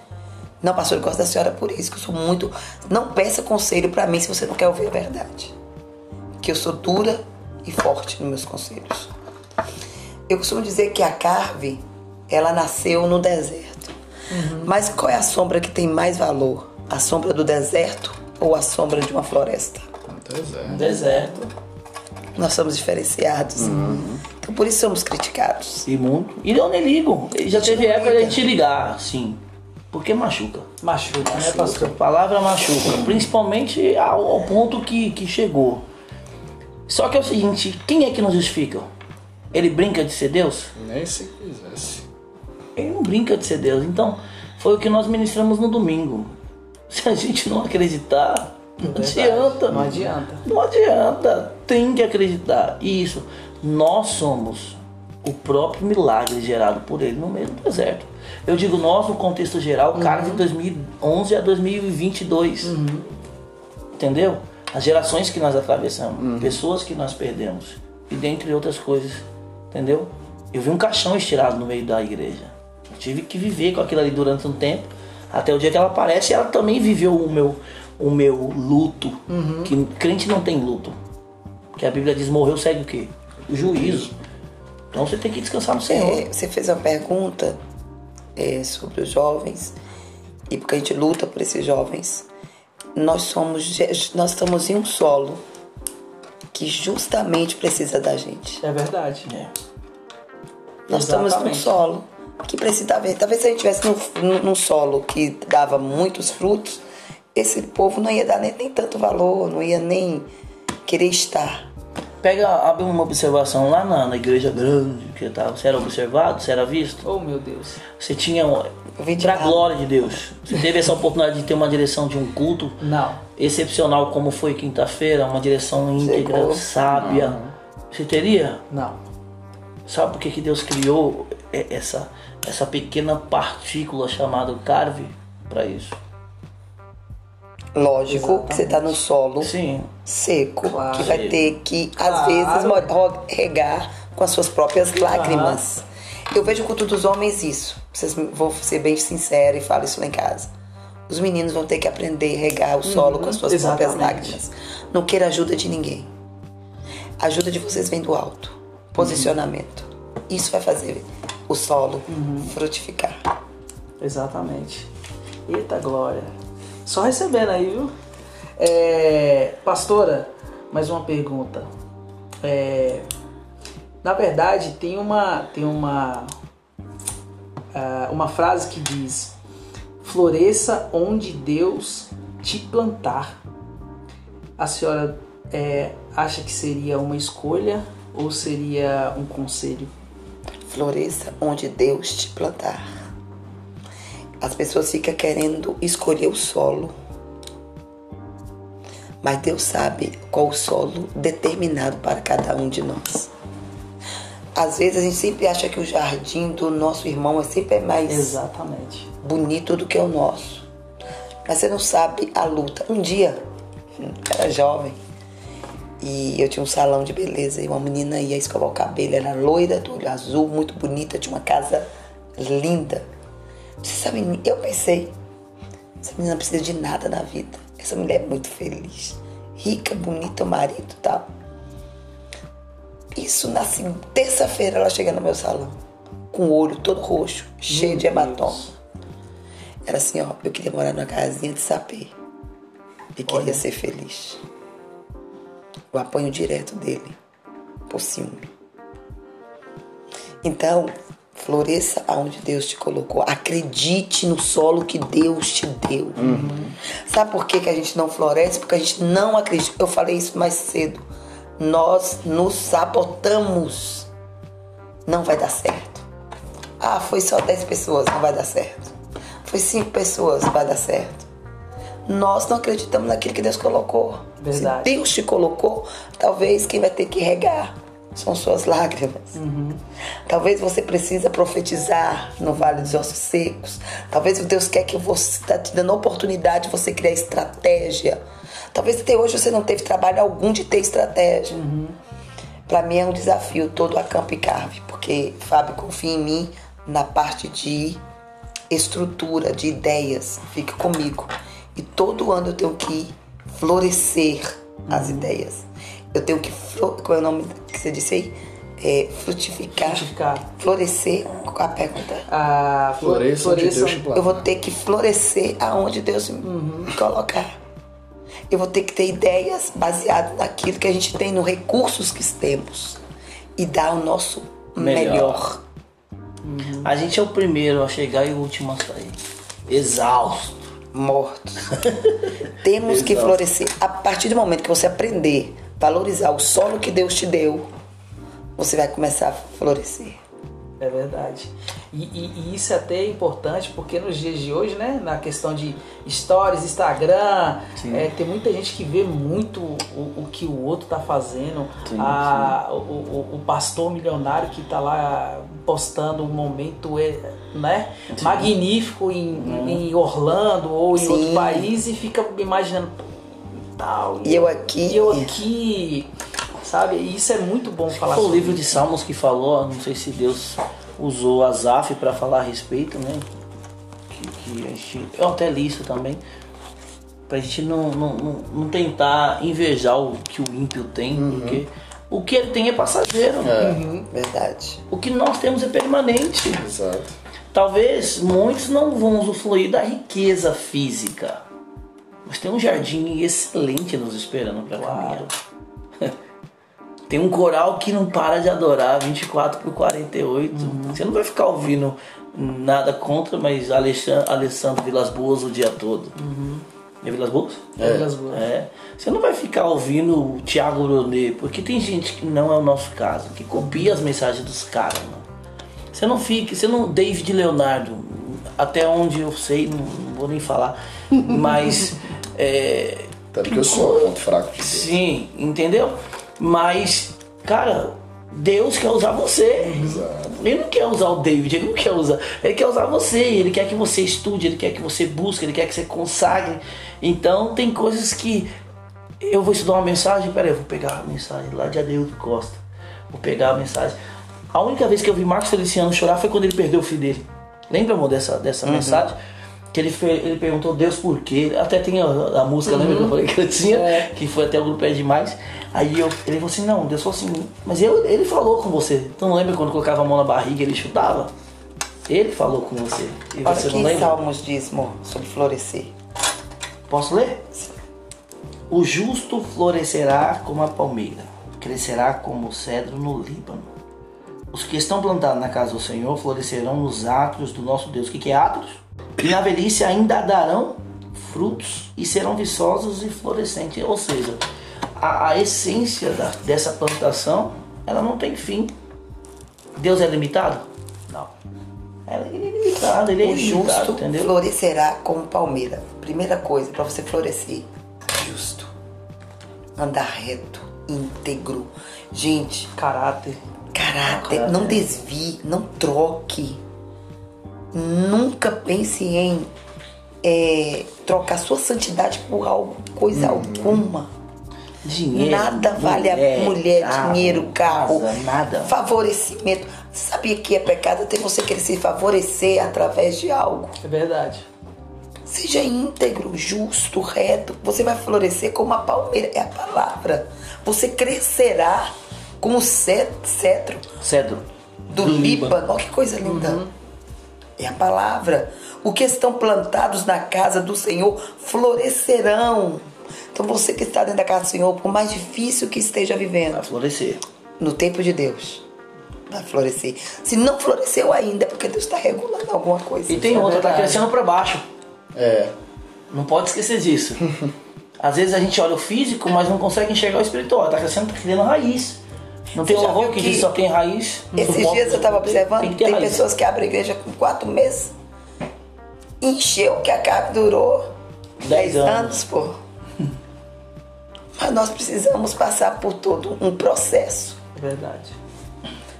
Não, pastor, eu gosto da senhora por isso, que eu sou muito. Não peça conselho pra mim se você não quer ouvir a verdade. Que eu sou dura e forte nos meus conselhos. Eu costumo dizer que a carve, ela nasceu no deserto. Mas qual é a sombra que tem mais valor? A sombra do deserto ou a sombra de uma floresta?
Deserto.
Deserto.
Nós somos diferenciados. Então por isso somos criticados.
E muito. E eu nem ligo. Já teve época de a gente ligar, sim. Porque machuca.
Machuca, né,
A
pastor?
palavra machuca, principalmente ao, ao ponto que, que chegou. Só que é o seguinte, quem é que nos justifica? Ele brinca de ser Deus?
Nem se quisesse.
Ele não brinca de ser Deus. Então, foi o que nós ministramos no domingo. Se a gente não acreditar, não adianta.
Não adianta.
Não adianta. Tem que acreditar. E isso, nós somos o próprio milagre gerado por ele no meio do deserto. Eu digo nós no contexto geral, cara de 2011 a 2022. Entendeu? As gerações que nós atravessamos, pessoas que nós perdemos e dentre outras coisas. Entendeu? Eu vi um caixão estirado no meio da igreja. Eu tive que viver com aquilo ali durante um tempo, até o dia que ela aparece, ela também viveu o meu o meu luto. Que crente não tem luto. Que a Bíblia diz morreu segue o quê? O juízo. Então você tem que descansar no Senhor.
É, você fez uma pergunta é, sobre os jovens e porque a gente luta por esses jovens. Nós somos, nós estamos em um solo que justamente precisa da gente.
É verdade.
É.
Nós estamos num
Exatamente.
solo que precisa ver. Talvez se a gente estivesse num, num- num solo que dava muitos frutos, esse povo não ia dar nem, nem tanto valor, não ia nem querer estar.
Pega, abre uma observação lá na, na igreja grande que tava. Você era observado, você era visto.
Oh, meu Deus.
Você tinha, pra glória de Deus, você teve essa oportunidade de ter uma direção de um culto
Não.
excepcional como foi quinta-feira, uma direção íntegra,
Chegou.
sábia. Você teria?
Não.
Sabe por que, que Deus criou essa, essa pequena partícula chamada carve para isso?
Lógico que você está no solo
Sim.
seco,
Claro.
que vai ter que, às
Claro.
vezes, mo- ro- regar com as suas próprias lágrimas. Eu vejo o culto dos homens isso. Vocês vou ser bem sincera e falo isso lá em casa. Os meninos vão ter que aprender a regar o solo com as suas próprias
exatamente.
lágrimas. Não queira ajuda de ninguém. A ajuda de vocês vem do alto. Posicionamento. Isso vai fazer o solo frutificar.
Exatamente. Eita glória. Só recebendo aí, viu? É, pastora, mais uma pergunta. É, na verdade, tem uma tem uma ah, uma frase que diz: floresça onde Deus te plantar. A senhora é, acha que seria uma escolha ou seria um conselho?
Floresça onde Deus te plantar. As pessoas ficam querendo escolher o solo. Mas Deus sabe qual o solo determinado para cada um de nós. Às vezes a gente sempre acha que o jardim do nosso irmão é sempre mais
Exatamente.
bonito do que o nosso. Mas você não sabe a luta. Um dia, eu era jovem, e eu tinha um salão de beleza e uma menina ia escovar o cabelo, era loira, do olho azul, muito bonita, tinha uma casa linda. Essa menina, eu pensei, essa menina não precisa de nada na vida. Essa mulher é muito feliz, rica, bonita, o marido e tal. Isso na segunda- terça-feira ela chega no meu salão, com o olho todo roxo, cheio de hematoma. Era assim, ó, eu queria morar numa casinha de sapê. E queria ser feliz. O apanho direto dele, por ciúme. Então, floresça aonde Deus te colocou. Acredite no solo que Deus te deu. Sabe por que, que a gente não floresce? Porque a gente não acredita. Eu falei isso mais cedo. Nós nos sabotamos. Não vai dar certo. Ah, foi só 10 pessoas, não vai dar certo. Foi 5 pessoas, vai dar certo. Nós não acreditamos naquilo que Deus colocou.
Verdade.
Se Deus te colocou, talvez quem vai ter que regar são suas lágrimas. Talvez você precisa profetizar no Vale dos Ossos Secos. Talvez Deus quer que você está te dando oportunidade de você criar estratégia. Talvez até hoje você não teve trabalho algum de ter estratégia. Para mim é um desafio todo a campo e carve, porque Fábio confia em mim na parte de estrutura, de ideias. Fica comigo. E todo ano eu tenho que florescer as ideias. Eu tenho que. Qual é o nome que você disse aí? É, frutificar.
Frutificar.
Florescer. Qual a pergunta?
A flor-
Floresça onde Deus te plantar.
Eu vou ter que florescer aonde Deus me colocar. Eu vou ter que ter ideias baseadas naquilo que a gente tem, nos recursos que temos. E dar o nosso
Melhor.
melhor.
A gente é o primeiro a chegar e o último a sair. Exausto.
mortos. Temos que florescer. A partir do momento que você aprender valorizar o solo que Deus te deu, você vai começar a florescer.
É verdade. E, e- e isso é até importante porque nos dias de hoje, né, na questão de stories, Instagram, é, tem muita gente que vê muito o, o que o outro tá fazendo. A- O, o- o pastor milionário que tá lá postando um momento é, né, magnífico em, em Orlando ou em
Sim.
outro país e fica imaginando tal.
E eu aqui.
E eu aqui. Sabe? E isso é muito bom falar
Foi o livro de
isso.
Salmos que falou, não sei se Deus usou Azaf para falar a respeito, né? Que, que a gente, eu até li isso também. Pra gente não, não, não, não tentar invejar o que o ímpio tem, porque o que ele tem é passageiro.
Uhum, verdade.
O que nós temos é permanente.
Exato.
Talvez muitos não vão usufruir da riqueza física, mas tem um jardim excelente nos esperando para caminhar. Tem um coral que não para de adorar 24 por 48. Você não vai ficar ouvindo nada contra, mas Alexandre, Alessandro Vilas Boas o dia todo. É Vilas Boas?
É. Vilas Boas.
É. Você não vai ficar ouvindo o Thiago Brunet, porque tem gente que não é o nosso caso, que copia as mensagens dos caras, mano. Você não fica, você não. David Leonardo, até onde eu sei, não, não vou nem falar, mas. É,
Tanto que eu sou ponto fraco de Deus.
Sim, entendeu? Mas, cara, Deus quer usar você. Ele não quer usar o David, ele não quer usar. Ele quer usar você, ele quer que você estude, ele quer que você busque, ele quer que você consagre. Então tem coisas que eu vou estudar uma mensagem, peraí, eu vou pegar a mensagem lá de Adeildo Costa. Vou pegar a mensagem. A única vez que eu vi Marcos Feliciano chorar foi quando ele perdeu o filho dele. Lembra, amor, dessa, dessa mensagem? Que ele, fe- ele perguntou Deus por quê. Até tem a, a música, lembra que eu falei que eu tinha? Que foi até o grupo É Demais. Aí eu, ele falou assim, não, Deus falou assim, mas eu, ele falou com você. Não lembra quando colocava a mão na barriga e ele chutava? Ele falou com você. E
Olha
você
que
não lembra?
Salmos diz, amor, sobre florescer.
Posso ler? O justo florescerá como a palmeira, crescerá como o cedro no Líbano. Os que estão plantados na casa do Senhor florescerão nos átrios do nosso Deus. O que que é átrios? E na velhice ainda darão frutos e serão viçosos e florescentes. Ou seja, a, a essência da- dessa plantação, ela não tem fim. Deus é limitado? Não. Ela é ilimitado, ele é
O justo
entendeu?
florescerá como palmeira. Primeira coisa, para você florescer, justo. Andar reto, íntegro. Gente,
Caráter.
caráter, não desvie, não troque. Nunca pense em é, trocar sua santidade por algo, coisa alguma.
Dinheiro,
Nada vale a mulher,
carro,
dinheiro, carro,
casa, nada.
favorecimento. Sabia que é pecado até você querer se favorecer através de algo?
É verdade.
Seja íntegro, justo, reto. Você vai florescer como a palmeira, é a palavra. Você crescerá como o ce- cetro
Cedro.
do, Líbano. Olha que coisa linda. É a palavra. O que estão plantados na casa do Senhor florescerão. Então você que está dentro da casa do Senhor, por mais difícil que esteja vivendo,
Vai florescer.
no tempo de Deus, vai florescer. Se não floresceu ainda, é porque Deus está regulando alguma coisa.
E tem
é
outra, tá
verdade.
crescendo pra baixo.
É.
Não pode esquecer disso. Às vezes a gente olha o físico, mas não consegue enxergar o espiritual. Tá crescendo, tá criando raiz. Não tem louvor que
que
diz só tem raiz.
Esses
suporta,
dias eu estava
tem-
observando,
tem
tem,
raiz.
pessoas que abrem igreja com quatro meses. Encheu que a casa durou
Dez
10
anos.
anos, pô. Mas nós precisamos passar por todo um processo.
É verdade.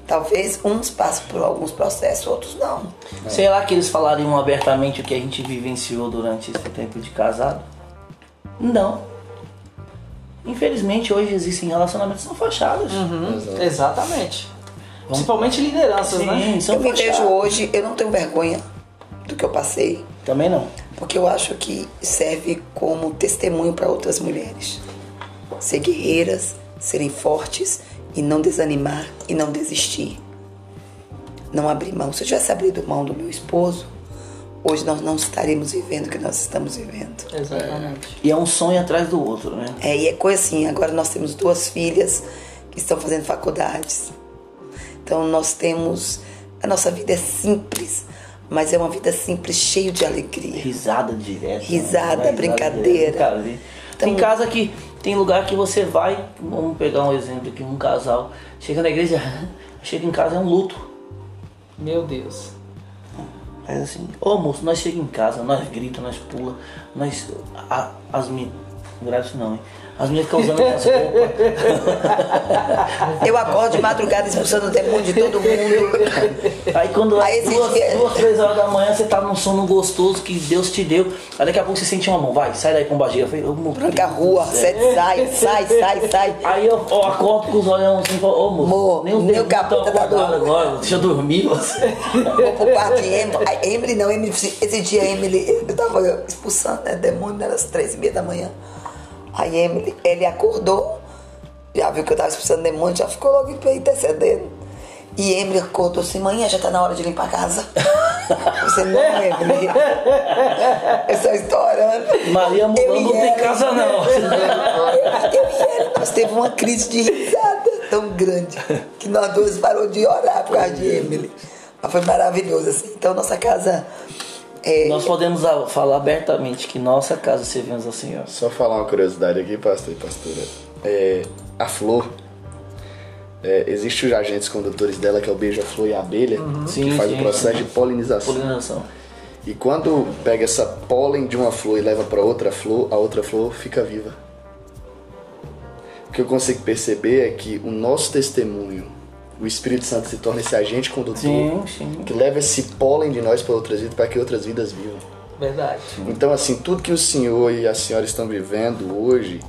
Talvez uns passem por alguns processos, outros não.
Sei lá que eles falariam abertamente o que a gente vivenciou durante esse tempo de casado. Não. Infelizmente hoje existem relacionamentos que são fachadas.
Uhum. Exatamente. Principalmente lideranças,
Sim,
né?
são
eu me
fachadas.
vejo hoje, eu não tenho vergonha do que eu passei,
Também não.
porque eu acho que serve como testemunho para outras mulheres. Ser guerreiras, serem fortes e não desanimar e não desistir. Não abrir mão. Se eu tivesse abrido mão do meu esposo, hoje nós não estaremos vivendo o que nós estamos vivendo.
Exatamente.
E é um sonho atrás do outro, né?
É, e é coisa assim, agora nós temos duas filhas que estão fazendo faculdades. Então nós temos. A nossa vida é simples, mas é uma vida simples, cheio de alegria.
Risada direto.
Risada,
né?
brincadeira. Então-
tem casa que. Tem lugar que você vai. Vamos pegar um exemplo aqui, um casal. Chega na igreja, chega em casa é um luto.
Meu Deus.
Faz assim, ô moço, nós chegamos em casa, nós grita, nós pula, nós. a- as minhas. Graças não, hein? As minhas ficam usando as roupas.
Eu acordo de madrugada expulsando o demônio de todo mundo.
Aí quando é
Aí
duas,
dia-
duas, três horas da manhã, você tá num sono gostoso que Deus te deu. Aí daqui a pouco você sente uma mão, vai, sai daí pombagira. Eu falei, ô,
Branca rua, sete, sai, sai, sai, sai.
Aí eu, eu acordo com os olhos assim e falo, ô moço, nem os
meu capeta tá dormindo.
agora, deixa eu dormir você.
Vou pro quarto de Emily. Emily não, Emily, esse dia Emily, eu tava expulsando né, demônio, era às três e meia da manhã. Aí Emily, ele acordou, já viu que eu tava expulsando demônio, já ficou logo intercedendo. E Emily acordou assim, manhã já tá na hora de limpar a casa. Você não, Emily. Essa história.
Maria mudando
Eu e
não tem casa não.
Eu, e ela, nós teve uma crise de risada. tão grande que nós duas parou de orar por causa de Emily. Mas foi maravilhoso, assim. Então, nossa casa é,
Nós podemos falar abertamente que nossa casa servimos ao Senhor.
Só falar uma curiosidade aqui, pastor e pastora. É, a flor, é, existe os agentes condutores dela, que é o beija-flor e a abelha, que
Sim,
faz
sim,
o processo
sim.
de polinização.
Polinização.
E quando pega essa pólen de uma flor e leva para outra flor, a outra flor fica viva. O que eu consigo perceber é que o nosso testemunho, o Espírito Santo se torna esse agente condutor
Sim, sim.
que leva esse pólen de nós para outras vidas, para que outras vidas vivam.
Verdade.
Então, assim, tudo que o senhor e a senhora estão vivendo hoje,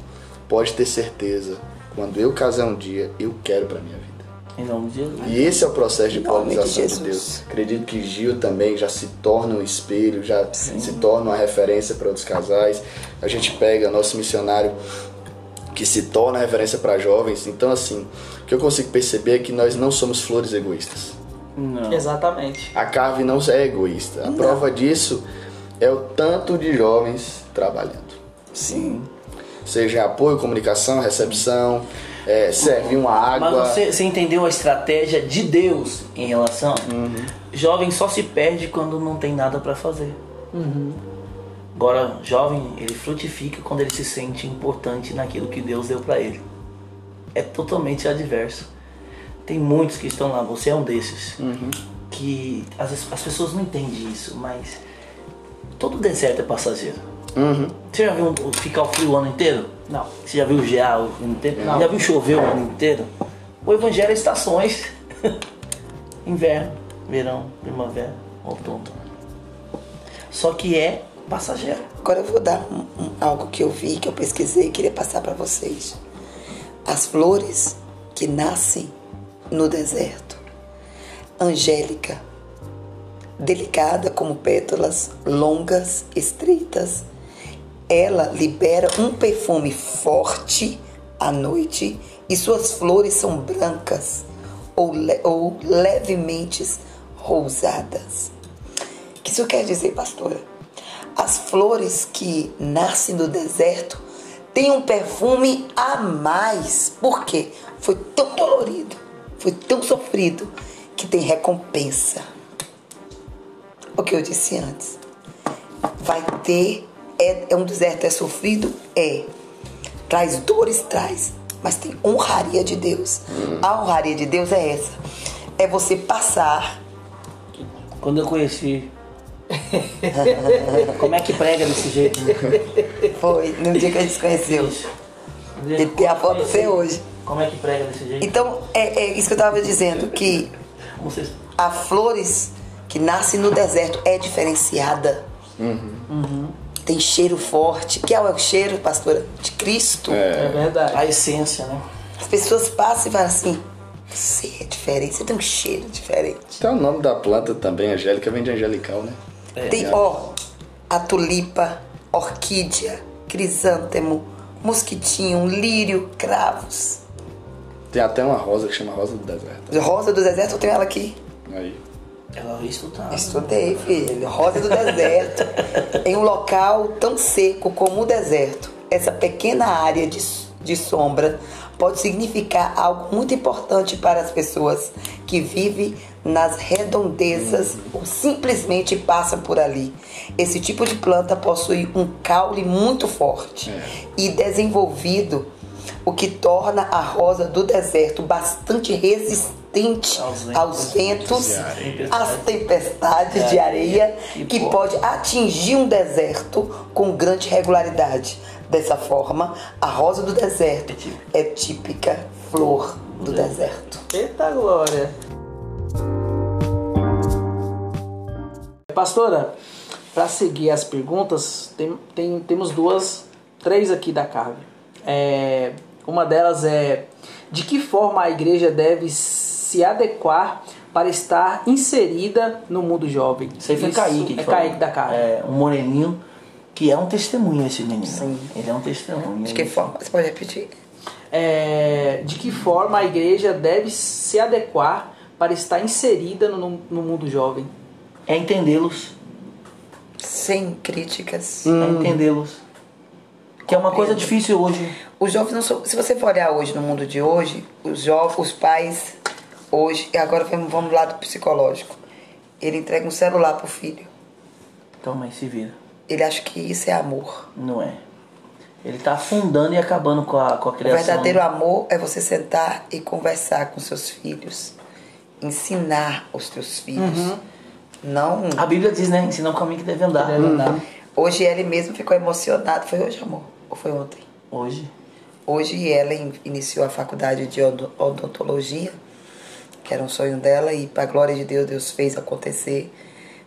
pode ter certeza, quando eu casar um dia, eu quero para minha vida.
Em nome de Jesus.
E esse é o processo de
de
polinização de,
Jesus.
Deus. Acredito que Gil também já se torna um espelho, já se torna uma referência para outros casais. A gente pega nosso missionário que se torna referência para jovens. Então, assim, que eu consigo perceber é que nós não somos flores egoístas.
Não.
Exatamente.
A Carve não é egoísta. A prova disso é o tanto de jovens trabalhando.
sim.
Seja apoio, comunicação, recepção, é, servir uma água.
Mas você, você entendeu a estratégia de Deus em relação? Jovem só se perde quando não tem nada pra fazer. Agora, jovem, ele frutifica quando ele se sente importante naquilo que Deus deu pra ele. É totalmente adverso. Tem muitos que estão lá, você é um desses. Que às vezes as pessoas não entendem isso, mas todo deserto é passageiro.
Uhum.
Você já viu um- ficar o frio o ano inteiro?
Não.
Você já viu gear o ano inteiro?
Não.
Já viu chover o ano inteiro? O evangelho é estações. Inverno, verão, primavera, outono. Só que é passageiro.
Agora eu vou dar um- um- algo que eu vi, que eu pesquisei e queria passar para vocês. As flores que nascem no deserto. Angélica, delicada como pétalas longas, estreitas. Ela libera um perfume forte à noite e suas flores são brancas ou, le- ou levemente rosadas. O que isso quer dizer, pastora? As flores que nascem no deserto têm um perfume a mais. Por quê? Foi tão dolorido, foi tão sofrido que tem recompensa. O que eu disse antes. Vai ter. É, é um deserto, é sofrido? É. Traz dores, traz. Mas tem honraria de Deus. A honraria de Deus é essa. É você passar
Quando eu conheci. Como é que prega desse jeito? né?
Foi no dia que a gente se conheceu. Ele tem a foto você hoje.
Como é que prega desse jeito?
Então, é, é isso que eu estava dizendo, que
Vocês...
a flores que nascem no deserto é diferenciada. Tem cheiro forte. Que é o cheiro, pastora? De Cristo.
É verdade.
A essência, né?
As pessoas passam e falam assim, você é diferente, você tem um cheiro diferente.
Então o nome da planta também, Angélica, vem de angelical, né?
Tem, ó, a tulipa, orquídea, crisântemo, mosquitinho, lírio, cravos.
Tem até uma rosa que chama Rosa do Deserto.
Rosa do deserto, eu tenho ela aqui.
Aí.
Ela vai estudar.
Estudei, filho. Rosa do deserto. em um local tão seco como o deserto, essa pequena área de, de sombra pode significar algo muito importante para as pessoas que vivem nas redondezas ou simplesmente passam por ali. Esse tipo de planta possui um caule muito forte e desenvolvido, o que torna a rosa do deserto bastante resistente
Aos ventos.
aos ventos,
areia.
às tempestades de areia que pode atingir um deserto com grande regularidade. Dessa forma, a rosa do deserto é típica flor do deserto.
Eita glória! Pastora, para seguir as perguntas, tem, tem- temos duas, três aqui da Carve. É, uma delas é: de que forma a igreja deve se adequar para estar inserida no mundo jovem?
Isso aí foi Kaique. que
É. Kaique da Carve.
É, um moreninho que é um testemunho esse menino.
Sim.
Ele é um testemunho.
De que forma? Você pode repetir?
É, de que forma a igreja deve se adequar para estar inserida no, no mundo jovem?
É entendê-los.
Sem críticas.
É entendê-los. Que é uma coisa difícil hoje.
Os jovens não são. Se você for olhar hoje no mundo de hoje, os jovens, os pais hoje, e agora vamos vamos do lado psicológico. Ele entrega um celular pro filho.
Toma aí, se vira.
Ele acha que isso é amor.
Não é. Ele tá afundando e acabando com a, com a
O
criação.
verdadeiro amor é você sentar e conversar com seus filhos, ensinar os teus filhos. Não.
A Bíblia diz, né? Ensina o caminho que deve andar.
Hoje ele mesmo ficou emocionado. Foi hoje, amor? Ou foi ontem?
Hoje.
Hoje ela in- iniciou a faculdade de odon- odontologia, que era um sonho dela, e para glória de Deus, Deus fez acontecer.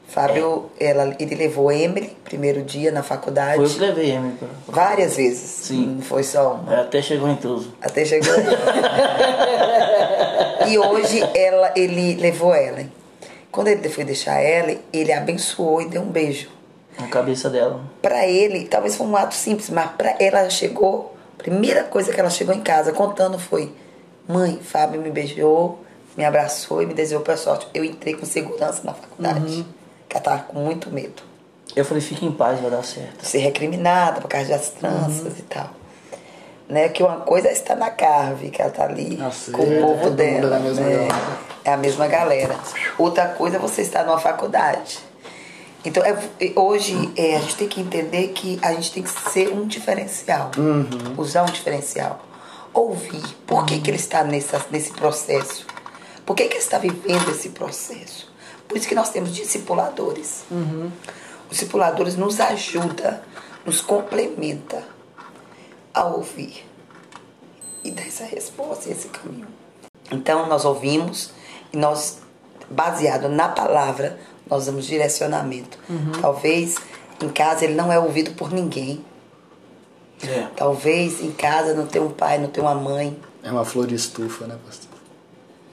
Fábio, ela, ele levou Emily, primeiro dia na faculdade,
Foi eu que levei Emily. pra-
várias vezes.
Sim.
Não foi só uma.
É, Até chegou intruso.
Até chegou. e hoje ela, ele levou Ellen. Quando ele foi deixar Ellen, ele abençoou e deu um beijo.
Na cabeça dela.
Pra ele, talvez foi um ato simples, mas pra ela chegou, a primeira coisa que ela chegou em casa contando foi: Mãe, Fábio me beijou, me abraçou e me desejou pra sorte. Eu entrei com segurança na faculdade, que ela tava com muito medo.
Eu falei, fica em paz, vai dar certo.
Ser recriminada por causa das tranças e tal. Né, que uma coisa é estar na carve, que ela tá ali
Nossa,
com
é,
o povo
mundo
dela.
é na mesma
né?
galera.
É a mesma galera. Outra coisa é você estar numa faculdade. Então, é- hoje, é, a gente tem que entender que a gente tem que ser um diferencial. Usar um diferencial. Ouvir. Por que, que ele está nessa, nesse processo? Por que, que ele está vivendo esse processo? Por isso que nós temos discipuladores. Os discipuladores nos ajudam, nos complementa a ouvir e dar essa resposta, esse caminho. Então nós ouvimos e nós, baseado na palavra, nós damos direcionamento. Talvez em casa ele não é ouvido por ninguém.
É.
Talvez em casa não tem um pai, não tem uma mãe.
É uma flor de estufa, né, pastor?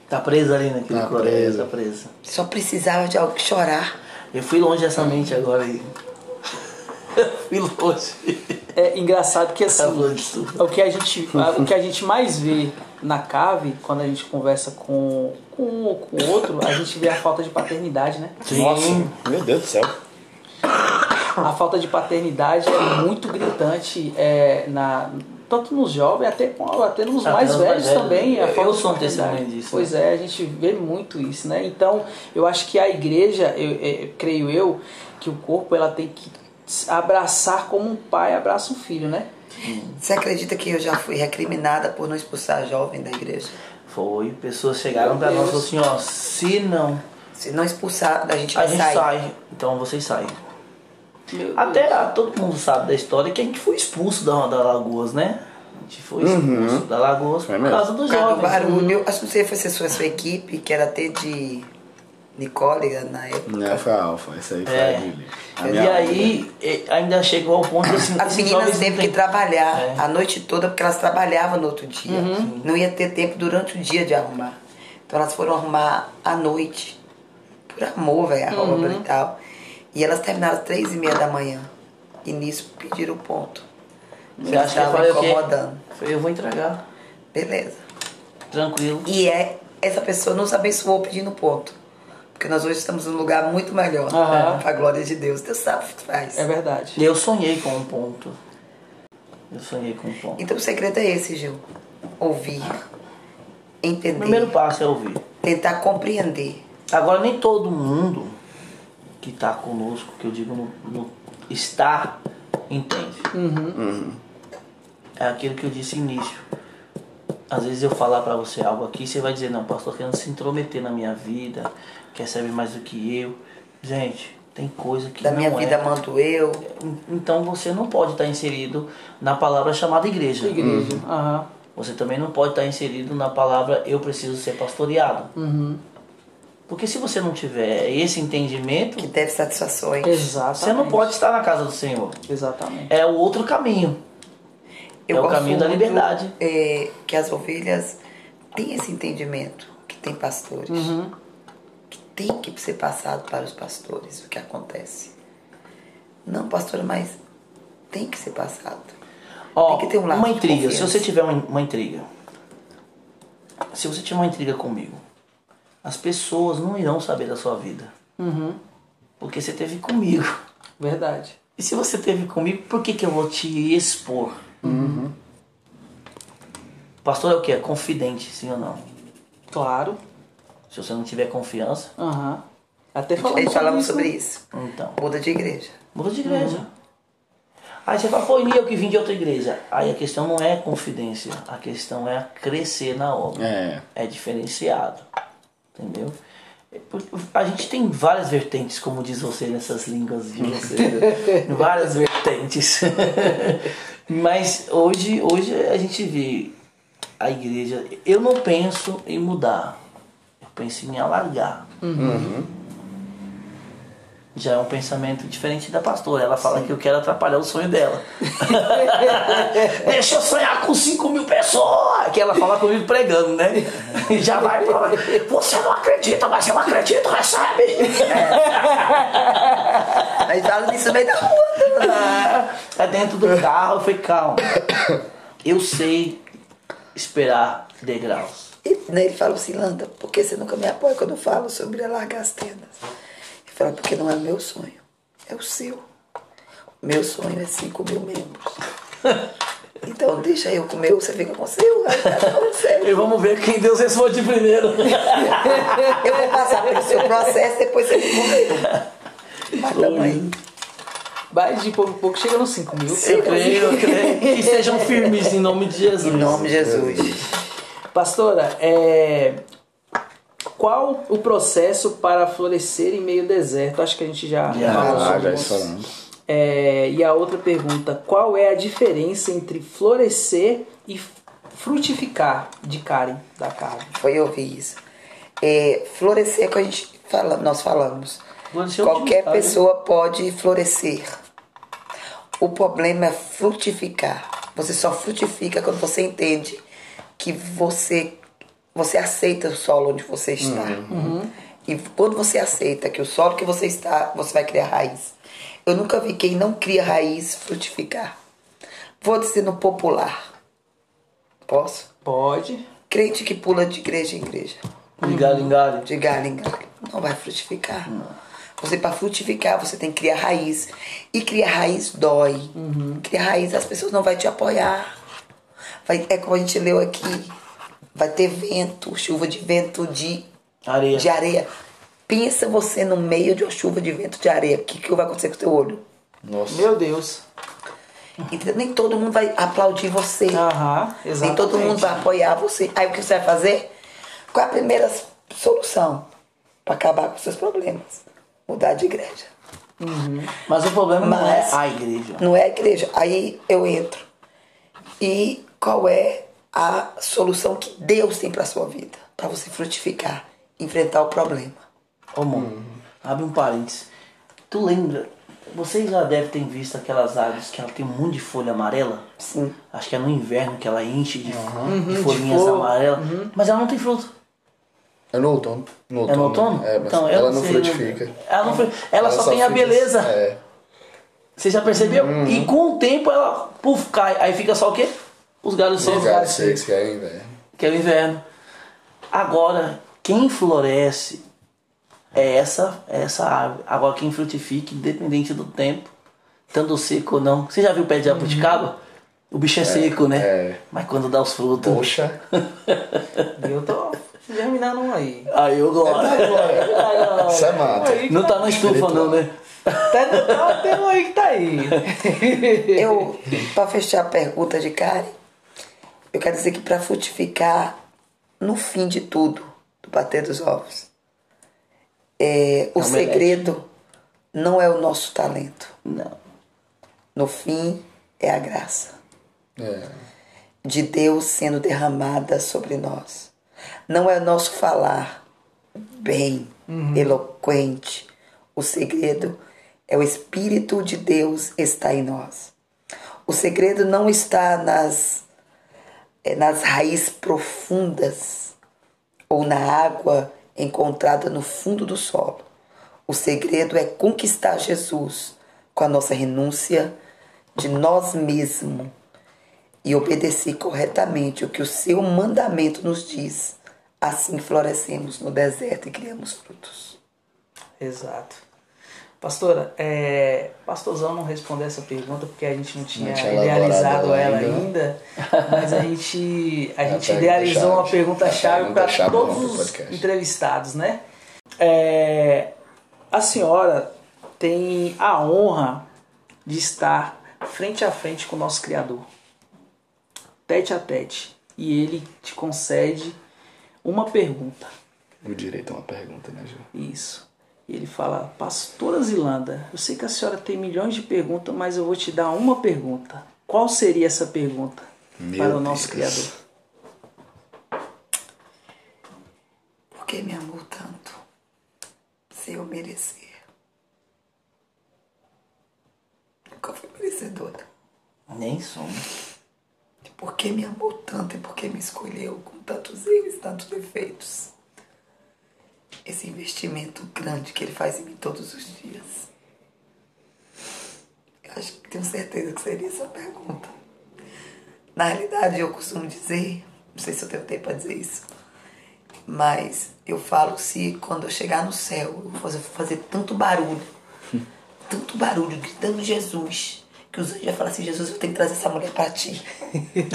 Tá presa ali naquele
Tá
colégio,
presa.
tá presa.
Só precisava de algo chorar.
Eu fui longe dessa mente agora aí. fui longe.
É engraçado que assim,
Tá
o que a gente, o que a gente mais vê na cave, quando a gente conversa com, com um ou com outro, a gente vê a falta de paternidade, né?
Nossa, meu Deus do céu.
A falta de paternidade é muito gritante é, na, tanto nos jovens, até, até nos
Até
mais velhos também. A
Eu-
falta
eu
de
sou um testemunho disso,
Pois
né?
é, a gente vê muito isso, né? Então, eu acho que a igreja, eu, eu- creio eu, que o corpo ela tem que abraçar como um pai abraça um filho, né?
Você acredita que eu já fui recriminada por não expulsar jovem da igreja?
Foi, pessoas chegaram pra nós e falaram assim, ó, se não,
Se não expulsar, a gente
a
vai
gente
sair.
sai. Então vocês saem.
Meu
Até ah, todo mundo sabe da história que a gente foi expulso da, da Lagoas, né? A gente foi expulso da Lagoas por
É
causa dos
causa do
jovens.
barulho, acho que não sei se foi a sua equipe, que era até de Nicole na época.
Não, foi a Alfa, isso aí foi
É.
a Lili. A
E aí ainda chegou ao ponto de assim,
As meninas
jovens
teve que trabalhar
É.
a noite toda porque elas trabalhavam no outro dia. Não ia ter tempo durante o dia de arrumar. Então elas foram arrumar à noite. Por amor, velho, a obra e tal. E elas terminaram às três e meia da manhã. E nisso pediram o ponto.
Você acha que eu falei o
incomodando.
Eu falei, eu vou entregar.
Beleza.
Tranquilo.
E é, essa pessoa nos abençoou pedindo ponto. Porque nós hoje estamos num lugar muito melhor.
Aham.
Pra glória de Deus. Deus sabe o que faz.
É verdade.
E eu sonhei com um ponto. Eu sonhei com um ponto.
Então o segredo é esse, Gil. Ouvir.
O
Entender.
primeiro passo é ouvir.
Tentar compreender.
Agora, nem todo mundo que está conosco, que eu digo no, no está, entende. É aquilo que eu disse no início. Às vezes eu falar pra você algo aqui, você vai dizer, não, pastor, querendo se intrometer na minha vida, quer saber mais do que eu. Gente, tem coisa que
Da
não
minha
é.
vida mando eu.
Então você não pode estar inserido na palavra chamada igreja.
Igreja. Aham.
Você também não pode estar inserido na palavra eu preciso ser pastoreado. Porque se você não tiver esse entendimento,
Que deve satisfações.
Exatamente.
você não pode estar na casa do Senhor.
Exatamente.
É o outro caminho.
Eu
é o
gosto
caminho da
muito,
liberdade.
é, que as ovelhas têm esse entendimento. Que tem pastores.
Uhum.
Que tem que ser passado para os pastores o que acontece. Não, pastor, mas tem que ser passado.
Ó,
Tem que ter um laço
uma
de
intriga. Se você tiver uma, uma intriga, se você tiver uma intriga comigo, as pessoas não irão saber da sua vida.
Uhum.
Porque você teve comigo.
Verdade.
E se você teve comigo, por que, que eu vou te expor? Pastor é o que? É confidente, sim ou não?
Claro.
Se você não tiver confiança,
Aham. Até
A
falamos
gente falava
isso.
sobre isso.
então.
Muda de igreja.
Muda de igreja. Aí você fala, pô, e eu que vim de outra igreja. Aí a questão não é confidência, a questão é crescer na obra.
É.
É diferenciado. Entendeu? É A gente tem várias vertentes, como diz você nessas línguas de você. né? várias vertentes. Mas hoje, hoje a gente vê a igreja. Eu não penso em mudar. Eu penso em alargar. Já é um pensamento diferente da pastora. Ela fala que eu quero atrapalhar o sonho dela. Deixa eu sonhar com 5 mil pessoas! Que ela fala comigo pregando, né? E já vai pra. Você não acredita, mas eu acredito, recebe!
Fala disso no meio da rua.
É dentro do carro, eu falei, calma. Eu sei esperar degraus.
E né, ele fala assim, Landa, por que você nunca me apoia quando eu falo sobre alargar as tendas? Porque não é o meu sonho, é o seu. O meu sonho é 5 mil membros. Então deixa eu com o meu, você fica com o seu. Tá
E vamos ver quem Deus responde primeiro.
Eu vou passar pelo seu processo, depois você fica com o meu. Mas aí.
Vai de pouco a pouco, chega nos 5 mil.
Eu creio, eu creio. Que sejam firmes em nome de Jesus.
Em nome de Jesus.
Pastora, é... qual o processo para florescer em meio deserto? Acho que a gente já,
Já,
falou
Ah,
sobre
já falamos.
É, e a outra pergunta, qual é a diferença entre florescer e frutificar de Karen, da Karen?
Foi ouvir isso. É, florescer, que a gente fala, nós falamos.
É
Qualquer
né?
pessoa pode florescer. O problema é frutificar. Você só frutifica quando você entende que você você aceita o solo onde você está. E quando você aceita que o solo que você está, você vai criar raiz. Eu nunca vi quem não cria raiz frutificar. Vou dizer no popular. Posso?
Pode.
Crente que pula de igreja em igreja
De galho em galho.
de galho em galho. Não vai frutificar. Você, para frutificar, você tem que criar raiz. E criar raiz dói. Criar raiz, as pessoas não vão te apoiar. Vai, é como a gente leu aqui. Vai ter vento, chuva de vento de,
Areia.
de areia. Pensa você no meio de uma chuva de vento de areia. O que, que vai acontecer com o seu olho?
Nossa.
Meu Deus.
Então, nem todo mundo vai aplaudir você.
Aham, exatamente.
Nem todo mundo vai apoiar você. Aí o que você vai fazer? Qual é a primeira solução para acabar com os seus problemas? Mudar de igreja.
Mas o problema não
Mas-
é a igreja.
Não é a igreja. Aí eu entro. E qual é a solução que Deus tem para sua vida? Para você frutificar, enfrentar o problema.
Ô, mano, abre um parênteses. Tu lembra? Vocês já devem ter visto aquelas árvores que ela tem um monte de folha amarela?
Sim.
Acho que é no inverno que ela enche de, de
de
folhinhas
flor.
amarelas. Mas ela não tem fruto.
É no outono. No
É no outono?
É, mas
Então,
ela
não
frutifica.
Ela, não, fru- ela só, tem a
fica-
beleza.
É.
Você já percebeu? E com o tempo ela puf, cai. Aí fica só o quê? Os galhos secos.
Os galhos secos que é inverno.
que é o inverno. Agora, quem floresce é essa, é essa árvore. Agora, quem frutifica, independente do tempo, estando seco ou não. Você já viu o pé de jabuticaba? O bicho é, seco, né?
é.
Mas quando dá os frutos.
Poxa.
Eu tô germinando um aí.
Aí eu gosto.
Isso é mata.
Aí,
Não tá na estufa, não, né?
Tá, tá, tem um aí que tá aí.
Eu, para fechar a pergunta de Karen, eu quero dizer que para frutificar, no fim de tudo, do bater dos ovos, é, o
É
segredo não é o nosso talento.
Não.
No fim, é a graça
É.
de Deus sendo derramada sobre nós. Não é o nosso falar bem, eloquente. O segredo é o Espírito de Deus está em nós. O segredo não está nas, é, nas raízes profundas ou na água encontrada no fundo do solo. O segredo é conquistar Jesus com a nossa renúncia de nós mesmos e obedecer corretamente o que o seu mandamento nos diz. Assim florescemos no deserto e criamos frutos.
Exato. Pastora, é, pastorzão não respondeu essa pergunta porque a gente não tinha,
tinha
idealizado ela
ainda.
ainda, mas a gente, a
a
gente
pergunta
idealizou uma pergunta-chave
A
para todos os entrevistados, né? É, a senhora tem a honra de estar frente a frente com o nosso Criador, tete a tete, e ele te concede uma pergunta.
O direito é uma pergunta, né, Gil?
Isso. E ele fala, Pastora Zilanda, eu sei que a senhora tem milhões de perguntas, mas eu vou te dar uma pergunta. Qual seria essa pergunta
Meu
para o nosso
Deus.
Criador?
Por que me amou tanto? Sem eu merecer. Nunca fui merecedora.
Nem somos.
Por que me amou tanto e por que me escolheu com tantos erros e tantos defeitos? Esse investimento grande que ele faz em mim todos os dias. Eu acho que tenho certeza que seria essa pergunta. Na realidade, eu costumo dizer, não sei se eu tenho tempo para dizer isso, mas eu falo se quando eu chegar no céu, eu vou fazer, fazer tanto barulho, tanto barulho, gritando Jesus, que os anjos vão falar assim, Jesus, eu tenho que trazer essa mulher para ti.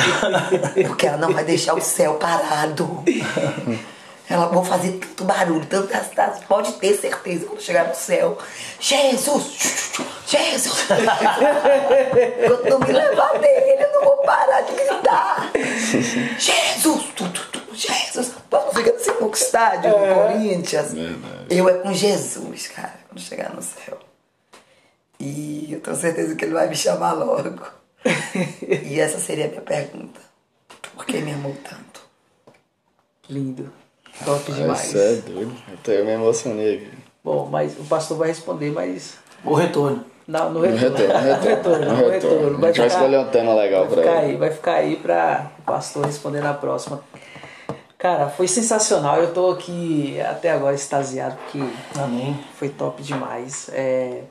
Porque ela não vai deixar o céu parado. Ela vai fazer tanto barulho, tantas tasas. Pode ter certeza quando chegar no céu. Jesus! Jesus! Quando não me levar dele, eu não vou parar de gritar. Jesus! Tu, tu, tu, Jesus! Vamos ficar assim no estádio, no Corinthians.
Verdade.
Eu é com Jesus, cara, quando chegar no céu. E eu tenho certeza que ele vai me chamar logo. e essa seria a minha pergunta. Por que me amou tanto?
Lindo. Top demais.
Isso é doido. Até eu me emocionei aqui.
Bom, mas o pastor vai responder, mas
O retorno.
na- no
No
retorno.
retorno, no retorno.
no
no
retorno.
retorno. A gente vai escolher um tema legal
vai
pra
ficar
ele.
aí, vai ficar aí para o pastor responder na próxima. Cara, foi sensacional. Eu tô aqui até agora extasiado porque
Amém.
foi top demais. É,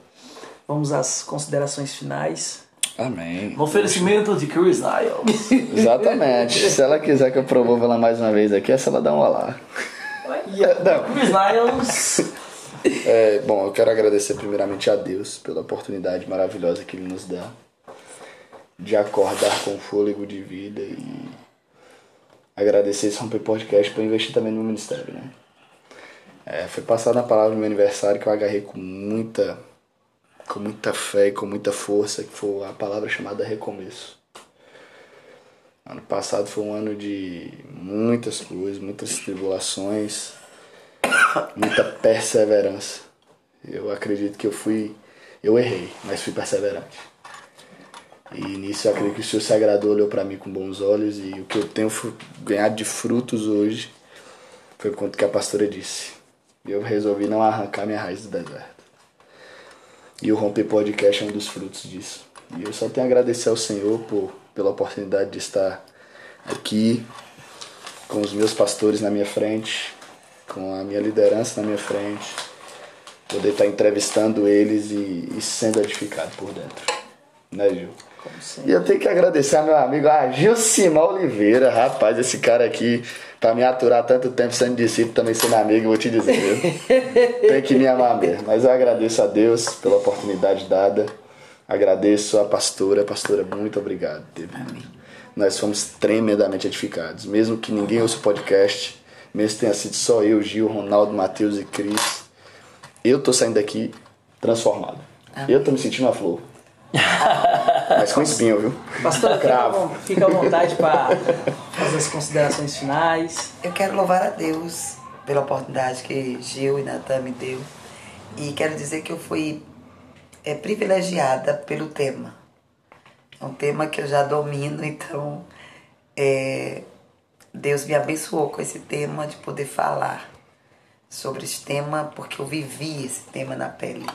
vamos às considerações finais.
Amém.
Um oferecimento de Chris Niles.
Exatamente. se ela quiser que eu promova ela mais uma vez aqui, é só ela dar um olá. Não,
Chris Niles.
É, bom, eu quero agradecer primeiramente a Deus pela oportunidade maravilhosa que Ele nos dá de acordar com fôlego de vida e agradecer esse Romper Podcast por investir também no ministério, né? É, foi passada a palavra no meu aniversário que eu agarrei com muita, com muita fé e com muita força, que foi a palavra chamada recomeço. Ano passado foi um ano de muitas coisas, muitas tribulações, muita perseverança. Eu acredito que eu fui, eu errei, mas fui perseverante. E nisso eu acredito que o Senhor se agradou, olhou para mim com bons olhos e o que eu tenho ganhado de frutos hoje foi conta que a pastora disse. E eu resolvi não arrancar minha raiz do deserto. E o Romper Podcast é um dos frutos disso. E eu só tenho a agradecer ao Senhor por, pela oportunidade de estar aqui com os meus pastores na minha frente, com a minha liderança na minha frente, poder estar entrevistando eles e, e sendo edificado por dentro. Né, Gil? E eu tenho que agradecer ao meu amigo ah, Gilcimar Oliveira, rapaz, esse cara aqui, pra me aturar tanto tempo sendo discípulo, também sendo amigo, vou te dizer, viu? Tem que me amar mesmo. Mas eu agradeço a Deus pela oportunidade dada. Agradeço a pastora. Pastora, muito obrigado. David. Nós fomos tremendamente edificados. Mesmo que ninguém ouça o podcast, mesmo que tenha sido só eu, Gil, Ronaldo, Matheus e Cris, eu tô saindo daqui transformado. Eu tô me sentindo uma flor. Mas com espinho, viu?
Pastor, fica, à
Cravo.
fica à vontade para fazer as considerações finais.
Eu quero louvar a Deus pela oportunidade que Gil e Natan me deu. E quero dizer que eu fui é, privilegiada pelo tema. É um tema que eu já domino, então é, Deus me abençoou com esse tema de poder falar sobre esse tema, porque eu vivi esse tema na pele.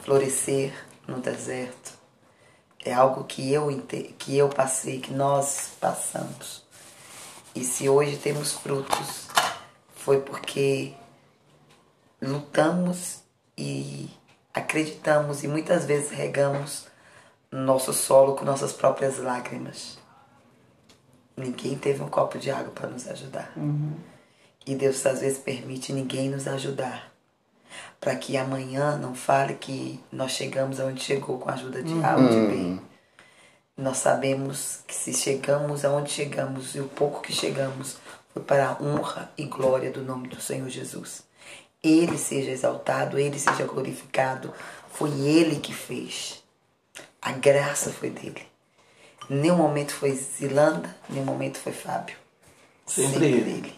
Florescer no deserto é algo que eu, que eu passei, que nós passamos. E se hoje temos frutos, foi porque lutamos e acreditamos e muitas vezes regamos nosso solo com nossas próprias lágrimas. Ninguém teve um copo de água para nos ajudar. E Deus às vezes permite ninguém nos ajudar. Para que amanhã não fale que nós chegamos aonde chegou com a ajuda de A ou de B. Nós sabemos que se chegamos aonde chegamos e o pouco que chegamos foi para a honra e glória do nome do Senhor Jesus. Ele seja exaltado, ele seja glorificado. Foi ele que fez. A graça foi dele. Nenhum momento foi Zilanda, nenhum momento foi Fábio.
Sempre ele.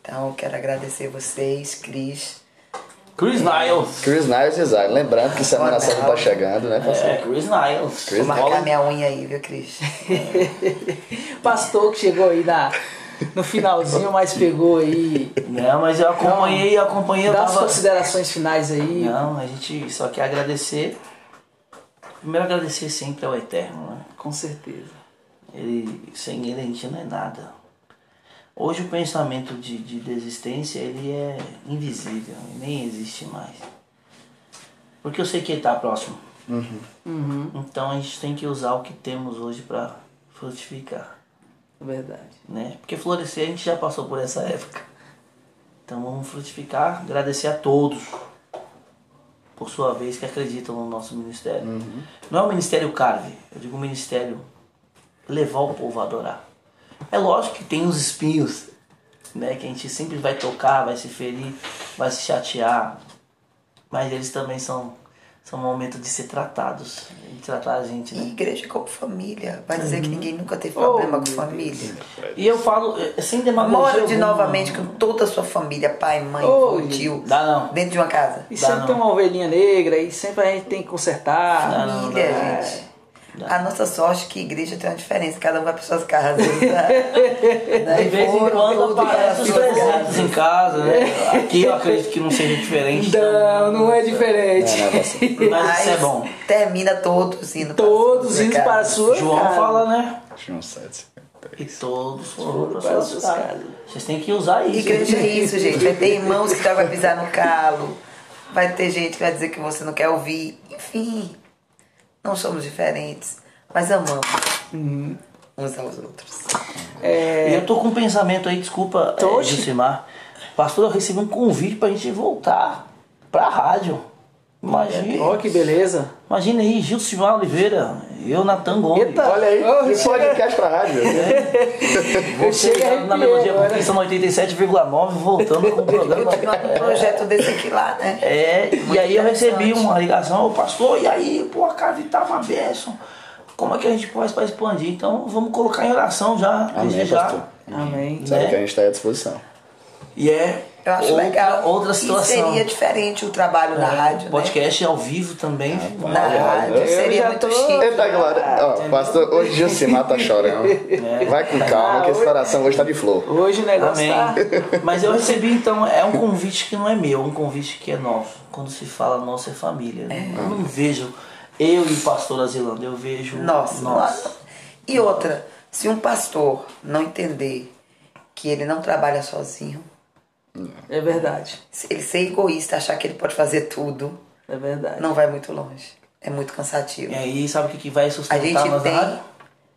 Então, eu quero agradecer vocês, Cris.
Chris Niles.
Chris Niles e Zayn. Lembrando que Semana Santa tá chegando, né?
É, Chris Niles.
Chris
Vou
Niles.
marcar minha unha aí, viu, Cris?
Pastor que chegou aí na, no finalzinho, mas pegou aí.
Não, mas eu acompanhei, eu acompanhei,
Dá as
tava...
considerações finais aí.
Não, a gente só quer agradecer. Primeiro agradecer sempre ao Eterno, né?
Com certeza.
Ele, sem ele a gente não é nada. Hoje o pensamento de, de desistência ele é invisível, nem existe mais. Porque eu sei que ele está próximo. Então a gente tem que usar o que temos hoje para frutificar,
Verdade.
né? Porque florescer a gente já passou por essa época. Então vamos frutificar, agradecer a todos, por sua vez, que acreditam no nosso ministério. Não é o ministério carve, eu digo o ministério levar o povo a adorar. É lógico que tem os espinhos, né? Que a gente sempre vai tocar, vai se ferir, vai se chatear. Mas eles também são, são momentos de ser tratados, de tratar a gente,
E
né?
igreja é como família. Vai dizer que ninguém nunca teve problema com família.
E eu falo, eh, sem demagogia
Mora de
alguma.
novamente com toda a sua família, pai, mãe, avô, tio,
Dá não.
dentro de uma casa.
E
Dá
sempre
não.
tem uma ovelhinha negra e sempre a gente tem que consertar.
Dá não,
Família,
dá.
gente. A nossa sorte é que igreja tem uma diferença, cada um vai para suas casas. Né?
De vez em quando aparece os
suas
300
casas.
em casa, né? Aqui eu acredito que não seja diferente.
Não, não é diferente.
Mas isso é bom.
Termina todos indo
Todos
para
indo
suas
para a sua
João
casa.
fala, né?
João 7.
E todos foram para suas casas. Vocês têm que usar isso.
Igreja é isso, gente. Vai ter irmãos que já vai pisar no calo. Vai ter gente que vai dizer que você não quer ouvir. Enfim, não somos diferentes, mas amamos uns aos outros.
E eu tô com um pensamento aí, desculpa, é. Jucimar. Pastor, eu recebi um convite pra gente voltar pra rádio. Imagina.
Ó, que beleza.
Imagina aí, Gilcimar Oliveira, eu, Natan Gomes.
Eita.
Olha aí,
Oh,
e
chega-
podcast pra rádio.
Eu
Você ligado na Melodia. Conquista no 87,9, voltando com o programa.
Continuar com um projeto desse aqui lá, né?
É, e
Muito
aí eu recebi uma ligação, ô pastor, e aí, pô, a casa uma bênção. Como é que a gente faz pra expandir? Então vamos colocar em oração já,
Amém,
desde já.
pastor.
Amém.
Sabe
Né?
que a gente está à disposição.
E é
Eu acho
outra,
legal.
outra
E
situação.
seria diferente o trabalho na rádio, né?
Podcast ao vivo também.
Na rádio
Eu
seria
já
muito
tô-
chique.
Eita, Glória. Ó, pastor, hoje Gilcimar tá chorando. Vai com calma, que esse coração hoje tá de flor.
Hoje o negócio
Amém.
tá.
Mas eu recebi, então, é um convite que não é meu, é um convite que é nosso. Quando se fala nosso é família. né? Eu não vejo eu e o pastor Azilando, eu vejo
Nossa, nossa. E outra, se um pastor não entender que ele não trabalha sozinho,
É verdade.
se ele ser egoísta, achar que ele pode fazer tudo,
É verdade.
não vai muito longe. É muito cansativo.
E aí, sabe o que, que vai
A
sustentar
gente
nós na
tem-?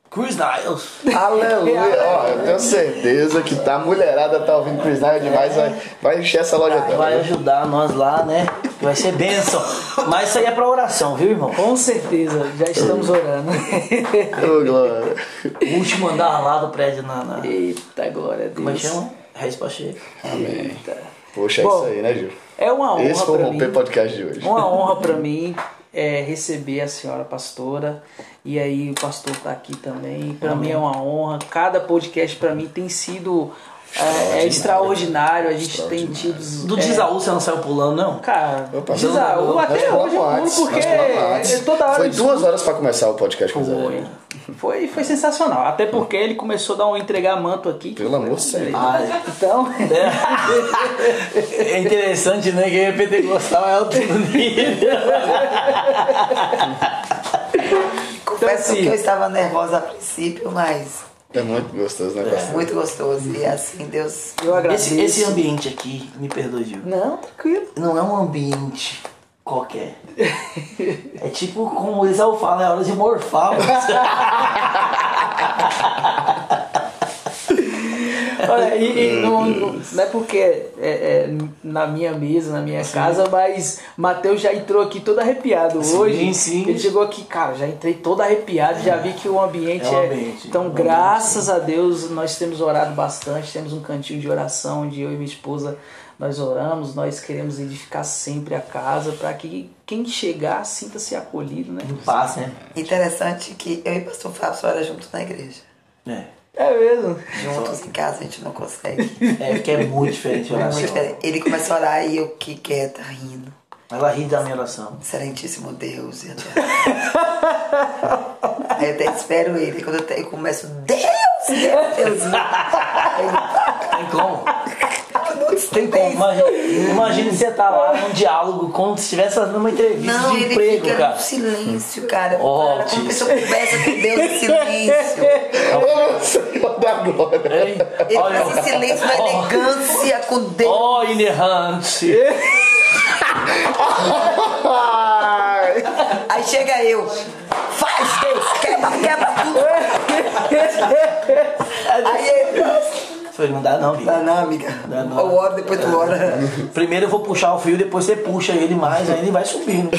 Chris Niles.
Aleluia. Ó, eu tenho certeza que tá a mulherada tá ouvindo Chris Niles demais, vai, vai encher essa loja dela.
Vai ajudar nós lá, né? Que vai ser bênção. Mas isso aí é pra oração, viu, irmão?
Com certeza, já estamos orando.
Ô, Glória.
O último andar lá do prédio na. na
Eita, glória a Deus.
como é que chama? Reis Pacheco.
Amém.
Eita.
Poxa, é
Bom,
isso aí, né, Gil?
É uma honra
Esse foi o Romper
mim.
Podcast de hoje.
Uma honra para mim é, receber a senhora pastora e aí o pastor tá aqui também. Para mim é uma honra. Cada podcast para mim tem sido é, é extraordinário. A gente tem tido
Do
é,
Desaú você não saiu pulando, não?
Cara,
Opa,
até hoje eu pulo porque é toda hora
Foi duas horas pra começar o podcast com.
Foi. Foi, foi sensacional. Até porque ele começou a dar um entregar manto aqui.
Pelo amor de Deus.
Ah,
Então,
é interessante, né? Que é pentecostal é alto nível.
Confesso
assim-
que eu estava nervosa a princípio, mas
É muito gostoso, né, pastor?
muito gostoso. E assim, Deus.
eu agradeço.
Esse, esse ambiente aqui, me perdoe, Gil.
Não, tranquilo.
Não é um ambiente qualquer. É tipo como o Isaú fala, é hora de morfar.
Olha, e, e não, não- não é porque é, é na minha mesa, na minha casa, mas Matheus já entrou aqui todo arrepiado
Sim,
hoje.
sim.
Ele chegou aqui, cara, já entrei todo arrepiado, já vi que o ambiente
É
é.
ambiente.
Então,
É ambiente,
graças a Deus, nós temos orado bastante, temos um cantinho de oração onde eu e minha esposa nós oramos, nós queremos edificar sempre a casa para que quem chegar sinta-se acolhido, né?
Paz, né?
Interessante que eu e o pastor Fábio só era junto na igreja.
É.
É mesmo.
Juntos em casa a gente não consegue.
É porque é muito diferente a
É
oração.
muito diferente. Ele começa a orar e eu que quieta, rindo.
Ela ri da minha oração.
Excelentíssimo Deus. E até... Eu até espero ele. Quando eu, te- eu começo, Deus, Deus, Deus.
Tem como?
Tem
Como? Imagina, imagina você tá lá num diálogo como se estivesse fazendo uma entrevista
Não,
de
ele
emprego,
fica
cara.
no silêncio, cara.
Ó,
Cara, Quando a pessoa conversa com Deus em silêncio.
Ô, Senhor da glória.
Hein?
Ele
Olha,
faz em silêncio,
ó,
elegância com Deus.
ó, inerrante.
Aí chega eu. Faz, Deus, quebra, quebra tudo. Aí ele.
Falei, não dá não, Bia.
Tá não, amiga.
Dá não.
Eu oro, depois tu ora.
Primeiro eu vou puxar o fio, depois você puxa ele mais, aí ele vai subindo.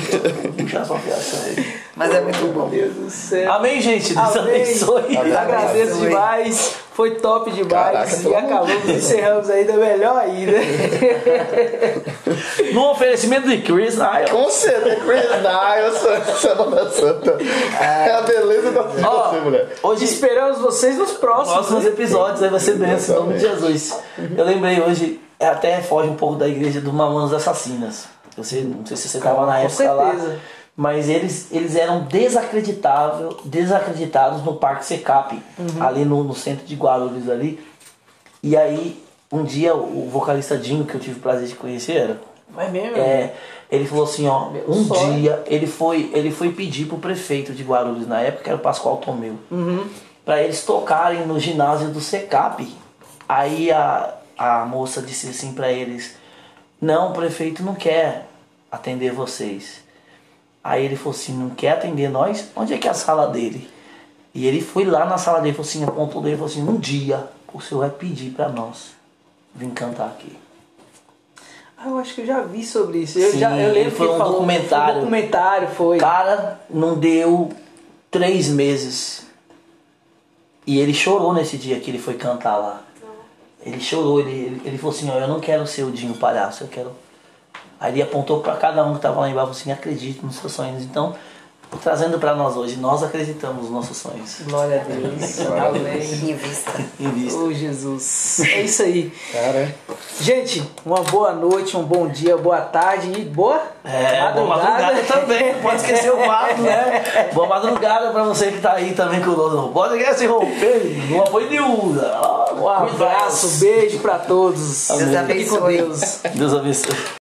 Vou puxar só a fiação aí.
Mas é muito bom.
Deus do céu.
Amém, gente? Deus
Amém.
abençoe.
Agradeço
Abençoe.
demais. Foi top demais.
Caraca,
e acabamos, encerramos ainda melhor ainda.
No oferecimento de Chris Nile.
Com certeza, Chris Niles, Semana Santa. É a beleza da
Ó,
você, mulher.
hoje
Esperamos vocês nos próximos.
próximos episódios aí vai ser benção, em nome de Jesus. Eu lembrei hoje, é, até foge um pouco da igreja do Mamonas Assassinas. Você, não sei se você estava na
Com
época lá,
certeza.
Mas eles, eles eram desacreditável, desacreditados no Parque Secap, ali no, no centro de Guarulhos ali. E aí, um dia, o vocalista Dinho, que eu tive o prazer de conhecer, era,
Vai mesmo?
é, ele falou assim, ó,
Meu
um
sonho.
dia ele foi, ele foi pedir pro prefeito de Guarulhos na época, que era o Pascoal Tomeu,
Uhum.
pra eles tocarem no ginásio do Secap. Aí a, a moça disse assim pra eles, não, o prefeito não quer atender vocês. Aí ele falou assim, não quer atender nós? Onde é que é a sala dele? E ele foi lá na sala dele, falou assim, apontou dele e falou assim, um dia o senhor vai pedir pra nós vir cantar aqui.
Ah, eu acho que eu já vi sobre isso. Eu,
Sim,
já, eu lembro
foi
que
um
falou,
documentário.
Um documentário foi.
Cara, não deu três meses. E ele chorou nesse dia que ele foi cantar lá. Ele chorou, ele, ele, ele falou assim, ó, eu não quero ser o Dinho Palhaço, eu quero. Aí ele apontou pra cada um que tava lá embaixo e assim, acredite nos seus sonhos. Então, trazendo pra nós hoje, nós acreditamos nos nossos sonhos.
Glória a Deus. Amém.
Em vista.
Em vista.
Oh, Jesus. É isso aí.
Cara,
Gente, uma boa noite, um bom dia, boa tarde e boa
É, boa madrugada também, pode esquecer o quadro, né? Boa madrugada pra você que tá aí também conosco. Pode se romper, no apoio de Uda.
Um abraço, beijo pra todos.
Deus
com
abençoe.
Deus.
Deus abençoe.